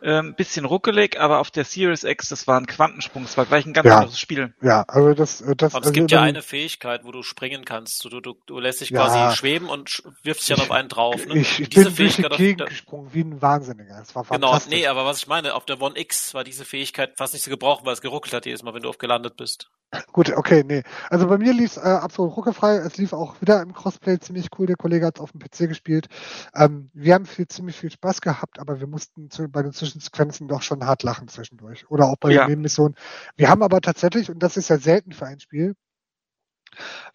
ähm, bisschen ruckelig, aber auf der Series X, das war ein Quantensprung, das war gleich ein ganz Ja. anderes Spiel. Ja, also das, äh, das. Aber es also gibt ja eine Fähigkeit, wo du springen kannst. Du, du, du lässt dich Ja. quasi schweben und wirfst dich dann auf einen drauf. Ne? Ich, ich Diese bin durch die Fähigkeit Gegend auf, gesprungen wie ein Wahnsinniger. Es war Genau, nee, aber was ich meine, auf der One X war diese Fähigkeit fast nicht zu gebrauchen, weil es geruckelt hat jedes Mal, wenn du auf gelandet bist. Gut, okay, nee. Also bei mir lief es äh, absolut ruckelfrei. Es lief auch wieder im Crossplay ziemlich cool. Der Kollege hat es auf dem PC gespielt. Ähm, wir haben viel, ziemlich viel Spaß gehabt, aber wir mussten zu, bei den Zwischensequenzen doch schon hart lachen zwischendurch. Oder auch bei Ja. den Nebenmissionen. Wir haben aber tatsächlich, und das ist ja selten für ein Spiel,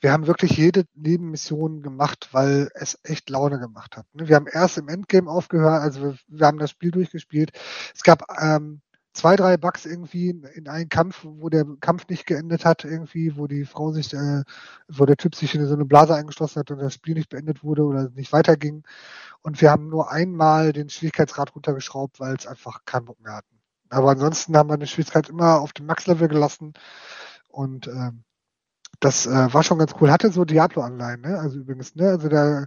wir haben wirklich jede Nebenmission gemacht, weil es echt Laune gemacht hat. ne? Wir haben erst im Endgame aufgehört, also wir, wir haben das Spiel durchgespielt. Es gab ähm, zwei, drei Bugs irgendwie in, in einem Kampf, wo der Kampf nicht geendet hat, irgendwie, wo die Frau sich, äh, wo der Typ sich in so eine Blase eingeschlossen hat und das Spiel nicht beendet wurde oder nicht weiterging. Und wir haben nur einmal den Schwierigkeitsgrad runtergeschraubt, weil es einfach keinen Bock mehr hatten. Aber ansonsten haben wir den Schwierigkeitsgrad immer auf dem Max-Level gelassen und ähm, das äh, war schon ganz cool. Hatte so Diablo-Anleihen, ne? Also übrigens, ne? Also der,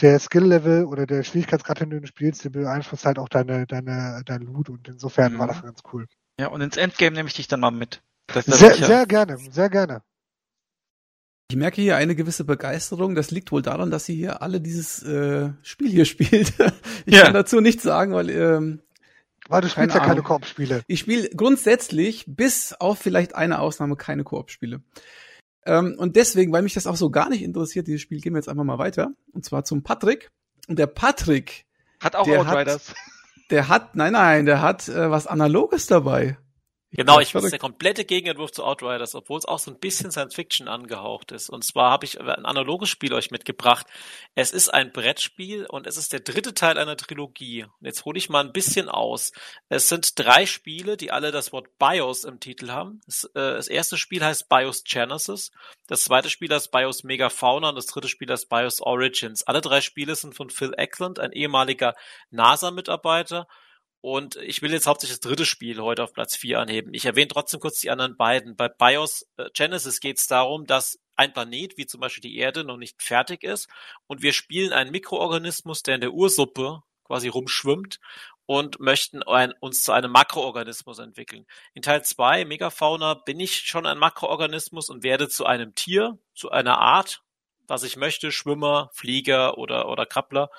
der Skill-Level oder der Schwierigkeitsgrad, den du spielst, der beeinflusst halt auch deine, deine, dein Loot und insofern Mhm. war das ganz cool. Ja, und ins Endgame nehme ich dich dann mal mit. Das ist Sehr, sicher- sehr gerne, sehr gerne. Ich merke hier eine gewisse Begeisterung. Das liegt wohl daran, dass sie hier alle dieses äh, Spiel hier spielt. ich Ja. kann dazu nichts sagen, weil ähm, Weil du spielst Keine ja keine. Koop-Spiele. ich spiele grundsätzlich bis auf vielleicht eine Ausnahme keine Koop-Spiele. Ähm, und deswegen, weil mich das auch so gar nicht interessiert, dieses Spiel, gehen wir jetzt einfach mal weiter. Und zwar zum Patrick. Und der Patrick, Hat auch Der hat- Outriders. der hat, nein, nein, der hat äh, was Analoges dabei. Genau, ich bin verrückt. der komplette Gegenentwurf zu Outriders, obwohl es auch so ein bisschen Science Fiction angehaucht ist. Und zwar habe ich ein analoges Spiel euch mitgebracht. Es ist ein Brettspiel und es ist der dritte Teil einer Trilogie. Und jetzt hole ich mal ein bisschen aus. Es sind drei Spiele, die alle das Wort BIOS im Titel haben. Das, äh, das erste Spiel heißt BIOS Genesis, das zweite Spiel heißt BIOS Megafauna und das dritte Spiel heißt BIOS Origins. Alle drei Spiele sind von Phil Eklund, ein ehemaliger NASA-Mitarbeiter. Und ich will jetzt hauptsächlich das dritte Spiel heute auf Platz 4 anheben. Ich erwähne trotzdem kurz die anderen beiden. Bei BIOS äh, Genesis geht es darum, dass ein Planet, wie zum Beispiel die Erde, noch nicht fertig ist. Und wir spielen einen Mikroorganismus, der in der Ursuppe quasi rumschwimmt und möchten ein, uns zu einem Makroorganismus entwickeln. In Teil 2, Megafauna, bin ich schon ein Makroorganismus und werde zu einem Tier, zu einer Art, was ich möchte, Schwimmer, Flieger oder, oder Krabbler.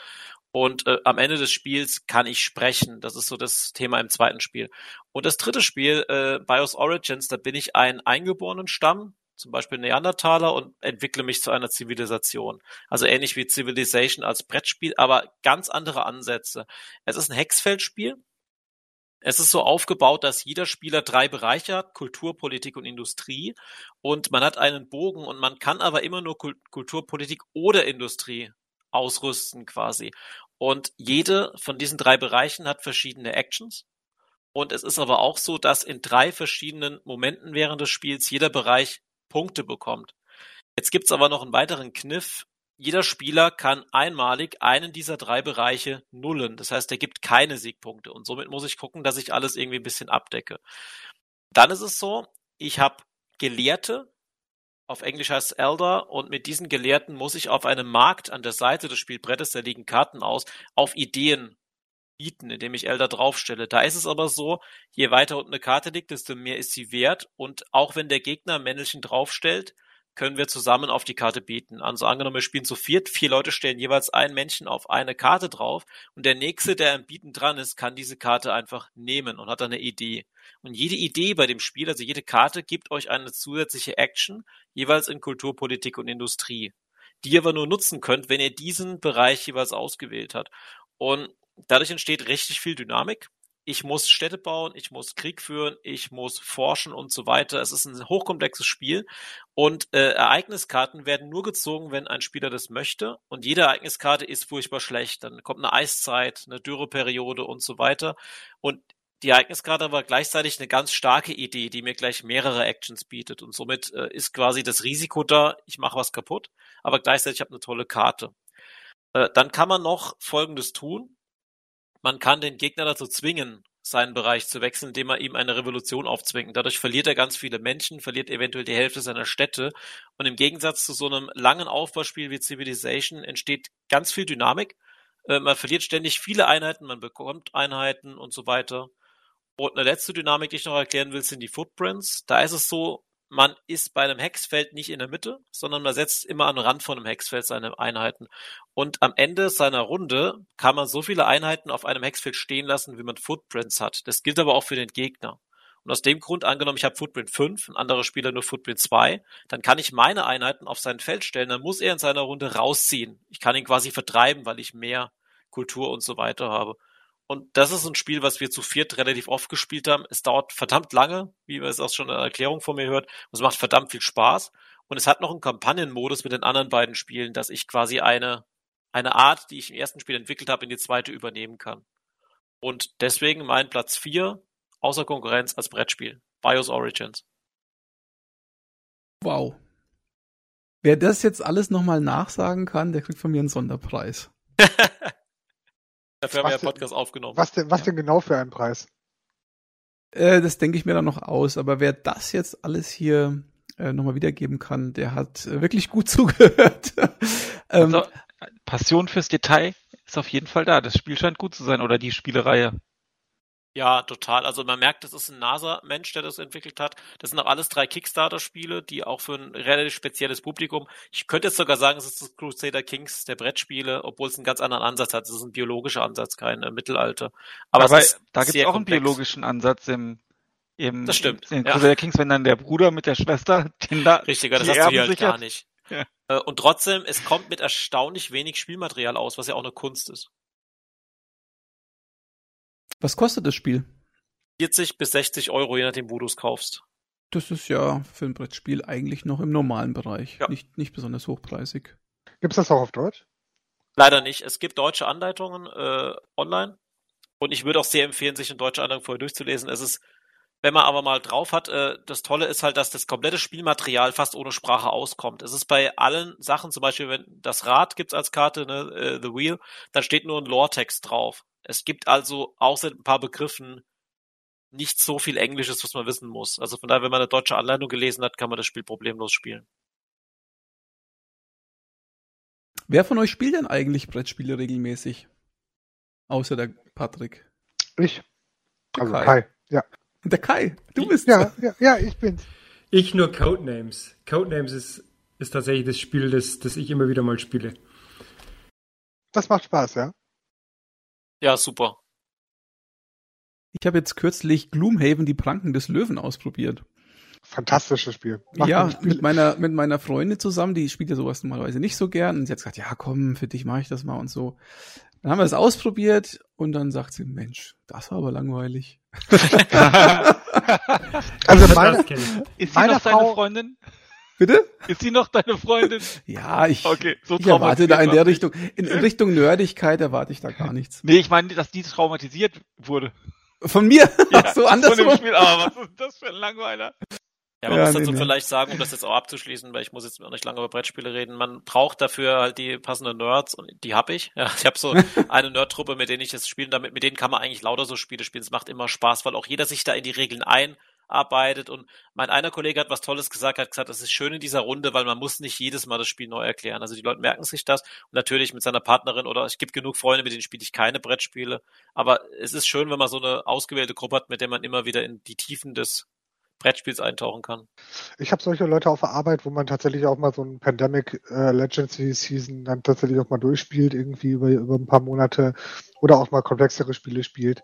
Und äh, am Ende des Spiels kann ich sprechen. Das ist so das Thema im zweiten Spiel. Und das dritte Spiel, äh, BIOS Origins, da bin ich ein eingeborenen Stamm, zum Beispiel Neandertaler, und entwickle mich zu einer Zivilisation. Also ähnlich wie Civilization als Brettspiel, aber ganz andere Ansätze. Es ist ein Hexfeldspiel. Es ist so aufgebaut, dass jeder Spieler drei Bereiche hat, Kultur, Politik und Industrie. Und man hat einen Bogen und man kann aber immer nur Kul- Kultur, Politik oder Industrie ausrüsten quasi. Und jede von diesen drei Bereichen hat verschiedene Actions. Und es ist aber auch so, dass in drei verschiedenen Momenten während des Spiels jeder Bereich Punkte bekommt. Jetzt gibt's aber noch einen weiteren Kniff. Jeder Spieler kann einmalig einen dieser drei Bereiche nullen. Das heißt, er gibt keine Siegpunkte. Und somit muss ich gucken, dass ich alles irgendwie ein bisschen abdecke. Dann ist es so, ich habe Gelehrte, auf Englisch heißt Elder, und mit diesen Gelehrten muss ich auf einem Markt an der Seite des Spielbrettes, da liegen Karten aus, auf Ideen bieten, indem ich Elder draufstelle. Da ist es aber so, je weiter unten eine Karte liegt, desto mehr ist sie wert. Und auch wenn der Gegner Männchen draufstellt, können wir zusammen auf die Karte bieten. Also angenommen, wir spielen zu viert, vier Leute stellen jeweils ein Männchen auf eine Karte drauf und der nächste, der im Bieten dran ist, kann diese Karte einfach nehmen und hat dann eine Idee. Und jede Idee bei dem Spiel, also jede Karte, gibt euch eine zusätzliche Action, jeweils in Kultur, Politik und Industrie, die ihr aber nur nutzen könnt, wenn ihr diesen Bereich jeweils ausgewählt habt. Und dadurch entsteht richtig viel Dynamik. Ich muss Städte bauen, ich muss Krieg führen, ich muss forschen und so weiter. Es ist ein hochkomplexes Spiel und äh, Ereigniskarten werden nur gezogen, wenn ein Spieler das möchte. Und jede Ereigniskarte ist furchtbar schlecht. Dann kommt eine Eiszeit, eine Dürreperiode und so weiter. Und die Ereigniskarte war gleichzeitig eine ganz starke Idee, die mir gleich mehrere Actions bietet. Und somit äh, ist quasi das Risiko da, ich mache was kaputt, aber gleichzeitig habe eine tolle Karte. Äh, dann kann man noch Folgendes tun. Man kann den Gegner dazu zwingen, seinen Bereich zu wechseln, indem man ihm eine Revolution aufzwingt. Dadurch verliert er ganz viele Menschen, verliert eventuell die Hälfte seiner Städte. Und im Gegensatz zu so einem langen Aufbauspiel wie Civilization entsteht ganz viel Dynamik. Äh, man verliert ständig viele Einheiten, man bekommt Einheiten und so weiter. Und eine letzte Dynamik, die ich noch erklären will, sind die Footprints. Da ist es so, man ist bei einem Hexfeld nicht in der Mitte, sondern man setzt immer am Rand von einem Hexfeld seine Einheiten. Und am Ende seiner Runde kann man so viele Einheiten auf einem Hexfeld stehen lassen, wie man Footprints hat. Das gilt aber auch für den Gegner. Und aus dem Grund angenommen, ich habe Footprint 5, ein anderer Spieler nur Footprint 2, dann kann ich meine Einheiten auf sein Feld stellen, dann muss er in seiner Runde rausziehen. Ich kann ihn quasi vertreiben, weil ich mehr Kultur und so weiter habe. Und das ist ein Spiel, was wir zu viert relativ oft gespielt haben. Es dauert verdammt lange, wie man es auch schon in der Erklärung von mir hört. Und es macht verdammt viel Spaß. Und es hat noch einen Kampagnenmodus mit den anderen beiden Spielen, dass ich quasi eine, eine Art, die ich im ersten Spiel entwickelt habe, in die zweite übernehmen kann. Und deswegen mein Platz 4 außer Konkurrenz als Brettspiel. BIOS Origins. Wow. Wer das jetzt alles nochmal nachsagen kann, der kriegt von mir einen Sonderpreis. Dafür haben wir ja Podcast aufgenommen. Was denn, was ja. denn genau für einen Preis? Äh, das denke ich mir dann noch aus. Aber wer das jetzt alles hier äh, nochmal wiedergeben kann, der hat äh, wirklich gut zugehört. ähm, also, Passion fürs Detail ist auf jeden Fall da. Das Spiel scheint gut zu sein oder die Spielereihe. Ja, total. Also man merkt, das ist ein NASA-Mensch, der das entwickelt hat. Das sind auch alles drei Kickstarter-Spiele, die auch für ein relativ spezielles Publikum. Ich könnte jetzt sogar sagen, es ist das Crusader Kings der Brettspiele, obwohl es einen ganz anderen Ansatz hat. Es ist ein biologischer Ansatz, kein äh, Mittelalter. Aber, Aber da gibt es auch komplex. einen biologischen Ansatz im im, das stimmt. In Crusader ja. Kings, wenn dann der Bruder mit der Schwester den da. Richtiger, das hast du hier halt gar nicht. Ja. Äh, und trotzdem, es kommt mit erstaunlich wenig Spielmaterial aus, was ja auch eine Kunst ist. Was kostet das Spiel? 40 bis 60 Euro, je nachdem, wo du es kaufst. Das ist ja für ein Brettspiel eigentlich noch im normalen Bereich. Ja. Nicht, nicht besonders hochpreisig. Gibt es das auch auf Deutsch? Leider nicht. Es gibt deutsche Anleitungen äh, online. Und ich würde auch sehr empfehlen, sich eine deutsche Anleitung vorher durchzulesen. Es ist, wenn man aber mal drauf hat, äh, das Tolle ist halt, dass das komplette Spielmaterial fast ohne Sprache auskommt. Es ist bei allen Sachen, zum Beispiel, wenn das Rad gibt's als Karte, ne, äh, The Wheel, dann steht nur ein Lore-Text drauf. Es gibt also außer ein paar Begriffen nicht so viel Englisches, was man wissen muss. Also von daher, wenn man eine deutsche Anleitung gelesen hat, kann man das Spiel problemlos spielen. Wer von euch spielt denn eigentlich Brettspiele regelmäßig? Außer der Patrick. Ich. Der also Kai. Kai. Ja. Der Kai, du bist ja, ja, ja, ich bin's. Ich nur Codenames. Codenames ist, ist tatsächlich das Spiel, das, das ich immer wieder mal spiele. Das macht Spaß, ja? Ja, super. Ich habe jetzt kürzlich Gloomhaven, die Pranken des Löwen ausprobiert. Fantastisches Spiel. Macht ja, Spiel. mit meiner, mit meiner Freundin zusammen, die spielt ja sowas normalerweise nicht so gern. Und sie hat gesagt, ja komm, für dich mache ich das mal und so. Dann haben wir es ausprobiert und dann sagt sie, Mensch, das war aber langweilig. also meine, ist sie meine noch Frau, deine Freundin? Bitte? Ist sie noch deine Freundin? Ja, ich, okay, so ich erwarte da in der Richtung, in, in Richtung Nerdigkeit erwarte ich da gar nichts. Nee, ich meine, dass die traumatisiert wurde. Von mir? Ja, so anders. Von dem Spiel, aber was ist das für ein Langweiler? Ja, man ja, muss dazu nee, vielleicht sagen, um das jetzt auch abzuschließen, weil ich muss jetzt auch nicht lange über Brettspiele reden. Man braucht dafür halt die passenden Nerds und die habe ich. Ja, ich habe so eine Nerdtruppe, mit denen ich jetzt spiele. Damit mit denen kann man eigentlich lauter so Spiele spielen. Es macht immer Spaß, weil auch jeder sich da in die Regeln ein arbeitet. Und mein einer Kollege hat was Tolles gesagt, hat gesagt, das ist schön in dieser Runde, weil man muss nicht jedes Mal das Spiel neu erklären. Also die Leute merken sich das und natürlich mit seiner Partnerin oder es gibt genug Freunde, mit denen spiele ich keine Brettspiele. Aber es ist schön, wenn man so eine ausgewählte Gruppe hat, mit der man immer wieder in die Tiefen des Brettspiels eintauchen kann. Ich habe solche Leute auf der Arbeit, wo man tatsächlich auch mal so ein Pandemic äh, Legacy Season dann tatsächlich auch mal durchspielt, irgendwie über, über ein paar Monate oder auch mal komplexere Spiele spielt.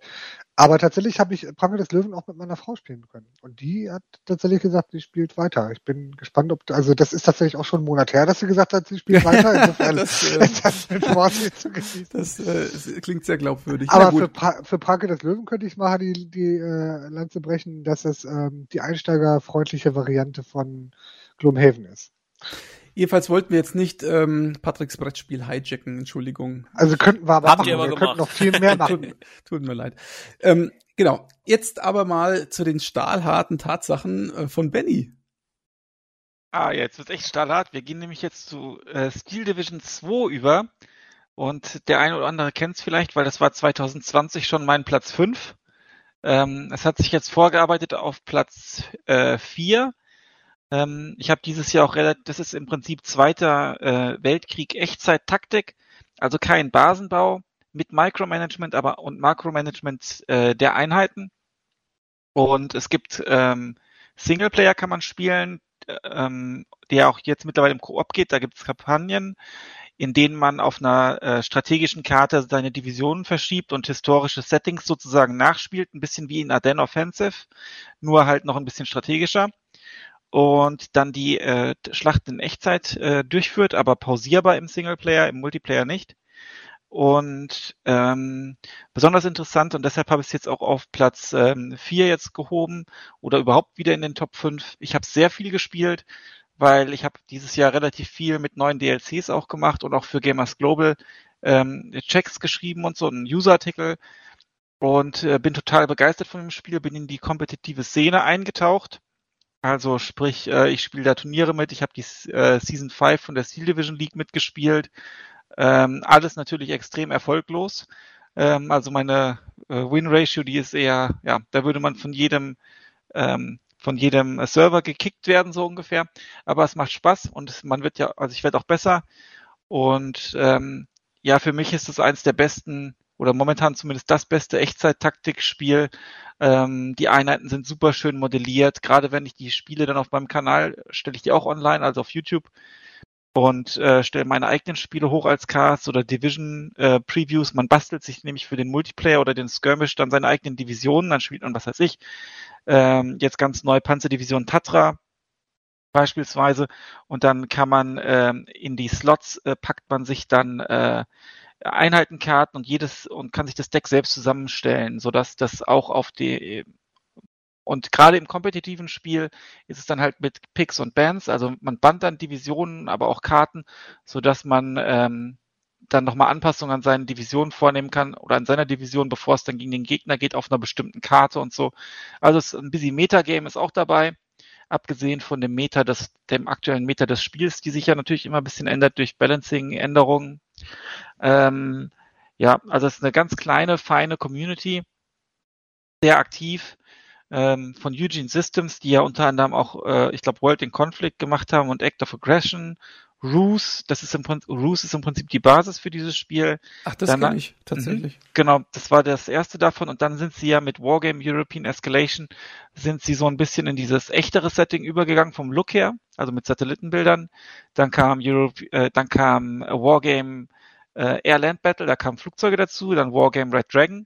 Aber tatsächlich habe ich Pranke des Löwen auch mit meiner Frau spielen können. Und die hat tatsächlich gesagt, sie spielt weiter. Ich bin gespannt, ob, also das ist tatsächlich auch schon einen Monat her, dass sie gesagt hat, sie spielt weiter. Insofern das, äh, das mit Vorsicht zu genießen. Das äh, klingt sehr glaubwürdig. Aber für, pra für Pranke des Löwen könnte ich mal die, die äh, Lanze brechen, dass es ähm, die einsteigerfreundliche Variante von Gloomhaven ist. Jedenfalls wollten wir jetzt nicht ähm, Patricks Brettspiel hijacken, Entschuldigung. Also könnten wir aber Habt machen, aber wir gemacht. könnten noch viel mehr machen. tut, tut, mir leid. Ähm, genau, jetzt aber mal zu den stahlharten Tatsachen äh, von Benny. Ah, ja, jetzt wird echt stahlhart. Wir gehen nämlich jetzt zu äh, Steel Division 2 über. Und der eine oder andere kennt es vielleicht, weil das war 2020 schon mein Platz 5. Ähm, es hat sich jetzt vorgearbeitet auf Platz äh, 4 ähm, ich habe dieses Jahr auch relativ, das ist im Prinzip zweiter äh, Weltkrieg Echtzeit-Taktik, also kein Basenbau mit Micromanagement, aber und Makromanagement äh, der Einheiten. Und es gibt ähm, Singleplayer kann man spielen, ähm, der auch jetzt mittlerweile im Koop geht. Da gibt es Kampagnen. in denen man auf einer äh, strategischen Karte seine Divisionen verschiebt und historische Settings sozusagen nachspielt, ein bisschen wie in Ardennes Offensive, nur halt noch ein bisschen strategischer und dann die äh, Schlachten in Echtzeit äh, durchführt, aber pausierbar im Singleplayer, im Multiplayer nicht. Und ähm, besonders interessant, und deshalb habe ich es jetzt auch auf Platz ähm, 4 jetzt gehoben oder überhaupt wieder in den Top 5. Ich habe sehr viel gespielt, weil ich habe dieses Jahr relativ viel mit neuen DLCs auch gemacht und auch für Gamers Global ähm, Checks geschrieben und so, einen User-Artikel und äh, bin total begeistert von dem Spiel, bin in die kompetitive Szene eingetaucht. Also sprich, äh, ich spiele da Turniere mit, ich habe die äh, Season 5 von der Steel Division League mitgespielt, ähm, alles natürlich extrem erfolglos. Ähm, also meine äh, Win-Ratio, die ist eher, ja, da würde man von jedem ähm, von jedem Server gekickt werden, so ungefähr. Aber es macht Spaß und man wird ja, also ich werde auch besser. Und ähm, ja, für mich ist es eins der besten oder momentan zumindest das beste Echtzeit-Taktikspiel. Ähm, die Einheiten sind super schön modelliert. Gerade wenn ich die Spiele dann auf meinem Kanal stelle ich die auch online, also auf YouTube und äh, stelle meine eigenen Spiele hoch als Cast oder Division äh, Previews. Man bastelt sich nämlich für den Multiplayer oder den Skirmish dann seine eigenen Divisionen, dann spielt man, was weiß ich, ähm, jetzt ganz neu Panzerdivision Tatra beispielsweise und dann kann man ähm, in die Slots äh, packt man sich dann äh, Einheitenkarten und jedes und kann sich das Deck selbst zusammenstellen, so dass das auch auf die und gerade im kompetitiven Spiel ist es dann halt mit Picks und Bands, also man bandt dann Divisionen, aber auch Karten, so dass man ähm, dann nochmal Anpassungen an seinen Divisionen vornehmen kann oder an seiner Division, bevor es dann gegen den Gegner geht, auf einer bestimmten Karte und so. Also es ist ein bisschen Metagame ist auch dabei, abgesehen von dem Meta des, dem aktuellen Meta des Spiels, die sich ja natürlich immer ein bisschen ändert durch Balancing-Änderungen. Ähm, ja, also es ist eine ganz kleine, feine Community, sehr aktiv ähm, von Eugene Systems, die ja unter anderem auch, äh, ich glaube, World in Conflict gemacht haben und Act of Aggression. Ruse, das ist im Prinzip, Ruse ist im Prinzip die Basis für dieses Spiel. Ach, das kann ich tatsächlich. Mhm, genau, das war das erste davon und dann sind sie ja mit Wargame European Escalation sind sie so ein bisschen in dieses echtere Setting übergegangen vom Look her, also mit Satellitenbildern. Dann kam Europe, äh, dann kam Wargame äh, Air Land Battle, da kamen Flugzeuge dazu, dann Wargame Red Dragon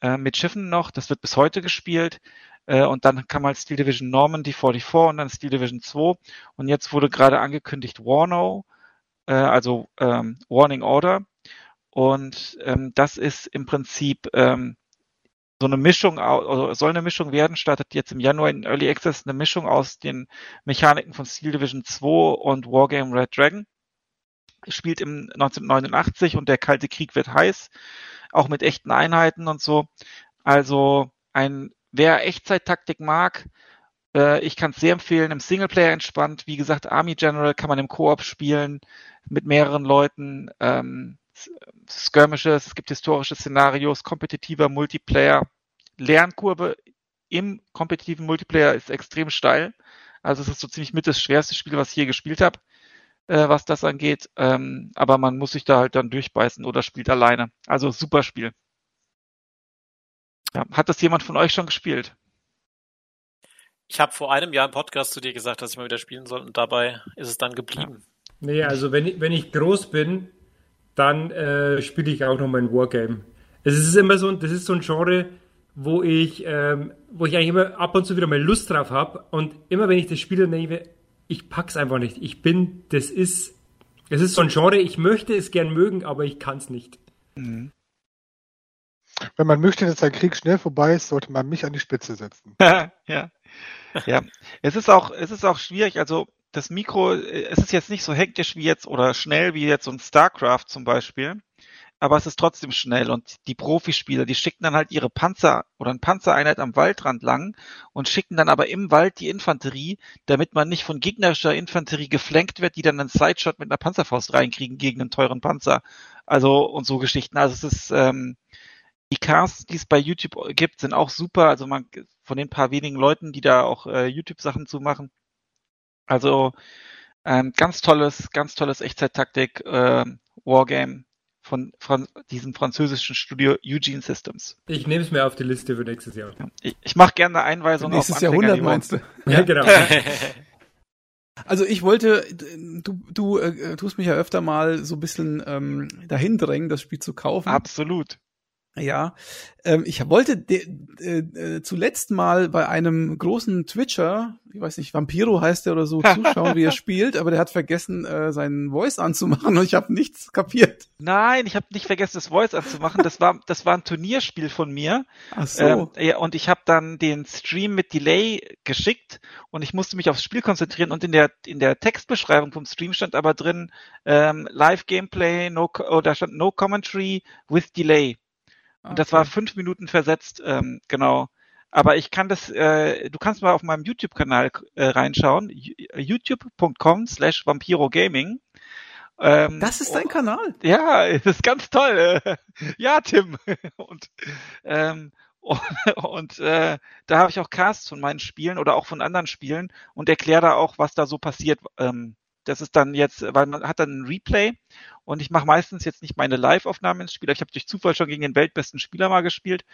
äh, mit Schiffen noch. Das wird bis heute gespielt. Äh, und dann kam halt Steel Division Normandy 44 und dann Steel Division 2. Und jetzt wurde gerade angekündigt Warno, äh, also ähm, Warning Order. Und ähm, das ist im Prinzip ähm, so eine Mischung, oder soll eine Mischung werden, startet jetzt im Januar in Early Access eine Mischung aus den Mechaniken von Steel Division 2 und Wargame Red Dragon. Spielt im 1989 und der Kalte Krieg wird heiß auch mit echten Einheiten und so. Also ein, wer Echtzeit-Taktik mag, äh, ich kann es sehr empfehlen, im Singleplayer entspannt. Wie gesagt, Army General kann man im Koop spielen mit mehreren Leuten. Ähm, Skirmishes, es gibt historische Szenarios, kompetitiver Multiplayer. Lernkurve im kompetitiven Multiplayer ist extrem steil. Also es ist so ziemlich mit das schwerste Spiel, was ich hier gespielt habe äh, was das angeht. Ähm, aber man muss sich da halt dann durchbeißen oder spielt alleine. Also super Spiel. Ja, hat das jemand von euch schon gespielt? Ich habe vor einem Jahr im Podcast zu dir gesagt, dass ich mal wieder spielen soll und dabei ist es dann geblieben. Ja. Nee, also wenn ich, wenn ich groß bin, dann äh, spiele ich auch noch mal ein Wargame. Es ist immer so, das ist so ein Genre, wo ich, ähm, wo ich eigentlich immer ab und zu wieder mal Lust drauf habe und immer wenn ich das spiele, dann denke ich ich pack's einfach nicht. Ich bin, das ist, es ist so ein Genre, ich möchte es gern mögen, aber ich kann's nicht. Mhm. Wenn man möchte, dass der Krieg schnell vorbei ist, sollte man mich an die Spitze setzen. ja. Ja. Es ist auch, es ist auch schwierig, also das Mikro, es ist jetzt nicht so hektisch wie jetzt oder schnell wie jetzt so ein StarCraft zum Beispiel aber es ist trotzdem schnell und die Profispieler, die schicken dann halt ihre Panzer oder eine Panzereinheit am Waldrand lang und schicken dann aber im Wald die Infanterie, damit man nicht von gegnerischer Infanterie geflankt wird, die dann einen Sideshot mit einer Panzerfaust reinkriegen gegen einen teuren Panzer. Also und so Geschichten. Also es ist ähm, die Casts, die es bei YouTube gibt, sind auch super. Also man von den paar wenigen Leuten, die da auch äh, YouTube-Sachen zu machen. Also ähm, ganz tolles, ganz tolles Echtzeit-Taktik äh, Wargame von, von diesem französischen Studio Eugene Systems. Ich nehme es mir auf die Liste für nächstes Jahr. Ich, ich mache gerne eine Einweisung Nächstes auf Jahrhundert meinst du? Ja, genau. Also ich wollte, du, du äh, tust mich ja öfter mal so ein bisschen ähm, dahin drängen, das Spiel zu kaufen. Absolut. Ja, ähm, ich wollte äh, äh, zuletzt mal bei einem großen Twitcher, ich weiß nicht, Vampiro heißt der oder so, zuschauen, wie er spielt, aber der hat vergessen, äh, seinen Voice anzumachen und ich habe nichts kapiert. Nein, ich habe nicht vergessen, das Voice anzumachen. Das war, das war ein Turnierspiel von mir. Ach so. Ähm, ja, und ich habe dann den Stream mit Delay geschickt und ich musste mich aufs Spiel konzentrieren und in der in der Textbeschreibung vom Stream stand aber drin ähm, Live Gameplay, no oder stand No Commentary with Delay. Und das war fünf Minuten versetzt, ähm, genau. Aber ich kann das, äh, du kannst mal auf meinem YouTube-Kanal äh, reinschauen, youtube.com slash Vampiro Gaming. Ähm, das ist dein oh, Kanal? Ja, das ist ganz toll. ja, Tim. Und, ähm, und, und äh, da habe ich auch Casts von meinen Spielen oder auch von anderen Spielen und erkläre da auch, was da so passiert. Ähm, das ist dann jetzt, man hat dann ein Replay und ich mache meistens jetzt nicht meine Live-Aufnahmen ins Spiel. Ich habe durch Zufall schon gegen den weltbesten Spieler mal gespielt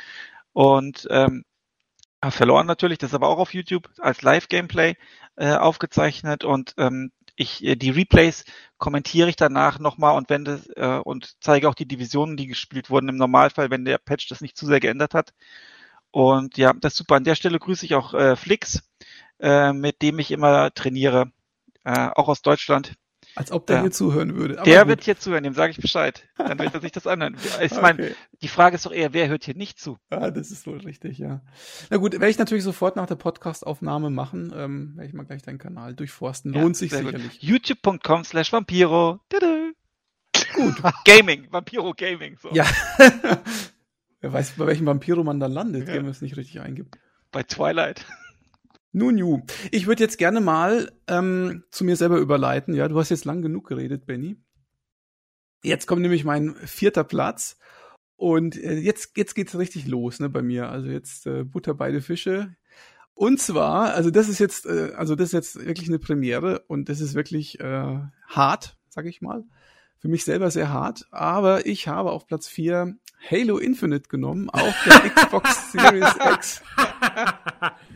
und ähm, verloren natürlich. Das ist aber auch auf YouTube als Live-Gameplay äh, aufgezeichnet und ähm, ich äh, die Replays kommentiere ich danach nochmal und wenn das, äh, und zeige auch die Divisionen, die gespielt wurden im Normalfall, wenn der Patch das nicht zu sehr geändert hat. Und ja, das ist super. An der Stelle grüße ich auch äh, Flix, äh, mit dem ich immer trainiere äh, auch aus Deutschland. Als ob der ja. hier zuhören würde. Aber der gut. wird hier zuhören, dem sage ich Bescheid. Dann wird er sich das anhören. Ich okay. meine, die Frage ist doch eher, wer hört hier nicht zu? Ja, das ist wohl richtig, ja. Na gut, werde ich natürlich sofort nach der Podcast-Aufnahme machen. Ähm, werde ich mal gleich deinen Kanal durchforsten. Lohnt ja, sich sicherlich. YouTube.com slash Vampiro. Gut. Gaming, Vampiro Gaming. So. Ja. wer weiß, bei welchem Vampiro man da landet, ja. wenn man es nicht richtig eingibt. Bei Twilight. Nun, nu. Ich würde jetzt gerne mal ähm, zu mir selber überleiten. Ja, du hast jetzt lang genug geredet, Benny. Jetzt kommt nämlich mein vierter Platz. Und äh, jetzt, jetzt geht's richtig los, ne, bei mir. Also jetzt äh, Butter beide Fische. Und zwar, also das ist jetzt, äh, also das ist jetzt wirklich eine Premiere und das ist wirklich äh, hart, sag ich mal. Für mich selber sehr hart. Aber ich habe auf Platz vier Halo Infinite genommen, auf der Xbox Series X.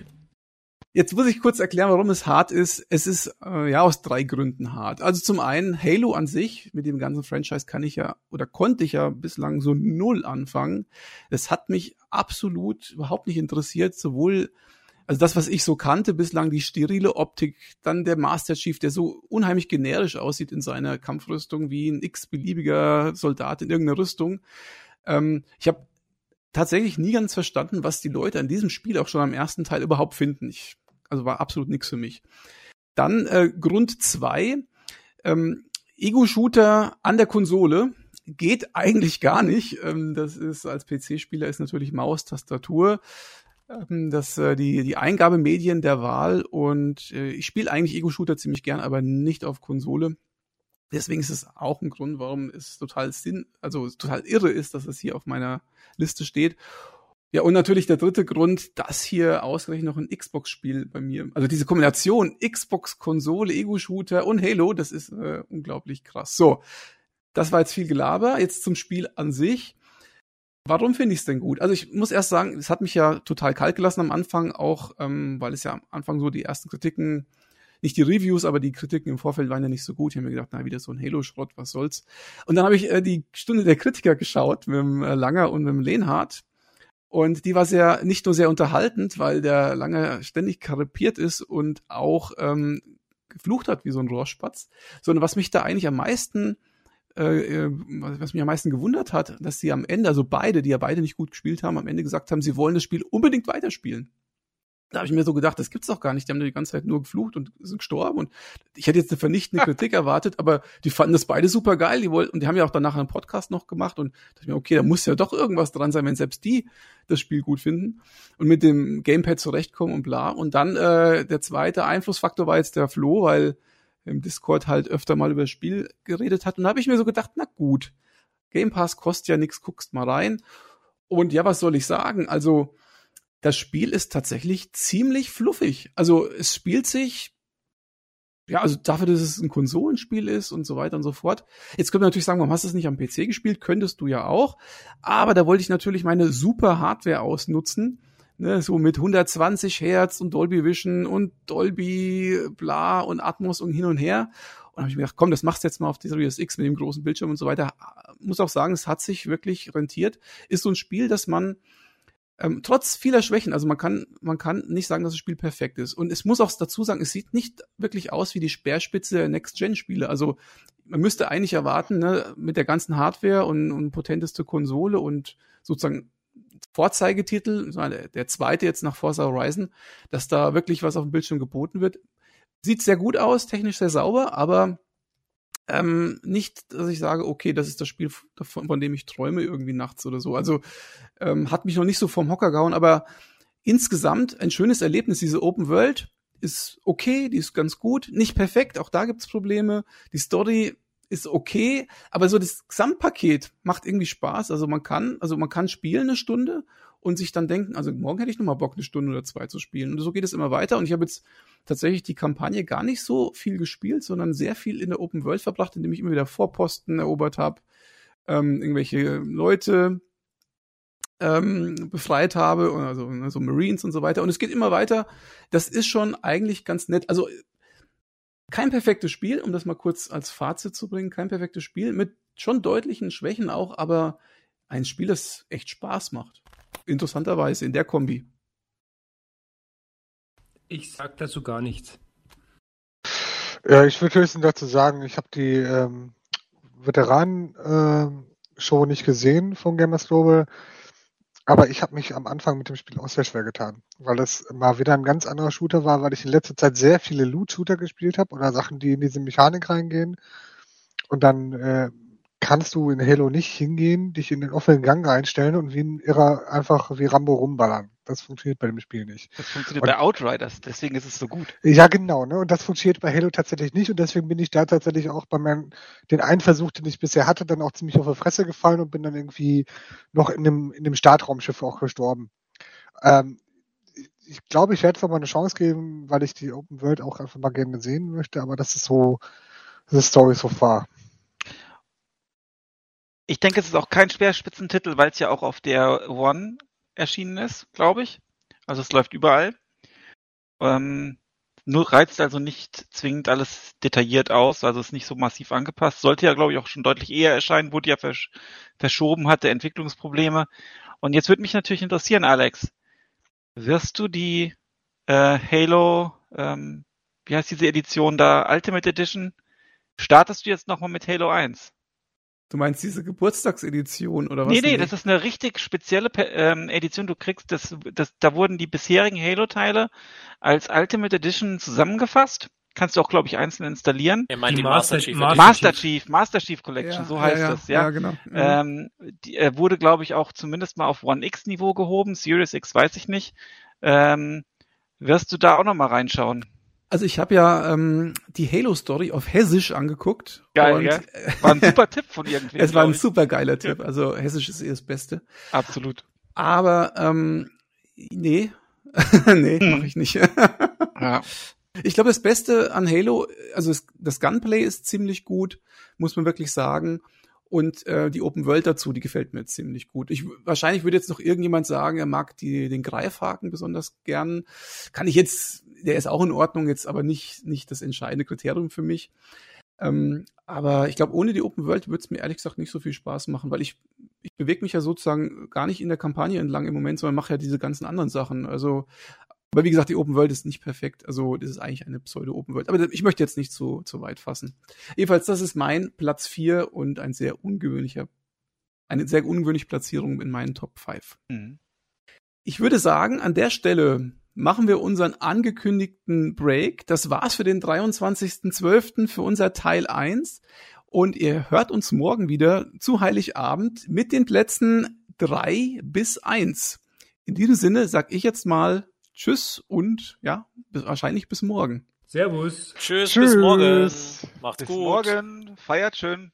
Jetzt muss ich kurz erklären, warum es hart ist. Es ist äh, ja aus drei Gründen hart. Also zum einen Halo an sich, mit dem ganzen Franchise kann ich ja oder konnte ich ja bislang so null anfangen. Es hat mich absolut überhaupt nicht interessiert, sowohl also das, was ich so kannte bislang, die sterile Optik, dann der Master Chief, der so unheimlich generisch aussieht in seiner Kampfrüstung wie ein x-beliebiger Soldat in irgendeiner Rüstung. Ähm, ich habe tatsächlich nie ganz verstanden, was die Leute an diesem Spiel auch schon am ersten Teil überhaupt finden. Ich also war absolut nichts für mich. Dann äh, Grund zwei, ähm, Ego-Shooter an der Konsole geht eigentlich gar nicht. Ähm, das ist als PC-Spieler ist natürlich Maus, Tastatur, ähm, das äh, die die Eingabemedien der Wahl und äh, ich spiele eigentlich Ego-Shooter ziemlich gern, aber nicht auf Konsole. Deswegen ist es auch ein Grund, warum es total Sinn, also total irre ist, dass es hier auf meiner Liste steht. Ja, und natürlich der dritte Grund, dass hier ausgerechnet noch ein Xbox-Spiel bei mir, also diese Kombination Xbox-Konsole, Ego-Shooter und Halo, das ist äh, unglaublich krass. So, das war jetzt viel Gelaber. Jetzt zum Spiel an sich. Warum finde ich es denn gut? Also ich muss erst sagen, es hat mich ja total kalt gelassen am Anfang, auch ähm, weil es ja am Anfang so die ersten Kritiken, nicht die Reviews, aber die Kritiken im Vorfeld waren ja nicht so gut. Ich habe mir gedacht, na, wieder so ein Halo-Schrott, was soll's. Und dann habe ich äh, die Stunde der Kritiker geschaut mit dem äh, Langer und mit dem Lehnhardt. Und die war sehr, nicht nur sehr unterhaltend, weil der lange ständig karipiert ist und auch ähm, geflucht hat wie so ein Rohrspatz, sondern was mich da eigentlich am meisten, äh, äh was mich am meisten gewundert hat, dass sie am Ende, also beide, die ja beide nicht gut gespielt haben, am Ende gesagt haben, sie wollen das Spiel unbedingt weiterspielen da habe ich mir so gedacht, das gibt's doch gar nicht. Die haben die ganze Zeit nur geflucht und sind gestorben. Und ich hätte jetzt eine vernichtende Kritik erwartet, aber die fanden das beide super geil. Die wollten, und die haben ja auch danach einen Podcast noch gemacht und dachte mir, okay, da muss ja doch irgendwas dran sein, wenn selbst die das Spiel gut finden und mit dem Gamepad zurechtkommen und bla. Und dann äh, der zweite Einflussfaktor war jetzt der Flo, weil im Discord halt öfter mal über das Spiel geredet hat. Und da habe ich mir so gedacht, na gut, Game Pass kostet ja nichts, guckst mal rein. Und ja, was soll ich sagen? Also das Spiel ist tatsächlich ziemlich fluffig. Also es spielt sich, ja, also dafür, dass es ein Konsolenspiel ist und so weiter und so fort. Jetzt können wir natürlich sagen, warum hast du es nicht am PC gespielt? Könntest du ja auch. Aber da wollte ich natürlich meine super Hardware ausnutzen, ne, so mit 120 Hertz und Dolby Vision und Dolby bla und Atmos und hin und her. Und habe ich mir gedacht, komm, das machst du jetzt mal auf die Series X mit dem großen Bildschirm und so weiter. Muss auch sagen, es hat sich wirklich rentiert. Ist so ein Spiel, dass man ähm, trotz vieler Schwächen, also man kann, man kann nicht sagen, dass das Spiel perfekt ist. Und es muss auch dazu sagen, es sieht nicht wirklich aus wie die Speerspitze der Next-Gen-Spiele. Also man müsste eigentlich erwarten, ne, mit der ganzen Hardware und, und potenteste Konsole und sozusagen Vorzeigetitel, der zweite jetzt nach Forza Horizon, dass da wirklich was auf dem Bildschirm geboten wird. Sieht sehr gut aus, technisch sehr sauber, aber ähm, nicht, dass ich sage, okay, das ist das Spiel, von, von dem ich träume irgendwie nachts oder so. Also ähm, hat mich noch nicht so vom Hocker gehauen, aber insgesamt ein schönes Erlebnis. Diese Open World ist okay, die ist ganz gut, nicht perfekt, auch da gibt's Probleme. Die Story ist okay, aber so das Gesamtpaket macht irgendwie Spaß. Also man kann, also man kann spielen eine Stunde und sich dann denken, also morgen hätte ich noch mal Bock, eine Stunde oder zwei zu spielen. Und so geht es immer weiter. Und ich habe jetzt tatsächlich die Kampagne gar nicht so viel gespielt, sondern sehr viel in der Open World verbracht, indem ich immer wieder Vorposten erobert habe, ähm, irgendwelche Leute ähm, befreit habe, also, also Marines und so weiter. Und es geht immer weiter. Das ist schon eigentlich ganz nett. Also kein perfektes Spiel, um das mal kurz als Fazit zu bringen, kein perfektes Spiel, mit schon deutlichen Schwächen auch, aber ein Spiel, das echt Spaß macht. Interessanterweise in der Kombi. Ich sag dazu gar nichts. Ja, ich würde höchstens dazu sagen, ich habe die ähm, Veteranen-Show äh, nicht gesehen von Gamers Global. Aber ich habe mich am Anfang mit dem Spiel auch sehr schwer getan, weil das mal wieder ein ganz anderer Shooter war, weil ich in letzter Zeit sehr viele Loot-Shooter gespielt habe oder Sachen, die in diese Mechanik reingehen. Und dann äh, kannst du in Halo nicht hingehen, dich in den offenen Gang reinstellen und wie ein Irrer einfach wie Rambo rumballern. Das funktioniert bei dem Spiel nicht. Das funktioniert und, bei Outriders, deswegen ist es so gut. Ja, genau, ne? Und das funktioniert bei Halo tatsächlich nicht und deswegen bin ich da tatsächlich auch bei meinem, den einen Versuch, den ich bisher hatte, dann auch ziemlich auf die Fresse gefallen und bin dann irgendwie noch in dem, in dem Startraumschiff auch gestorben. Ähm, ich glaube, ich werde es noch mal eine Chance geben, weil ich die Open World auch einfach mal gerne sehen möchte, aber das ist so, das ist Story so far. Ich denke, es ist auch kein Speerspitzentitel, weil es ja auch auf der One erschienen ist, glaube ich. Also es läuft überall. Ähm, nur reizt also nicht zwingend alles detailliert aus, also ist nicht so massiv angepasst. Sollte ja, glaube ich, auch schon deutlich eher erscheinen, wurde ja versch verschoben, hatte Entwicklungsprobleme. Und jetzt würde mich natürlich interessieren, Alex, wirst du die äh, Halo, ähm, wie heißt diese Edition da, Ultimate Edition, startest du jetzt nochmal mit Halo 1? Du meinst diese Geburtstagsedition oder was? Nee, nee, das ist eine richtig spezielle ähm, Edition. Du kriegst das, das, da wurden die bisherigen Halo-Teile als Ultimate Edition zusammengefasst. Kannst du auch, glaube ich, einzeln installieren. Er meint die, die Master, Chief. Master Chief, Master Chief Collection, ja, so heißt ja, das, ja. Ja, genau. Mhm. Ähm, die äh, wurde, glaube ich, auch zumindest mal auf One X-Niveau gehoben. Series X weiß ich nicht. Ähm, wirst du da auch noch mal reinschauen? Also ich habe ja ähm, die Halo-Story auf Hessisch angeguckt. Geil, ja? War ein super Tipp von irgendwem. es war ein super geiler Tipp. Also Hessisch ist eh das Beste. Absolut. Aber ähm, nee, nee, hm. mache ich nicht. ja. Ich glaube, das Beste an Halo, also das, das Gunplay ist ziemlich gut, muss man wirklich sagen. Und äh, die Open World dazu, die gefällt mir ziemlich gut. Ich, wahrscheinlich würde jetzt noch irgendjemand sagen, er mag die, den Greifhaken besonders gern. Kann ich jetzt, der ist auch in Ordnung, jetzt aber nicht, nicht das entscheidende Kriterium für mich. Ähm, aber ich glaube, ohne die Open World würde es mir ehrlich gesagt nicht so viel Spaß machen, weil ich, ich bewege mich ja sozusagen gar nicht in der Kampagne entlang im Moment, sondern mache ja diese ganzen anderen Sachen. Also aber wie gesagt, die Open World ist nicht perfekt. Also das ist eigentlich eine Pseudo-Open World. Aber ich möchte jetzt nicht zu, zu weit fassen. Jedenfalls, das ist mein Platz 4 und ein sehr ungewöhnlicher, eine sehr ungewöhnliche Platzierung in meinen Top 5. Mhm. Ich würde sagen, an der Stelle machen wir unseren angekündigten Break. Das war's für den 23.12. für unser Teil 1. Und ihr hört uns morgen wieder zu Heiligabend mit den Plätzen 3 bis 1. In diesem Sinne sag ich jetzt mal Tschüss und ja, bis, wahrscheinlich bis morgen. Servus. Tschüss, Tschüss. bis morgen. Macht's bis gut. Bis morgen. Feiert schön.